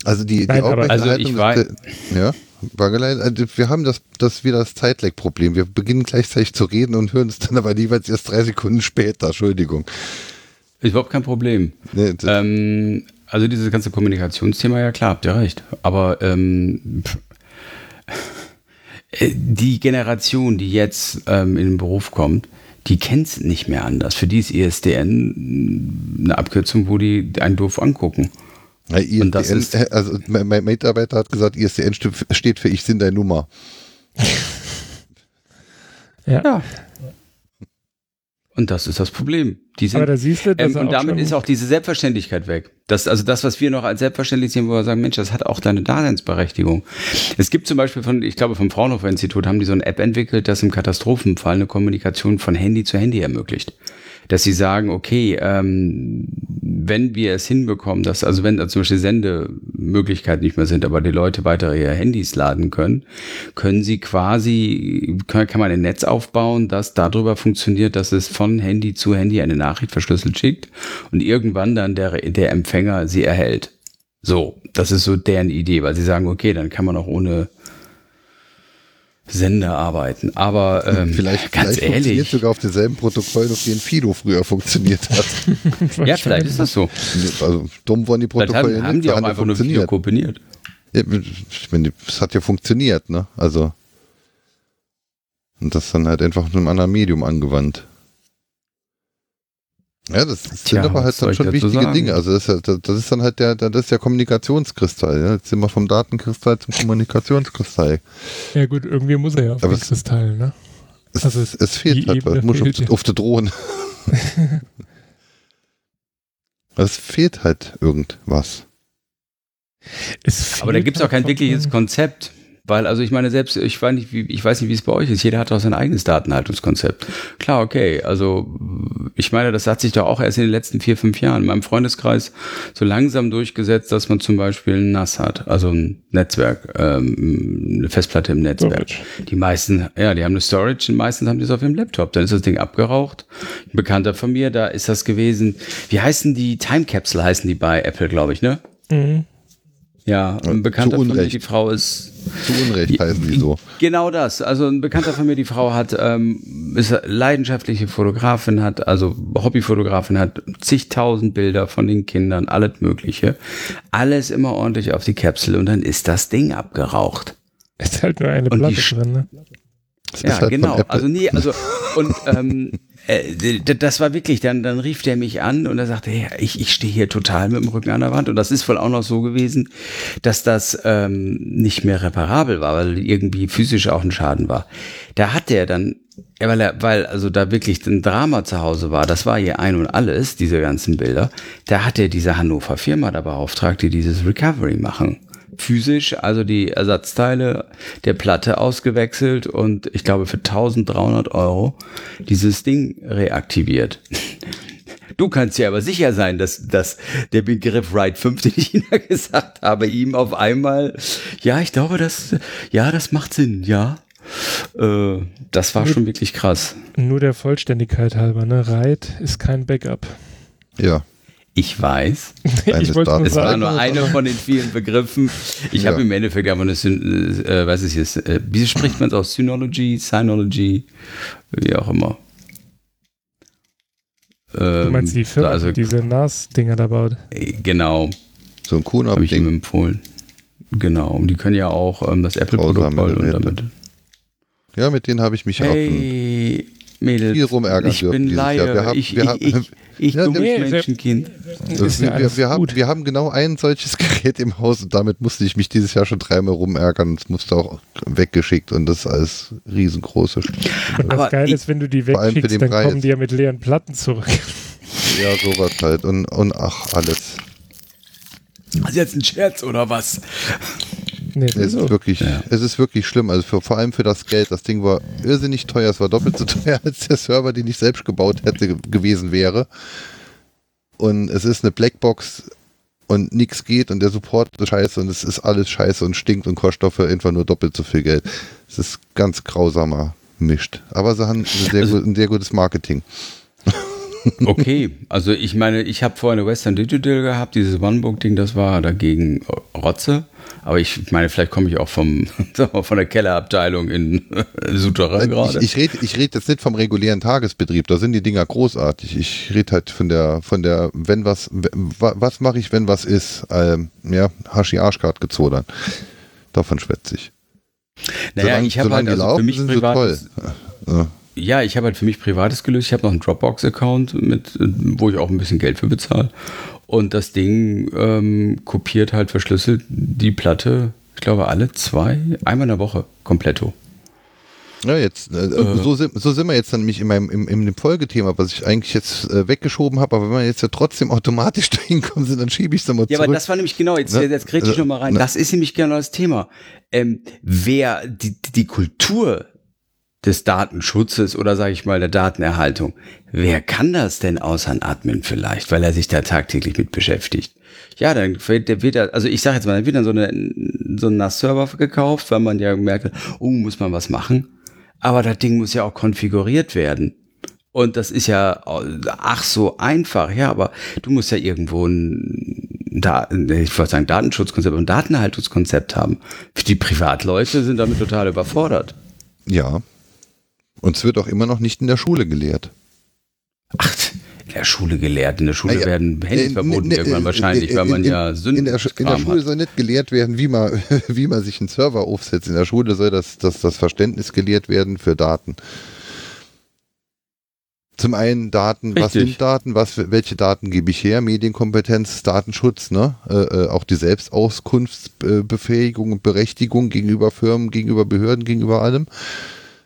Also die, Nein, die also ich war, ja, also wir haben das, das wieder das Zeitlag-Problem. Wir beginnen gleichzeitig zu reden und hören es dann aber jeweils erst drei Sekunden später. Entschuldigung. Ist überhaupt kein Problem. Nee, ähm, also dieses ganze Kommunikationsthema, ja klar, habt ihr recht. Aber ähm, äh, die Generation, die jetzt ähm, in den Beruf kommt, die kennt es nicht mehr anders. Für die ist ISDN eine Abkürzung, wo die einen doof angucken. Ja, ISDN, Und das ist, also mein Mitarbeiter hat gesagt, ISDN steht für Ich sind deine Nummer. ja. ja. Und das ist das Problem. Sind, Aber da siehst du, ähm, und damit ist auch diese Selbstverständlichkeit weg. Das, also das, was wir noch als selbstverständlich sehen, wo wir sagen, Mensch, das hat auch deine Daseinsberechtigung. Es gibt zum Beispiel von, ich glaube, vom Fraunhofer Institut haben die so eine App entwickelt, das im Katastrophenfall eine Kommunikation von Handy zu Handy ermöglicht dass sie sagen, okay, ähm, wenn wir es hinbekommen, dass, also wenn da zum Beispiel Sendemöglichkeiten nicht mehr sind, aber die Leute weiter ihre Handys laden können, können sie quasi, kann, kann man ein Netz aufbauen, das darüber funktioniert, dass es von Handy zu Handy eine Nachricht verschlüsselt schickt und irgendwann dann der, der Empfänger sie erhält. So, das ist so deren Idee, weil sie sagen, okay, dann kann man auch ohne Sender arbeiten. Aber ähm, vielleicht, ganz vielleicht ehrlich, funktioniert sogar auf denselben Protokollen, auf denen Fido früher funktioniert hat. ja, vielleicht ist das so. Also dumm waren die Protokolle haben, haben die auch einfach nur Fido kombiniert. Ja, ich meine, es hat ja funktioniert, ne? Also und das dann halt einfach in einem anderen Medium angewandt. Ja, das sind aber halt dann schon wichtige sagen? Dinge. Also das ist, ja, das ist dann halt der, das ist der Kommunikationskristall. Ja? Jetzt sind wir vom Datenkristall zum Kommunikationskristall. Ja gut, irgendwie muss er ja auf aber den Kristall, ne? Es, Also es fehlt die halt was. Muss auf, fehlt dir. auf der Drohne. es fehlt halt irgendwas. Es Aber da fehlt gibt es auch kein wirkliches Konzept. Weil, also ich meine, selbst, ich weiß nicht, wie, ich weiß nicht, wie es bei euch ist. Jeder hat auch sein eigenes Datenhaltungskonzept. Klar, okay. Also, ich meine, das hat sich doch auch erst in den letzten vier, fünf Jahren in meinem Freundeskreis so langsam durchgesetzt, dass man zum Beispiel ein NAS hat, also ein Netzwerk, ähm, eine Festplatte im Netzwerk. Storage. Die meisten, ja, die haben eine Storage, die meisten haben das auf ihrem Laptop. Dann ist das Ding abgeraucht. Ein Bekannter von mir, da ist das gewesen. Wie heißen die? Time Capsule heißen die bei Apple, glaube ich, ne? Mhm. Ja, ein Bekannter von mir, Unrecht. die Frau ist Zu Unrecht heißen die so. Genau das. Also ein Bekannter von mir, die Frau hat, ähm, ist leidenschaftliche Fotografin, hat, also Hobbyfotografin, hat zigtausend Bilder von den Kindern, alles Mögliche. Alles immer ordentlich auf die Kapsel und dann ist das Ding abgeraucht. Ist halt nur eine Und die Platte drin, ne? Das Ja, halt genau. Also nee, also und ähm, äh, das war wirklich, dann, dann rief der mich an und er sagte, ja, ich, ich stehe hier total mit dem Rücken an der Wand. Und das ist wohl auch noch so gewesen, dass das ähm, nicht mehr reparabel war, weil irgendwie physisch auch ein Schaden war. Da hat der dann, weil er, weil also da wirklich ein Drama zu Hause war, das war hier ein und alles, diese ganzen Bilder, da hat er diese Hannover Firma da beauftragt, die dieses Recovery machen physisch, also die Ersatzteile der Platte ausgewechselt und ich glaube für 1300 Euro dieses Ding reaktiviert. Du kannst ja aber sicher sein, dass, dass der Begriff Ride 5, den ich Ihnen gesagt habe, ihm auf einmal, ja, ich glaube, das, ja, das macht Sinn, ja. Äh, das war schon wirklich krass. Nur der Vollständigkeit halber, ne? Ride ist kein Backup. Ja. Ich weiß. Ich wollte nur Es war sagen, nur einer von den vielen Begriffen. Ich Ja. habe im Endeffekt aber eine, Syn äh, was ist jetzt, äh, wie spricht man es aus? Synology, Synology, wie auch immer. du Ähm, meinst die Firma, also, die diese NAS-Dinger da baut. äh, genau, So ein habe ich ihm empfohlen. Genau, und die können ja auch ähm, das Apple-Protokoll und damit. Ja, mit denen habe ich mich auch Hey, Mädels, viel rumärgern ich bin. Laie, Wir haben- ich, wir ich, haben- ich, ich Ja, Menschenkind. Ist ja wir, wir, haben, gut. wir haben genau ein solches Gerät im Haus und damit musste ich mich dieses Jahr schon dreimal rumärgern. Es musste auch weggeschickt und das ist alles riesengroße. Und das Geile ist, wenn du die den dann Preis. kommen die ja mit leeren Platten zurück. Ja, sowas halt. Und, und ach, alles. Ist jetzt ein Scherz oder was? Nee, Es ist so. wirklich, es ist wirklich schlimm. Also für, vor allem für das Geld. Das Ding war irrsinnig teuer. Es war doppelt so teuer als der Server, den ich selbst gebaut hätte ge- gewesen wäre. Und es ist eine Blackbox und nichts geht und der Support ist scheiße und es ist alles scheiße und stinkt und kostet dafür einfach nur doppelt so viel Geld. Es ist ganz grausamer mischt. Aber sie haben sehr, Also- gut, ein sehr gutes Marketing. Okay, also ich meine, ich habe vorher eine Western Digital gehabt, dieses OneBook-Ding, das war dagegen Rotze. Aber ich meine, vielleicht komme ich auch vom, von der Kellerabteilung in Souterrain Ich, gerade. ich rede ich red jetzt nicht vom regulären Tagesbetrieb, da sind die Dinger großartig. Ich rede halt von der, von der, wenn was, wa- was mache ich, wenn was ist, ähm, ja, Hashi Arschkart gezodern. Davon schwätze ich. naja, solange- ich habe halt also für laufen, mich sind sie privates, Ja. Ja, ich habe halt für mich privates gelöst. Ich habe noch einen Dropbox-Account mit, äh, wo ich auch ein bisschen Geld für bezahle. Und das Ding ähm, kopiert halt verschlüsselt die Platte, ich glaube alle zwei, einmal in der Woche, kompletto. Ja, jetzt, äh, so, sind, so sind wir jetzt dann nämlich in meinem im, in dem Folgethema, was ich eigentlich jetzt äh, weggeschoben habe, aber wenn wir jetzt ja trotzdem automatisch dahin kommen sind, dann schiebe ich es dann mal Ja, zurück. aber das war nämlich genau, jetzt, Ne? jetzt krieg ich Also, noch mal rein. ne? Das ist nämlich genau das Thema. Ähm, wer die, die Kultur des Datenschutzes oder sage ich mal der Datenerhaltung, wer kann das denn außer ein Admin vielleicht, weil er sich da tagtäglich mit beschäftigt? Ja, dann wird, da, also ich sage jetzt mal, dann wird dann so, eine, so ein NAS-Server gekauft, weil man ja merkt, oh, muss man was machen. Aber das Ding muss ja auch konfiguriert werden. Und das ist ja ach so einfach, ja, aber du musst ja irgendwo ein, da, ich wollte sagen Datenschutzkonzept, ein Datenerhaltungskonzept haben. Die Privatleute sind damit total überfordert. ja. Und es wird auch immer noch nicht in der Schule gelehrt. Ach, in der Schule gelehrt, in der Schule ja. werden Handys Äh, verboten ne, irgendwann äh, wahrscheinlich, äh, weil man in- ja Sünden in der, in der Schule hat. soll nicht gelehrt werden, wie man, wie man sich einen Server aufsetzt. In der Schule soll das, das, das Verständnis gelehrt werden für Daten. Zum einen Daten, was Richtig. sind Daten, was, welche Daten gebe ich her, Medienkompetenz, Datenschutz, ne? Äh, äh, auch die Selbstauskunftsbefähigung und Berechtigung gegenüber Firmen, gegenüber Behörden, gegenüber allem.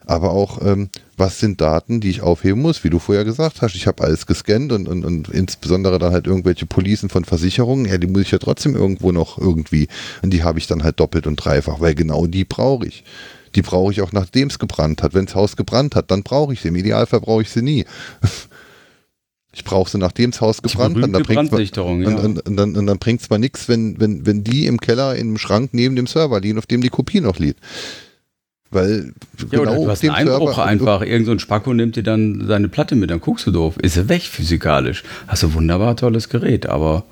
Aber auch, ähm, was sind Daten, die ich aufheben muss, wie du vorher gesagt hast. Ich habe alles gescannt und, und, und insbesondere dann halt irgendwelche Policen von Versicherungen, ja, die muss ich ja trotzdem irgendwo noch irgendwie, und die habe ich dann halt doppelt und dreifach, weil genau die brauche ich. Die brauche ich auch nachdem es gebrannt hat. Wenn das Haus gebrannt hat, dann brauche ich sie. Im Idealfall brauche ich sie nie. Ich brauche sie, nachdem das Haus gebrannt hat. Dann bringt ja. und, und, und, dann, und dann bringt es mal nichts, wenn, wenn, wenn die im Keller im Schrank neben dem Server liegen, auf dem die Kopie noch liegt. Weil ja, genau du hast einen Einbruch Server einfach. Irgend so ein Spacko nimmt dir dann seine Platte mit, dann guckst du doof. Ist er weg physikalisch. Hast du wunderbar tolles Gerät, aber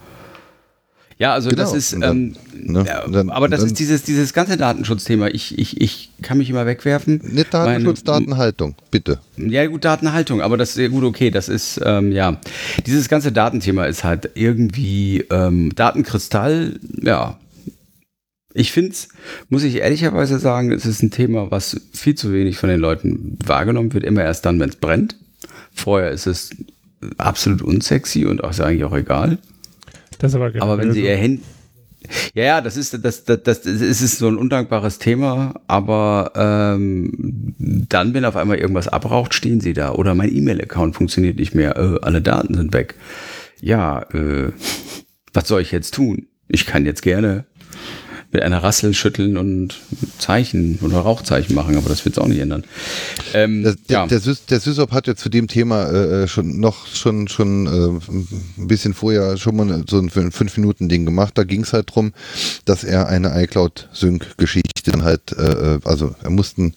ja, also genau. das ist, dann, ähm, ne, dann, aber das dann, ist dieses, dieses ganze Datenschutzthema. Ich, ich, ich kann mich immer wegwerfen. Nicht Datenschutz, mein, Datenhaltung, bitte. Ja, gut, Datenhaltung, aber das ist gut, okay, das ist, ähm, ja, dieses ganze Datenthema ist halt irgendwie ähm, Datenkristall, ja, ich finde es, muss ich ehrlicherweise sagen, es ist ein Thema, was viel zu wenig von den Leuten wahrgenommen wird, immer erst dann, wenn es brennt. Vorher ist es absolut unsexy und auch ist eigentlich auch egal. Das aber, aber wenn sie ihr Handy, ja, ja, das ist das, das, das, das ist so ein undankbares Thema, aber ähm, dann, wenn auf einmal irgendwas abraucht, stehen sie da. Oder mein E-Mail-Account funktioniert nicht mehr, äh, alle Daten sind weg. Ja, äh, was soll ich jetzt tun? Ich kann jetzt gerne mit einer Rassel schütteln und Zeichen oder Rauchzeichen machen, aber das wird es auch nicht ändern. Ähm, der, ja. der, der, der Sysop hat ja zu dem Thema äh, schon noch schon schon äh, ein bisschen vorher schon mal so ein fünf Minuten Ding gemacht. Da ging es halt drum, dass er eine iCloud Sync Geschichte dann halt, äh, äh, also er mussten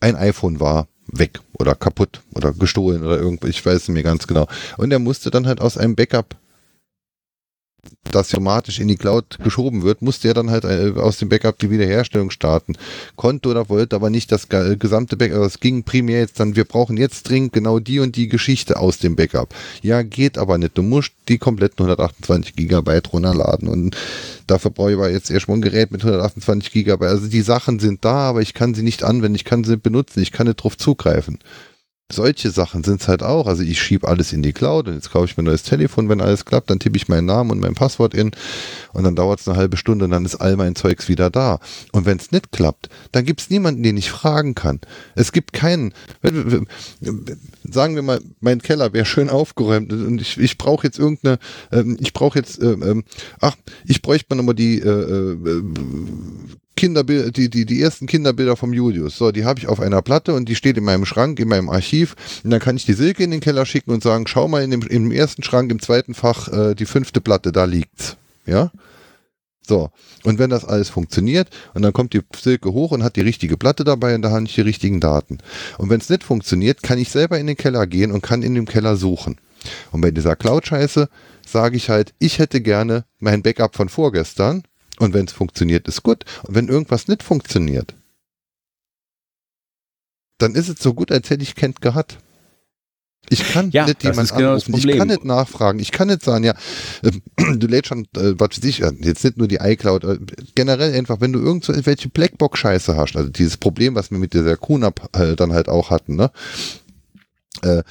ein iPhone war weg oder kaputt oder gestohlen oder irgendwas, ich weiß es mir ganz genau. Und er musste dann halt aus einem Backup das automatisch in die Cloud geschoben wird, musste er dann halt äh, aus dem Backup die Wiederherstellung starten. Konnte oder wollte aber nicht das gesamte Backup, es ging primär jetzt dann, wir brauchen jetzt dringend genau die und die Geschichte aus dem Backup. Ja, geht aber nicht. Du musst die kompletten 128 Gigabyte runterladen und dafür brauche ich aber jetzt erstmal ein Gerät mit 128 Gigabyte. Also die Sachen sind da, aber ich kann sie nicht anwenden, ich kann sie benutzen, ich kann nicht drauf zugreifen solche Sachen sind es halt auch. Also ich schiebe alles in die Cloud und jetzt kaufe ich mir ein neues Telefon, wenn alles klappt, dann tippe ich meinen Namen und mein Passwort in und dann dauert es eine halbe Stunde und dann ist all mein Zeugs wieder da. Und wenn es nicht klappt, dann gibt es niemanden, den ich fragen kann. Es gibt keinen, sagen wir mal, mein Keller wäre schön aufgeräumt und ich, ich brauche jetzt irgendeine, ähm, ich brauche jetzt, ähm, ähm, ach, ich bräuchte mal nochmal die äh, äh, Kinderbilder, die, die, die ersten Kinderbilder vom Julius. So, die habe ich auf einer Platte und die steht in meinem Schrank, in meinem Archiv. Und dann kann ich die Silke in den Keller schicken und sagen, schau mal in dem, im ersten Schrank, im zweiten Fach, äh, die fünfte Platte, da liegt's. Ja? So. Und wenn das alles funktioniert, und dann kommt die Silke hoch und hat die richtige Platte dabei und da habe ich die richtigen Daten. Und wenn es nicht funktioniert, kann ich selber in den Keller gehen und kann in dem Keller suchen. Und bei dieser Cloud-Scheiße sage ich halt, ich hätte gerne mein Backup von vorgestern und wenn es funktioniert, ist gut. Und wenn irgendwas nicht funktioniert, dann ist es so gut, als hätte ich Kent gehabt. Ich kann ja, nicht jemand genau anrufen, ich kann nicht nachfragen, ich kann nicht sagen, ja, äh, du lädst schon, äh, was weiß ich, jetzt nicht nur die iCloud, äh, generell einfach, wenn du irgendwelche Blackbox-Scheiße hast, also dieses Problem, was wir mit dieser QNAP äh, dann halt auch hatten, ne, äh,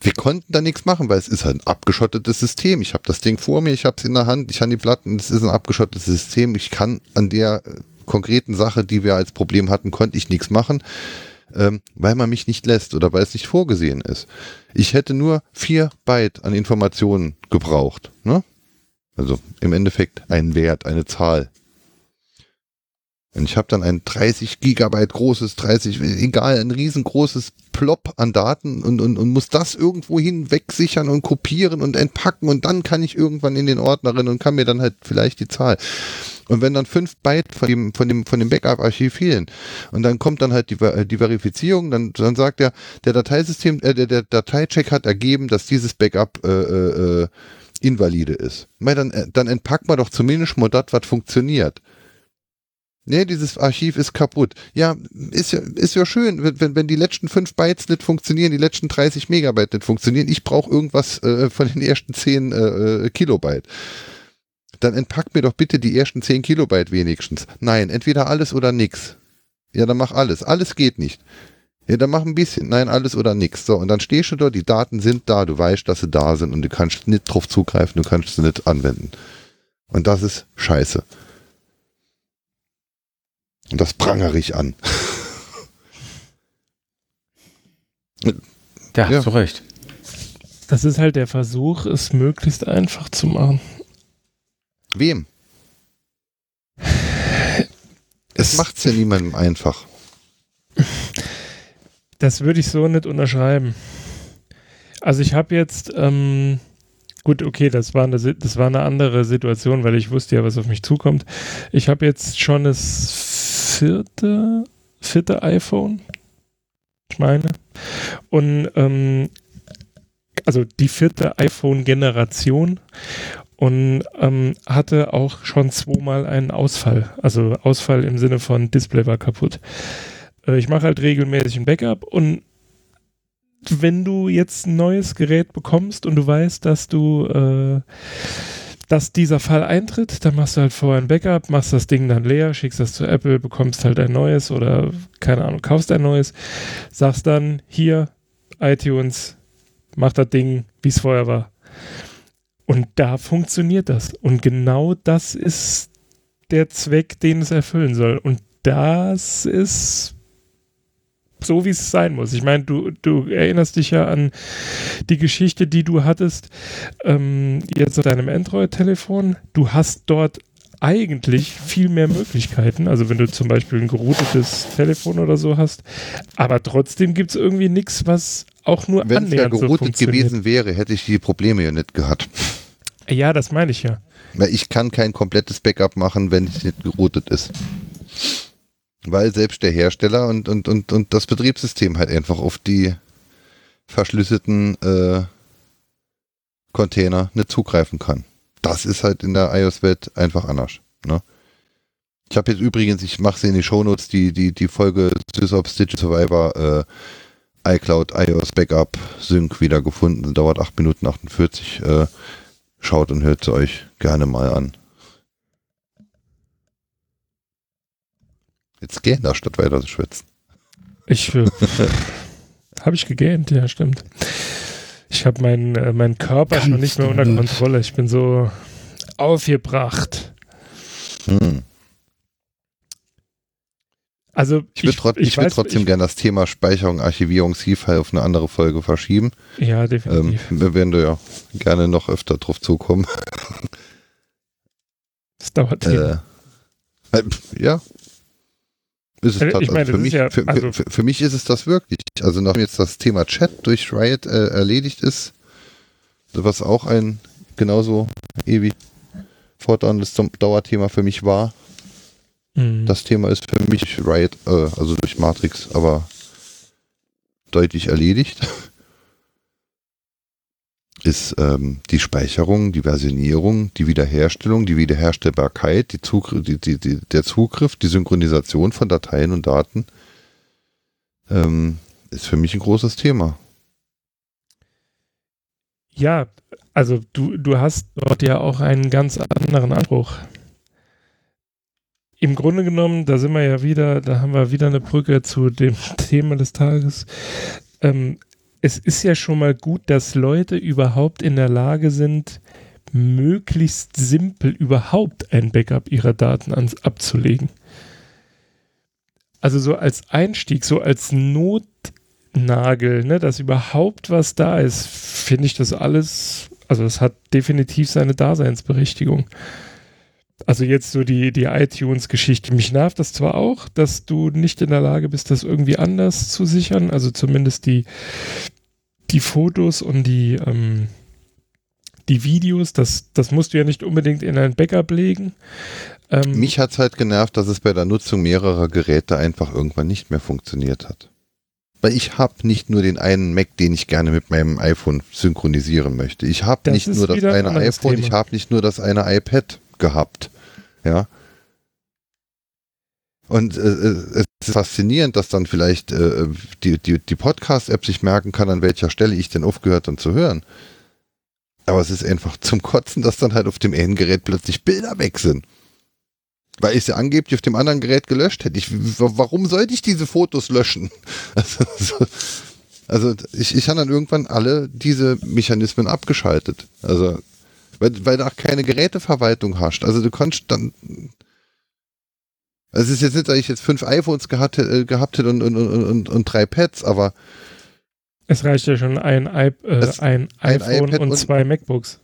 wir konnten da nichts machen, weil es ist halt ein abgeschottetes System. Ich habe das Ding vor mir, ich habe es in der Hand, ich habe die Platten, es ist ein abgeschottetes System. Ich kann an der äh, konkreten Sache, die wir als Problem hatten, konnte ich nichts machen, ähm, weil man mich nicht lässt oder weil es nicht vorgesehen ist. Ich hätte nur vier Byte an Informationen gebraucht. Ne? Also im Endeffekt einen Wert, eine Zahl. Und ich habe dann ein 30 Gigabyte großes, 30, egal, ein riesengroßes Plop an Daten und, und, und muss das irgendwo hin wegsichern und kopieren und entpacken und dann kann ich irgendwann in den Ordner rein und kann mir dann halt vielleicht die Zahl. Und wenn dann fünf Byte von dem, von dem, von dem Backup-Archiv fehlen und dann kommt dann halt die, die Verifizierung, dann, dann sagt er, der Dateisystem, äh, der, der Dateicheck hat ergeben, dass dieses Backup äh, äh, äh invalide ist. Dann, äh, dann entpackt man doch zumindest mal das, was funktioniert. Nee, dieses Archiv ist kaputt. Ja, ist ja, ist ja schön, wenn, wenn die letzten fünf Bytes nicht funktionieren, die letzten 30 Megabyte nicht funktionieren. Ich brauche irgendwas äh, von den ersten 10 äh, äh, Kilobyte. Dann entpackt mir doch bitte die ersten 10 Kilobyte wenigstens. Nein, entweder alles oder nix. Ja, dann mach alles. Alles geht nicht. Ja, dann mach ein bisschen. Nein, alles oder nix. So, und dann stehst du dort, die Daten sind da, du weißt, dass sie da sind und du kannst nicht drauf zugreifen, du kannst sie nicht anwenden. Und das ist scheiße. Und das prangere ich an. Ja, Ja. zu Recht. Das ist halt der Versuch, es möglichst einfach zu machen. Wem? Es Es- macht's ja niemandem einfach. Das würde ich so nicht unterschreiben. Also ich habe jetzt, ähm, gut, okay, das war, eine, das war eine andere Situation, weil ich wusste ja, was auf mich zukommt. Ich habe jetzt schon das vierte, vierte iPhone, ich meine. Und ähm, also die vierte iPhone-Generation und ähm, hatte auch schon zweimal einen Ausfall. Also Ausfall im Sinne von Display war kaputt. Äh, ich mache halt regelmäßig ein Backup und wenn du jetzt ein neues Gerät bekommst und du weißt, dass du äh, dass dieser Fall eintritt, dann machst du halt vorher ein Backup, machst das Ding dann leer, schickst das zu Apple, bekommst halt ein neues oder keine Ahnung, kaufst ein neues, sagst dann hier iTunes, mach das Ding, wie es vorher war. Und da funktioniert das. Und genau das ist der Zweck, den es erfüllen soll. Und das ist so, wie es sein muss. Ich meine, du, du erinnerst dich ja an die Geschichte, die du hattest ähm, jetzt auf deinem Android-Telefon. Du hast dort eigentlich viel mehr Möglichkeiten. Also wenn du zum Beispiel ein geroutetes Telefon oder so hast. Aber trotzdem gibt es irgendwie nichts, was auch nur Wenn es ja annähernd so geroutet funktioniert. gewesen wäre, hätte ich die Probleme ja nicht gehabt. Ja, das meine ich ja. Weil ich kann kein komplettes Backup machen, wenn es nicht geroutet ist. Weil selbst der Hersteller und, und, und, und das Betriebssystem halt einfach auf die verschlüsselten äh, Container nicht zugreifen kann. Das ist halt in der iOS-Welt einfach anders. Ne? Ich habe jetzt übrigens, ich mache sie in die Shownotes, die, die, die Folge SysOps Digital Survivor äh, iCloud iOS Backup Sync wieder gefunden. Dauert 8 Minuten 48. Äh, schaut und hört sie euch gerne mal an. Jetzt gehen da statt weiter zu schwitzen. Ich äh, habe ich gegähnt, ja, stimmt. Ich habe meinen äh, meinen Körper schon Ganz nicht mehr unter. Kontrolle. Ich bin so aufgebracht. Hm. Also Ich würde trot ich würd weiß- trotzdem ich- gerne das Thema Speicherung, Archivierung, C-File auf eine andere Folge verschieben. Ja, Ähm, definitiv. wir werden da ja gerne noch öfter drauf zukommen. das dauert Äh, äh, ja. Ist es Äh, ich meine, also für, mich, ist ja- für, also- für, für mich ist es das wirklich. Also nachdem jetzt das Thema Chat durch Riot äh, erledigt ist, was auch ein genauso ewig fortdauerndes Dauerthema für mich war, Mhm. das Thema ist für mich Riot, äh, also durch Matrix, aber deutlich erledigt. Ist ähm, die Speicherung, die Versionierung, die Wiederherstellung, die Wiederherstellbarkeit, die Zugriff, die, die, die, der Zugriff, die Synchronisation von Dateien und Daten ähm, ist für mich ein großes Thema. Ja, also du, du hast dort ja auch einen ganz anderen Anspruch. Im Grunde genommen, da sind wir ja wieder, da haben wir wieder eine Brücke zu dem Thema des Tages. Ähm, es ist ja schon mal gut, dass Leute überhaupt in der Lage sind, möglichst simpel überhaupt ein Backup ihrer Daten ans, abzulegen. Also so als Einstieg, so als Notnagel, ne, dass überhaupt was da ist, finde ich das alles, also es hat definitiv seine Daseinsberechtigung. Also jetzt so die, die iTunes-Geschichte. Mich nervt das zwar auch, dass du nicht in der Lage bist, das irgendwie anders zu sichern, also zumindest die, die Fotos und die, ähm, die Videos, das, das musst du ja nicht unbedingt in ein Backup legen. Ähm, Mich hat es halt genervt, dass es bei der Nutzung mehrerer Geräte einfach irgendwann nicht mehr funktioniert hat. Weil ich habe nicht nur den einen Mac, den ich gerne mit meinem iPhone synchronisieren möchte. Ich habe nicht nur das ein eine iPhone, Thema. ich habe nicht nur das eine iPad gehabt. Ja. Und äh, äh, es ist faszinierend, dass dann vielleicht äh, die, die, die Podcast-App sich merken kann, an welcher Stelle ich denn aufgehört habe zu hören. Aber es ist einfach zum Kotzen, dass dann halt auf dem einen Gerät plötzlich Bilder weg sind. Weil ich sie angeblich auf dem anderen Gerät gelöscht hätte. Ich, warum sollte ich diese Fotos löschen? Also, so, also ich, ich habe dann irgendwann alle diese Mechanismen abgeschaltet. Also, weil, weil du auch keine Geräteverwaltung hast. Also du kannst dann. Also es ist jetzt nicht, dass ich jetzt fünf iPhones gehabt, hätte- äh, gehabt hätte und, und, und, und, und drei Pads, aber Es reicht ja schon ein, I äh, ein, ein iPhone iPad und, und- zwei MacBooks.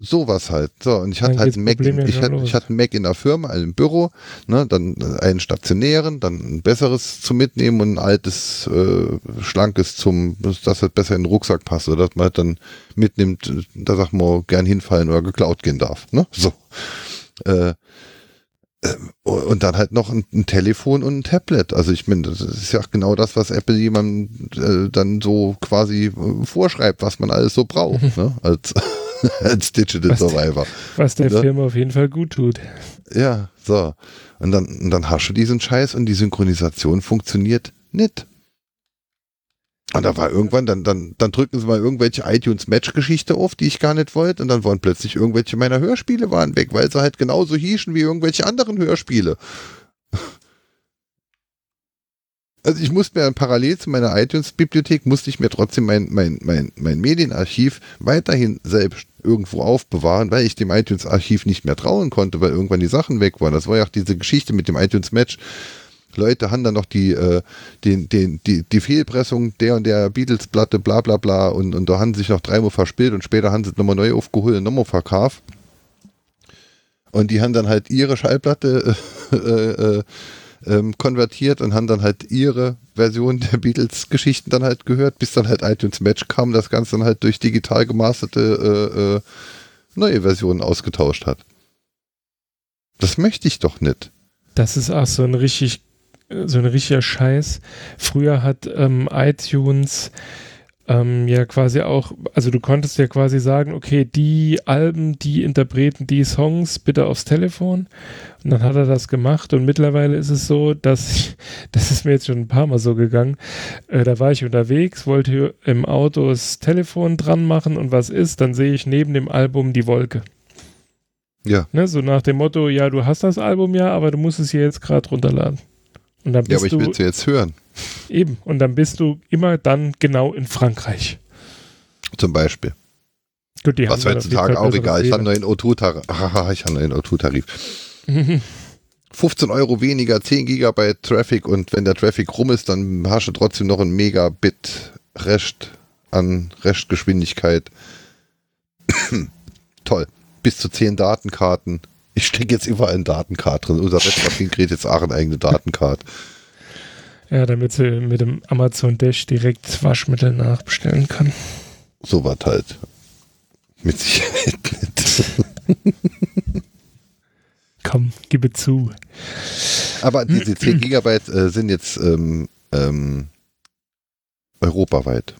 Sowas halt. So, und ich hatte halt einen Mac, in, ich, hatte, ich hatte einen Mac in der Firma, einen im Büro, ne, dann einen stationären, dann ein besseres zum Mitnehmen und ein altes, äh, schlankes zum, dass das besser in den Rucksack passt oder dass man halt dann mitnimmt, äh, da sagt man gern hinfallen oder geklaut gehen darf. Ne? So. Äh, ähm, und dann halt noch ein, ein Telefon und ein Tablet. Also ich meine, das ist ja genau das, was Apple jemandem äh, dann so quasi äh, vorschreibt, was man alles so braucht, ne? als, als Digital Was- Survivor. Was der Ja. Firma auf jeden Fall gut tut. Ja, so. Und dann, und dann hast du diesen Scheiß und die Synchronisation funktioniert nicht. Und da war irgendwann, dann, dann, dann drücken sie mal irgendwelche iTunes-Match-Geschichte auf, die ich gar nicht wollte, und dann waren plötzlich irgendwelche meiner Hörspiele waren weg, weil sie halt genauso hießen wie irgendwelche anderen Hörspiele. Also ich musste mir parallel zu meiner iTunes-Bibliothek, musste ich mir trotzdem mein, mein, mein, mein Medienarchiv weiterhin selbst irgendwo aufbewahren, weil ich dem iTunes-Archiv nicht mehr trauen konnte, weil irgendwann die Sachen weg waren. Das war ja auch diese Geschichte mit dem iTunes-Match. Leute haben dann noch die, äh, den, den, die, die Fehlpressung der und der Beatles-Platte, bla bla bla, und, und da haben sie sich noch dreimal verspielt und später haben sie es nochmal neu aufgeholt und nochmal verkauft. Und die haben dann halt ihre Schallplatte äh, äh, ähm, konvertiert und haben dann halt ihre Version der Beatles-Geschichten dann halt gehört, bis dann halt iTunes Match kam, das Ganze dann halt durch digital gemasterte äh, äh, neue Versionen ausgetauscht hat. Das möchte ich doch nicht. Das ist auch so ein richtig, so ein richtiger Scheiß. Früher hat ähm, iTunes ähm, ja quasi auch, also du konntest ja quasi sagen, okay, die Alben, die Interpreten, die Songs bitte aufs Telefon. Und dann hat er das gemacht und mittlerweile ist es so, dass ich, das ist mir jetzt schon ein paar Mal so gegangen, äh, da war ich unterwegs, wollte im Auto das Telefon dran machen und was ist, dann sehe ich neben dem Album die Wolke. Ja. Ne, so nach dem Motto, ja, du hast das Album ja, aber du musst es hier jetzt gerade runterladen. Und dann Ja, aber ich will es ja jetzt hören. Eben, und dann bist du immer dann genau in Frankreich. Zum Beispiel. Gut, Was heutzutage auch egal. Ich habe einen neuen O2-Tarif. Haha, ich habe einen neuen O2-Tarif. Mhm. 15 Euro weniger, 10 Gigabyte Traffic und wenn der Traffic rum ist, dann hast du trotzdem noch ein Megabit Rest an Restgeschwindigkeit. Toll. Bis zu 10 Datenkarten. Ich stecke jetzt überall eine Datenkarte drin. Unser Wettbewerb kriegt jetzt auch eine eigene Datenkarte. Ja, damit sie mit dem Amazon Dash direkt Waschmittel nachbestellen kann. So was halt. Mit Sicherheit nicht. Komm, gib zu. Aber diese 10 Gigabyte äh, sind jetzt ähm, ähm, europaweit.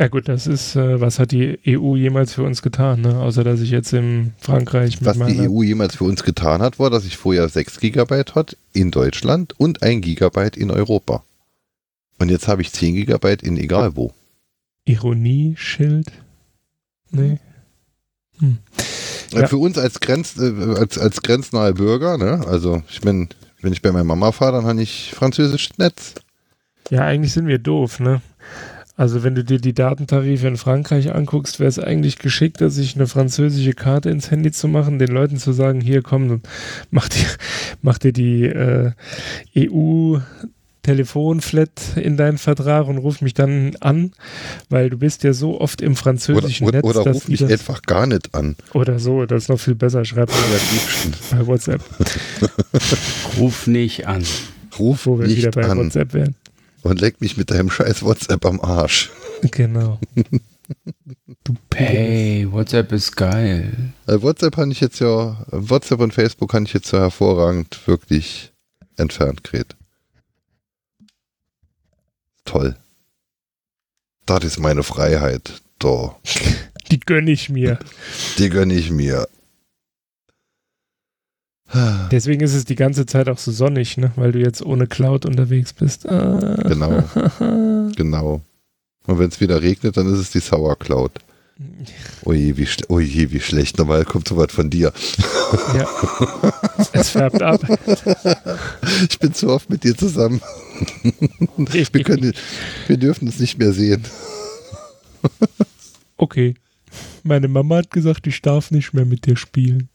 Ja gut, das ist, äh, was hat die EU jemals für uns getan, ne? Außer dass ich jetzt in Frankreich mit Was die EU jemals für uns getan hat, war, dass ich vorher 6 Gigabyte hat in Deutschland und 1 Gigabyte in Europa. Und jetzt habe ich 10 Gigabyte in egal wo. Ironie-Schild. Nee. Hm. Ja. Für uns als, Grenz, äh, als, als grenznahe Bürger, ne? also ich bin, wenn ich bei meiner Mama fahre, dann habe ich französisches Netz. Ja, eigentlich sind wir doof, ne? Also wenn du dir die Datentarife in Frankreich anguckst, wäre es eigentlich geschickter, sich eine französische Karte ins Handy zu machen, den Leuten zu sagen, hier komm, mach dir, mach dir die äh, EU Telefonflat in deinen Vertrag und ruf mich dann an, weil du bist ja so oft im Oder, französischen oder, Netz, oder dass ruf mich das, einfach gar nicht an. oder so, das ist noch viel besser, schreib mir bei WhatsApp, Ruf nicht an. Ruf wo wir wieder nicht bei an WhatsApp wären. Und leck mich mit deinem scheiß WhatsApp am Arsch. Genau. du Hey, WhatsApp ist geil. Äh, WhatsApp kann ich jetzt ja, WhatsApp und Facebook kann ich jetzt ja hervorragend wirklich entfernt kriegt. Toll. Das ist meine Freiheit. Da. Die gönne ich mir. Die gönne ich mir. Deswegen ist es die ganze Zeit auch so sonnig, ne? weil du jetzt ohne Cloud unterwegs bist. Ah. Genau. Genau. Und wenn es wieder regnet, dann ist es die Sauercloud. Oje, wie, oje, wie schlecht. Normal kommt sowas von dir. Ja. Es färbt ab. Ich bin zu oft mit dir zusammen. Wir, können, wir dürfen es nicht mehr sehen. Okay. Meine Mama hat gesagt, ich darf nicht mehr mit dir spielen.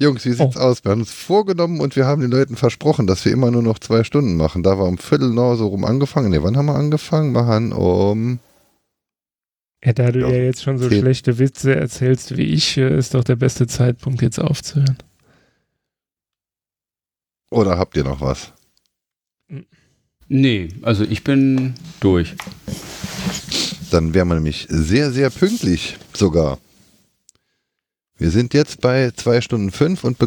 Jungs, wie sieht's Oh. aus? Wir haben uns vorgenommen und wir haben den Leuten versprochen, dass wir immer nur noch zwei Stunden machen. Da war um Viertel noch so rum angefangen. Ne, wann haben wir angefangen? Machen um. Ja, da du Ja, ja, jetzt schon so zehn. schlechte Witze erzählst wie ich, äh, ist doch der beste Zeitpunkt, jetzt aufzuhören. Oder habt ihr noch was? Nee, also ich bin durch. Dann wären wir nämlich sehr, sehr pünktlich sogar. Wir sind jetzt bei zwei Stunden fünf und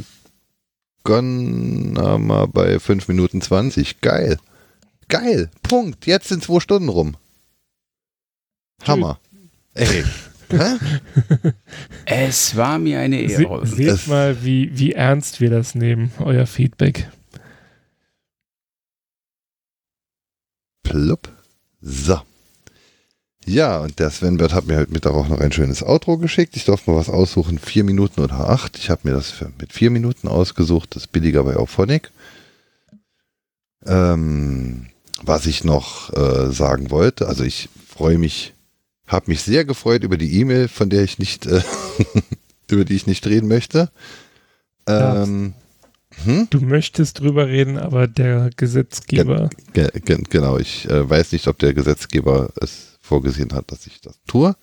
begonnen haben wir bei fünf Minuten zwanzig. Geil. Geil. Punkt. Jetzt sind zwei Stunden rum. Hammer. Ey. Es war mir eine Ehre. Se seht Es- mal, wie, wie ernst wir das nehmen, euer Feedback. Plupp. So. Ja, und der Sven Bert hat mir heute Mittag auch noch ein schönes Outro geschickt. Ich durfte mal was aussuchen, vier Minuten oder acht. Ich habe mir das mit vier Minuten ausgesucht, das ist billiger bei Auphonic. Ähm, was ich noch äh, sagen wollte, also ich freue mich, habe mich sehr gefreut über die E-Mail, von der ich nicht, äh, über die ich nicht reden möchte. Ähm, hm? Du möchtest drüber reden, aber der Gesetzgeber. Ge ge genau, ich äh, weiß nicht, ob der Gesetzgeber es vorgesehen hat, dass ich das tue.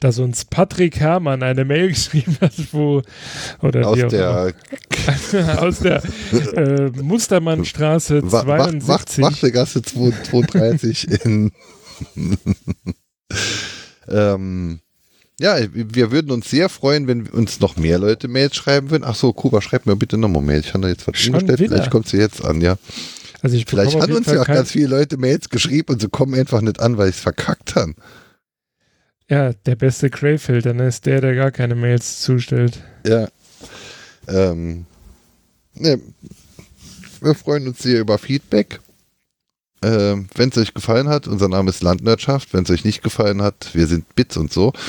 dass uns Patrick Herrmann eine Mail geschrieben hat, wo oder Aus der aus der äh, Mustermannstraße Wa- Wach- 72. Wach- Wachtegasse 32 in. ähm, ja, wir würden uns sehr freuen, wenn uns noch mehr Leute Mails schreiben würden. Ach so, Kuba, schreib mir bitte nochmal Mail. Ich habe da jetzt was wieder? Vielleicht kommt sie jetzt an, ja. Also ich Vielleicht haben uns Fall ja auch ganz viele Leute Mails geschrieben und sie kommen einfach nicht an, weil ich es verkackt habe. Ja, der beste Crayfield, dann ist der, der gar keine Mails zustellt. Ja. Ähm, ne, wir freuen uns sehr über Feedback. Ähm, Wenn es euch gefallen hat, unser Name ist Landwirtschaft. Wenn es euch nicht gefallen hat, wir sind Bits und so.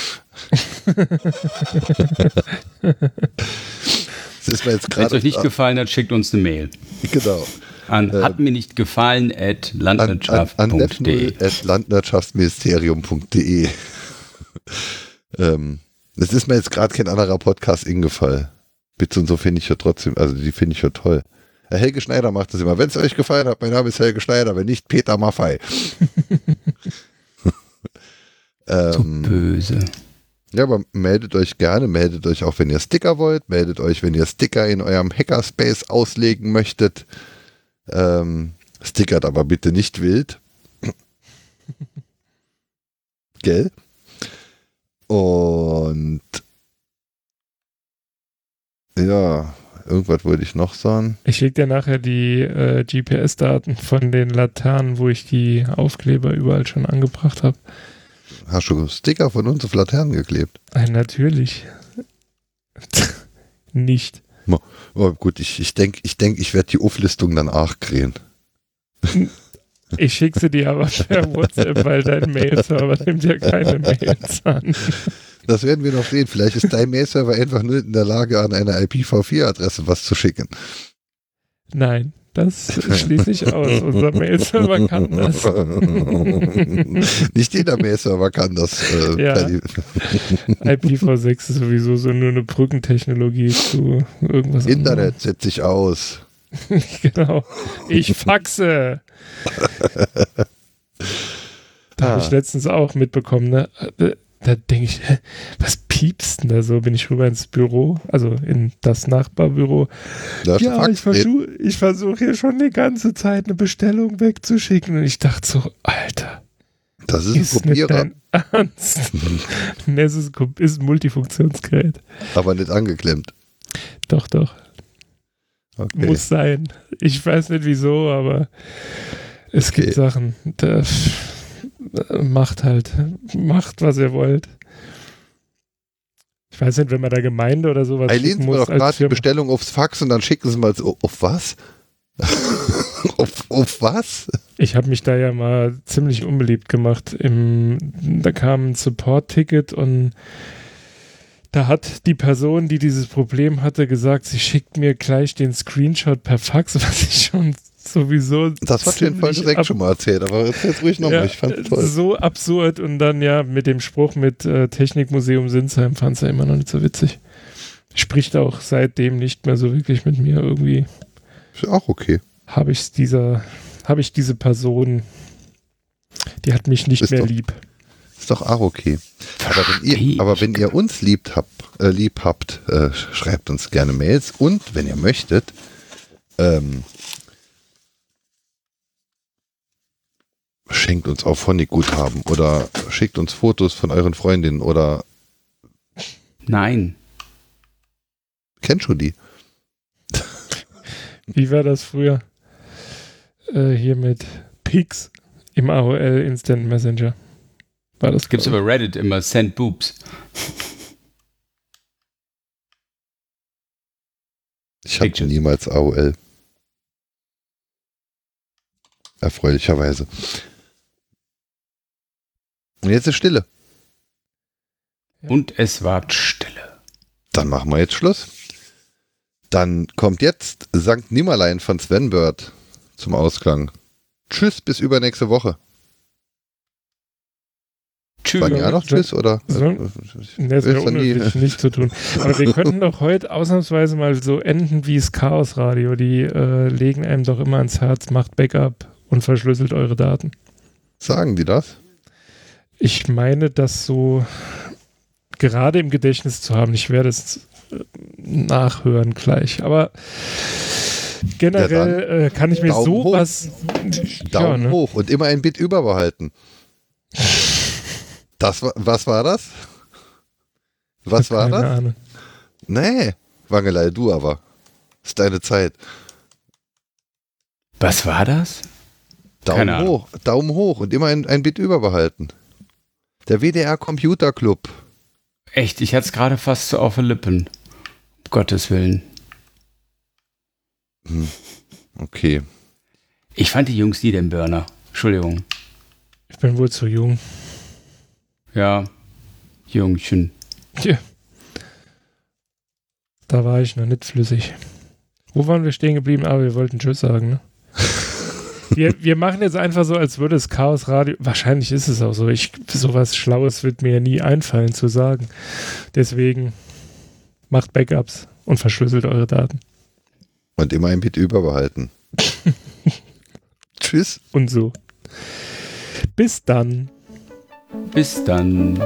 Das ist mir jetzt Wenn es gerade euch nicht gefallen hat, schickt uns eine Mail. genau. An Äh, hat mir nicht gefallen at an, an, an landwirtschaft.de. landwirtschaftsministerium.de. ähm, das ist mir jetzt gerade kein anderer Podcast ingefallen. Bits und so finde ich ja trotzdem, also die finde ich ja toll. Herr Helge Schneider macht das immer. Wenn es euch gefallen hat, mein Name ist Helge Schneider, wenn nicht Peter Maffei. So ähm, böse. ja, aber meldet euch gerne, meldet euch auch, wenn ihr Sticker wollt, meldet euch, wenn ihr Sticker in eurem Hackerspace auslegen möchtet. Ähm, stickert aber bitte nicht wild. Gell? Und ja, irgendwas wollte ich noch sagen. Ich schicke dir nachher die äh, GPS-Daten von den Laternen, wo ich die Aufkleber überall schon angebracht habe. Hast du Sticker von uns auf Laternen geklebt? Äh, natürlich. Nicht. Oh, gut, ich, ich denke, ich, denk, ich werde die Auflistung dann auch kriegen. Ich schicke sie dir aber per WhatsApp, weil dein Mail-Server nimmt ja keine Mails an. Das werden wir noch sehen. Vielleicht ist dein Mail-Server einfach nur in der Lage, an einer IPv4-Adresse was zu schicken. Nein, das schließe ich aus. Unser Mail-Server kann das. Nicht jeder Mail-Server kann das. Äh, Ja. per die- IPv6 ist sowieso so nur eine Brückentechnologie zu irgendwas Internet setzt sich aus. genau. Ich faxe. Da habe ich letztens auch mitbekommen, ne? Da denke ich, hä, was piepst denn da so? Bin ich rüber ins Büro, also in das Nachbarbüro. Da Ja, ein ich versuche ich versuch hier schon die ganze Zeit eine Bestellung wegzuschicken. Und ich dachte so, Alter, Das ist ein ist nicht Kopierer, Ernst? nee, es ist, ein- ist ein Multifunktionsgerät. aber nicht angeklemmt. Doch, doch. Okay. Muss sein. Ich weiß nicht wieso, aber es Okay. gibt Sachen, da macht halt, macht, was ihr wollt. Ich weiß nicht, wenn man da Gemeinde oder sowas Sie mir muss doch als gerade die. Bestellung aufs Fax und dann schicken Sie mal so, auf was? auf, auf was? Ich habe mich da ja mal ziemlich unbeliebt gemacht. Im, da kam ein Support-Ticket und da hat die Person, die dieses Problem hatte, gesagt, sie schickt mir gleich den Screenshot per Fax, was ich schon sowieso. Das hat den 6 ab- schon mal erzählt, aber erzähl's ruhig nochmal. Ja, ich fand's toll. So absurd und dann ja mit dem Spruch mit äh, Technikmuseum Sinsheim fand es ja immer noch nicht so witzig. spricht auch seitdem nicht mehr so wirklich mit mir. Irgendwie Ist auch okay. habe ich dieser, habe ich diese Person, die hat mich nicht Ist mehr doch- lieb. Ist doch auch okay. Aber wenn ihr, aber wenn ihr uns liebt habt, äh, lieb habt, äh, schreibt uns gerne Mails und wenn ihr möchtet, ähm, schenkt uns auch Phonic-Guthaben oder schickt uns Fotos von euren Freundinnen oder Nein. kennt schon die. Wie war das früher? Äh, hier mit Pics im AOL Instant Messenger. War das Gibt's über Reddit immer Send Boobs. Ich hatte niemals AOL. Erfreulicherweise. Und jetzt ist Stille. Und es war Stille. Dann machen wir jetzt Schluss. Dann kommt jetzt Sankt Nimmerlein von Sven Bird zum Ausklang. Tschüss, bis übernächste Woche. Tschüss. Sagen ja noch Tschüss oder? So- Äh, Das Ist unnötig, nicht zu tun. Aber wir könnten doch heute ausnahmsweise mal so enden wie das Chaos Radio. Die äh, legen einem doch immer ans Herz, macht Backup und verschlüsselt eure Daten. Sagen die das? Ich meine, das so gerade im Gedächtnis zu haben. Ich werde es äh, nachhören gleich. Aber generell äh, kann ich mir Daumen hoch. sowas. Daumen ja, ne? hoch und immer ein Bit überbehalten. Das war, was war das? Was war Keine das? Ahnung. Nee, Wangelei, du aber. Ist deine Zeit. Was war das? Daumen Keine Ahnung. hoch, Daumen hoch und immer ein, ein Bit überbehalten. Der WDR Computer Club. Echt, ich hatte es gerade fast so auf den Lippen. Um Gottes Willen. Hm. Okay. Ich fand die Jungs nie den Burner. Entschuldigung. Ich bin wohl zu jung. Ja. Jungchen. Tja. Da war ich noch nicht flüssig. Wo waren wir stehen geblieben? Aber wir wollten Tschüss sagen, ne? Wir, wir machen jetzt einfach so, als würde es Chaos Radio. Wahrscheinlich ist es auch so. Ich, sowas Schlaues wird mir nie einfallen zu sagen. Deswegen macht Backups und verschlüsselt eure Daten. Und immer ein Bit überbehalten. Tschüss. Und so. Bis dann. Bis dann.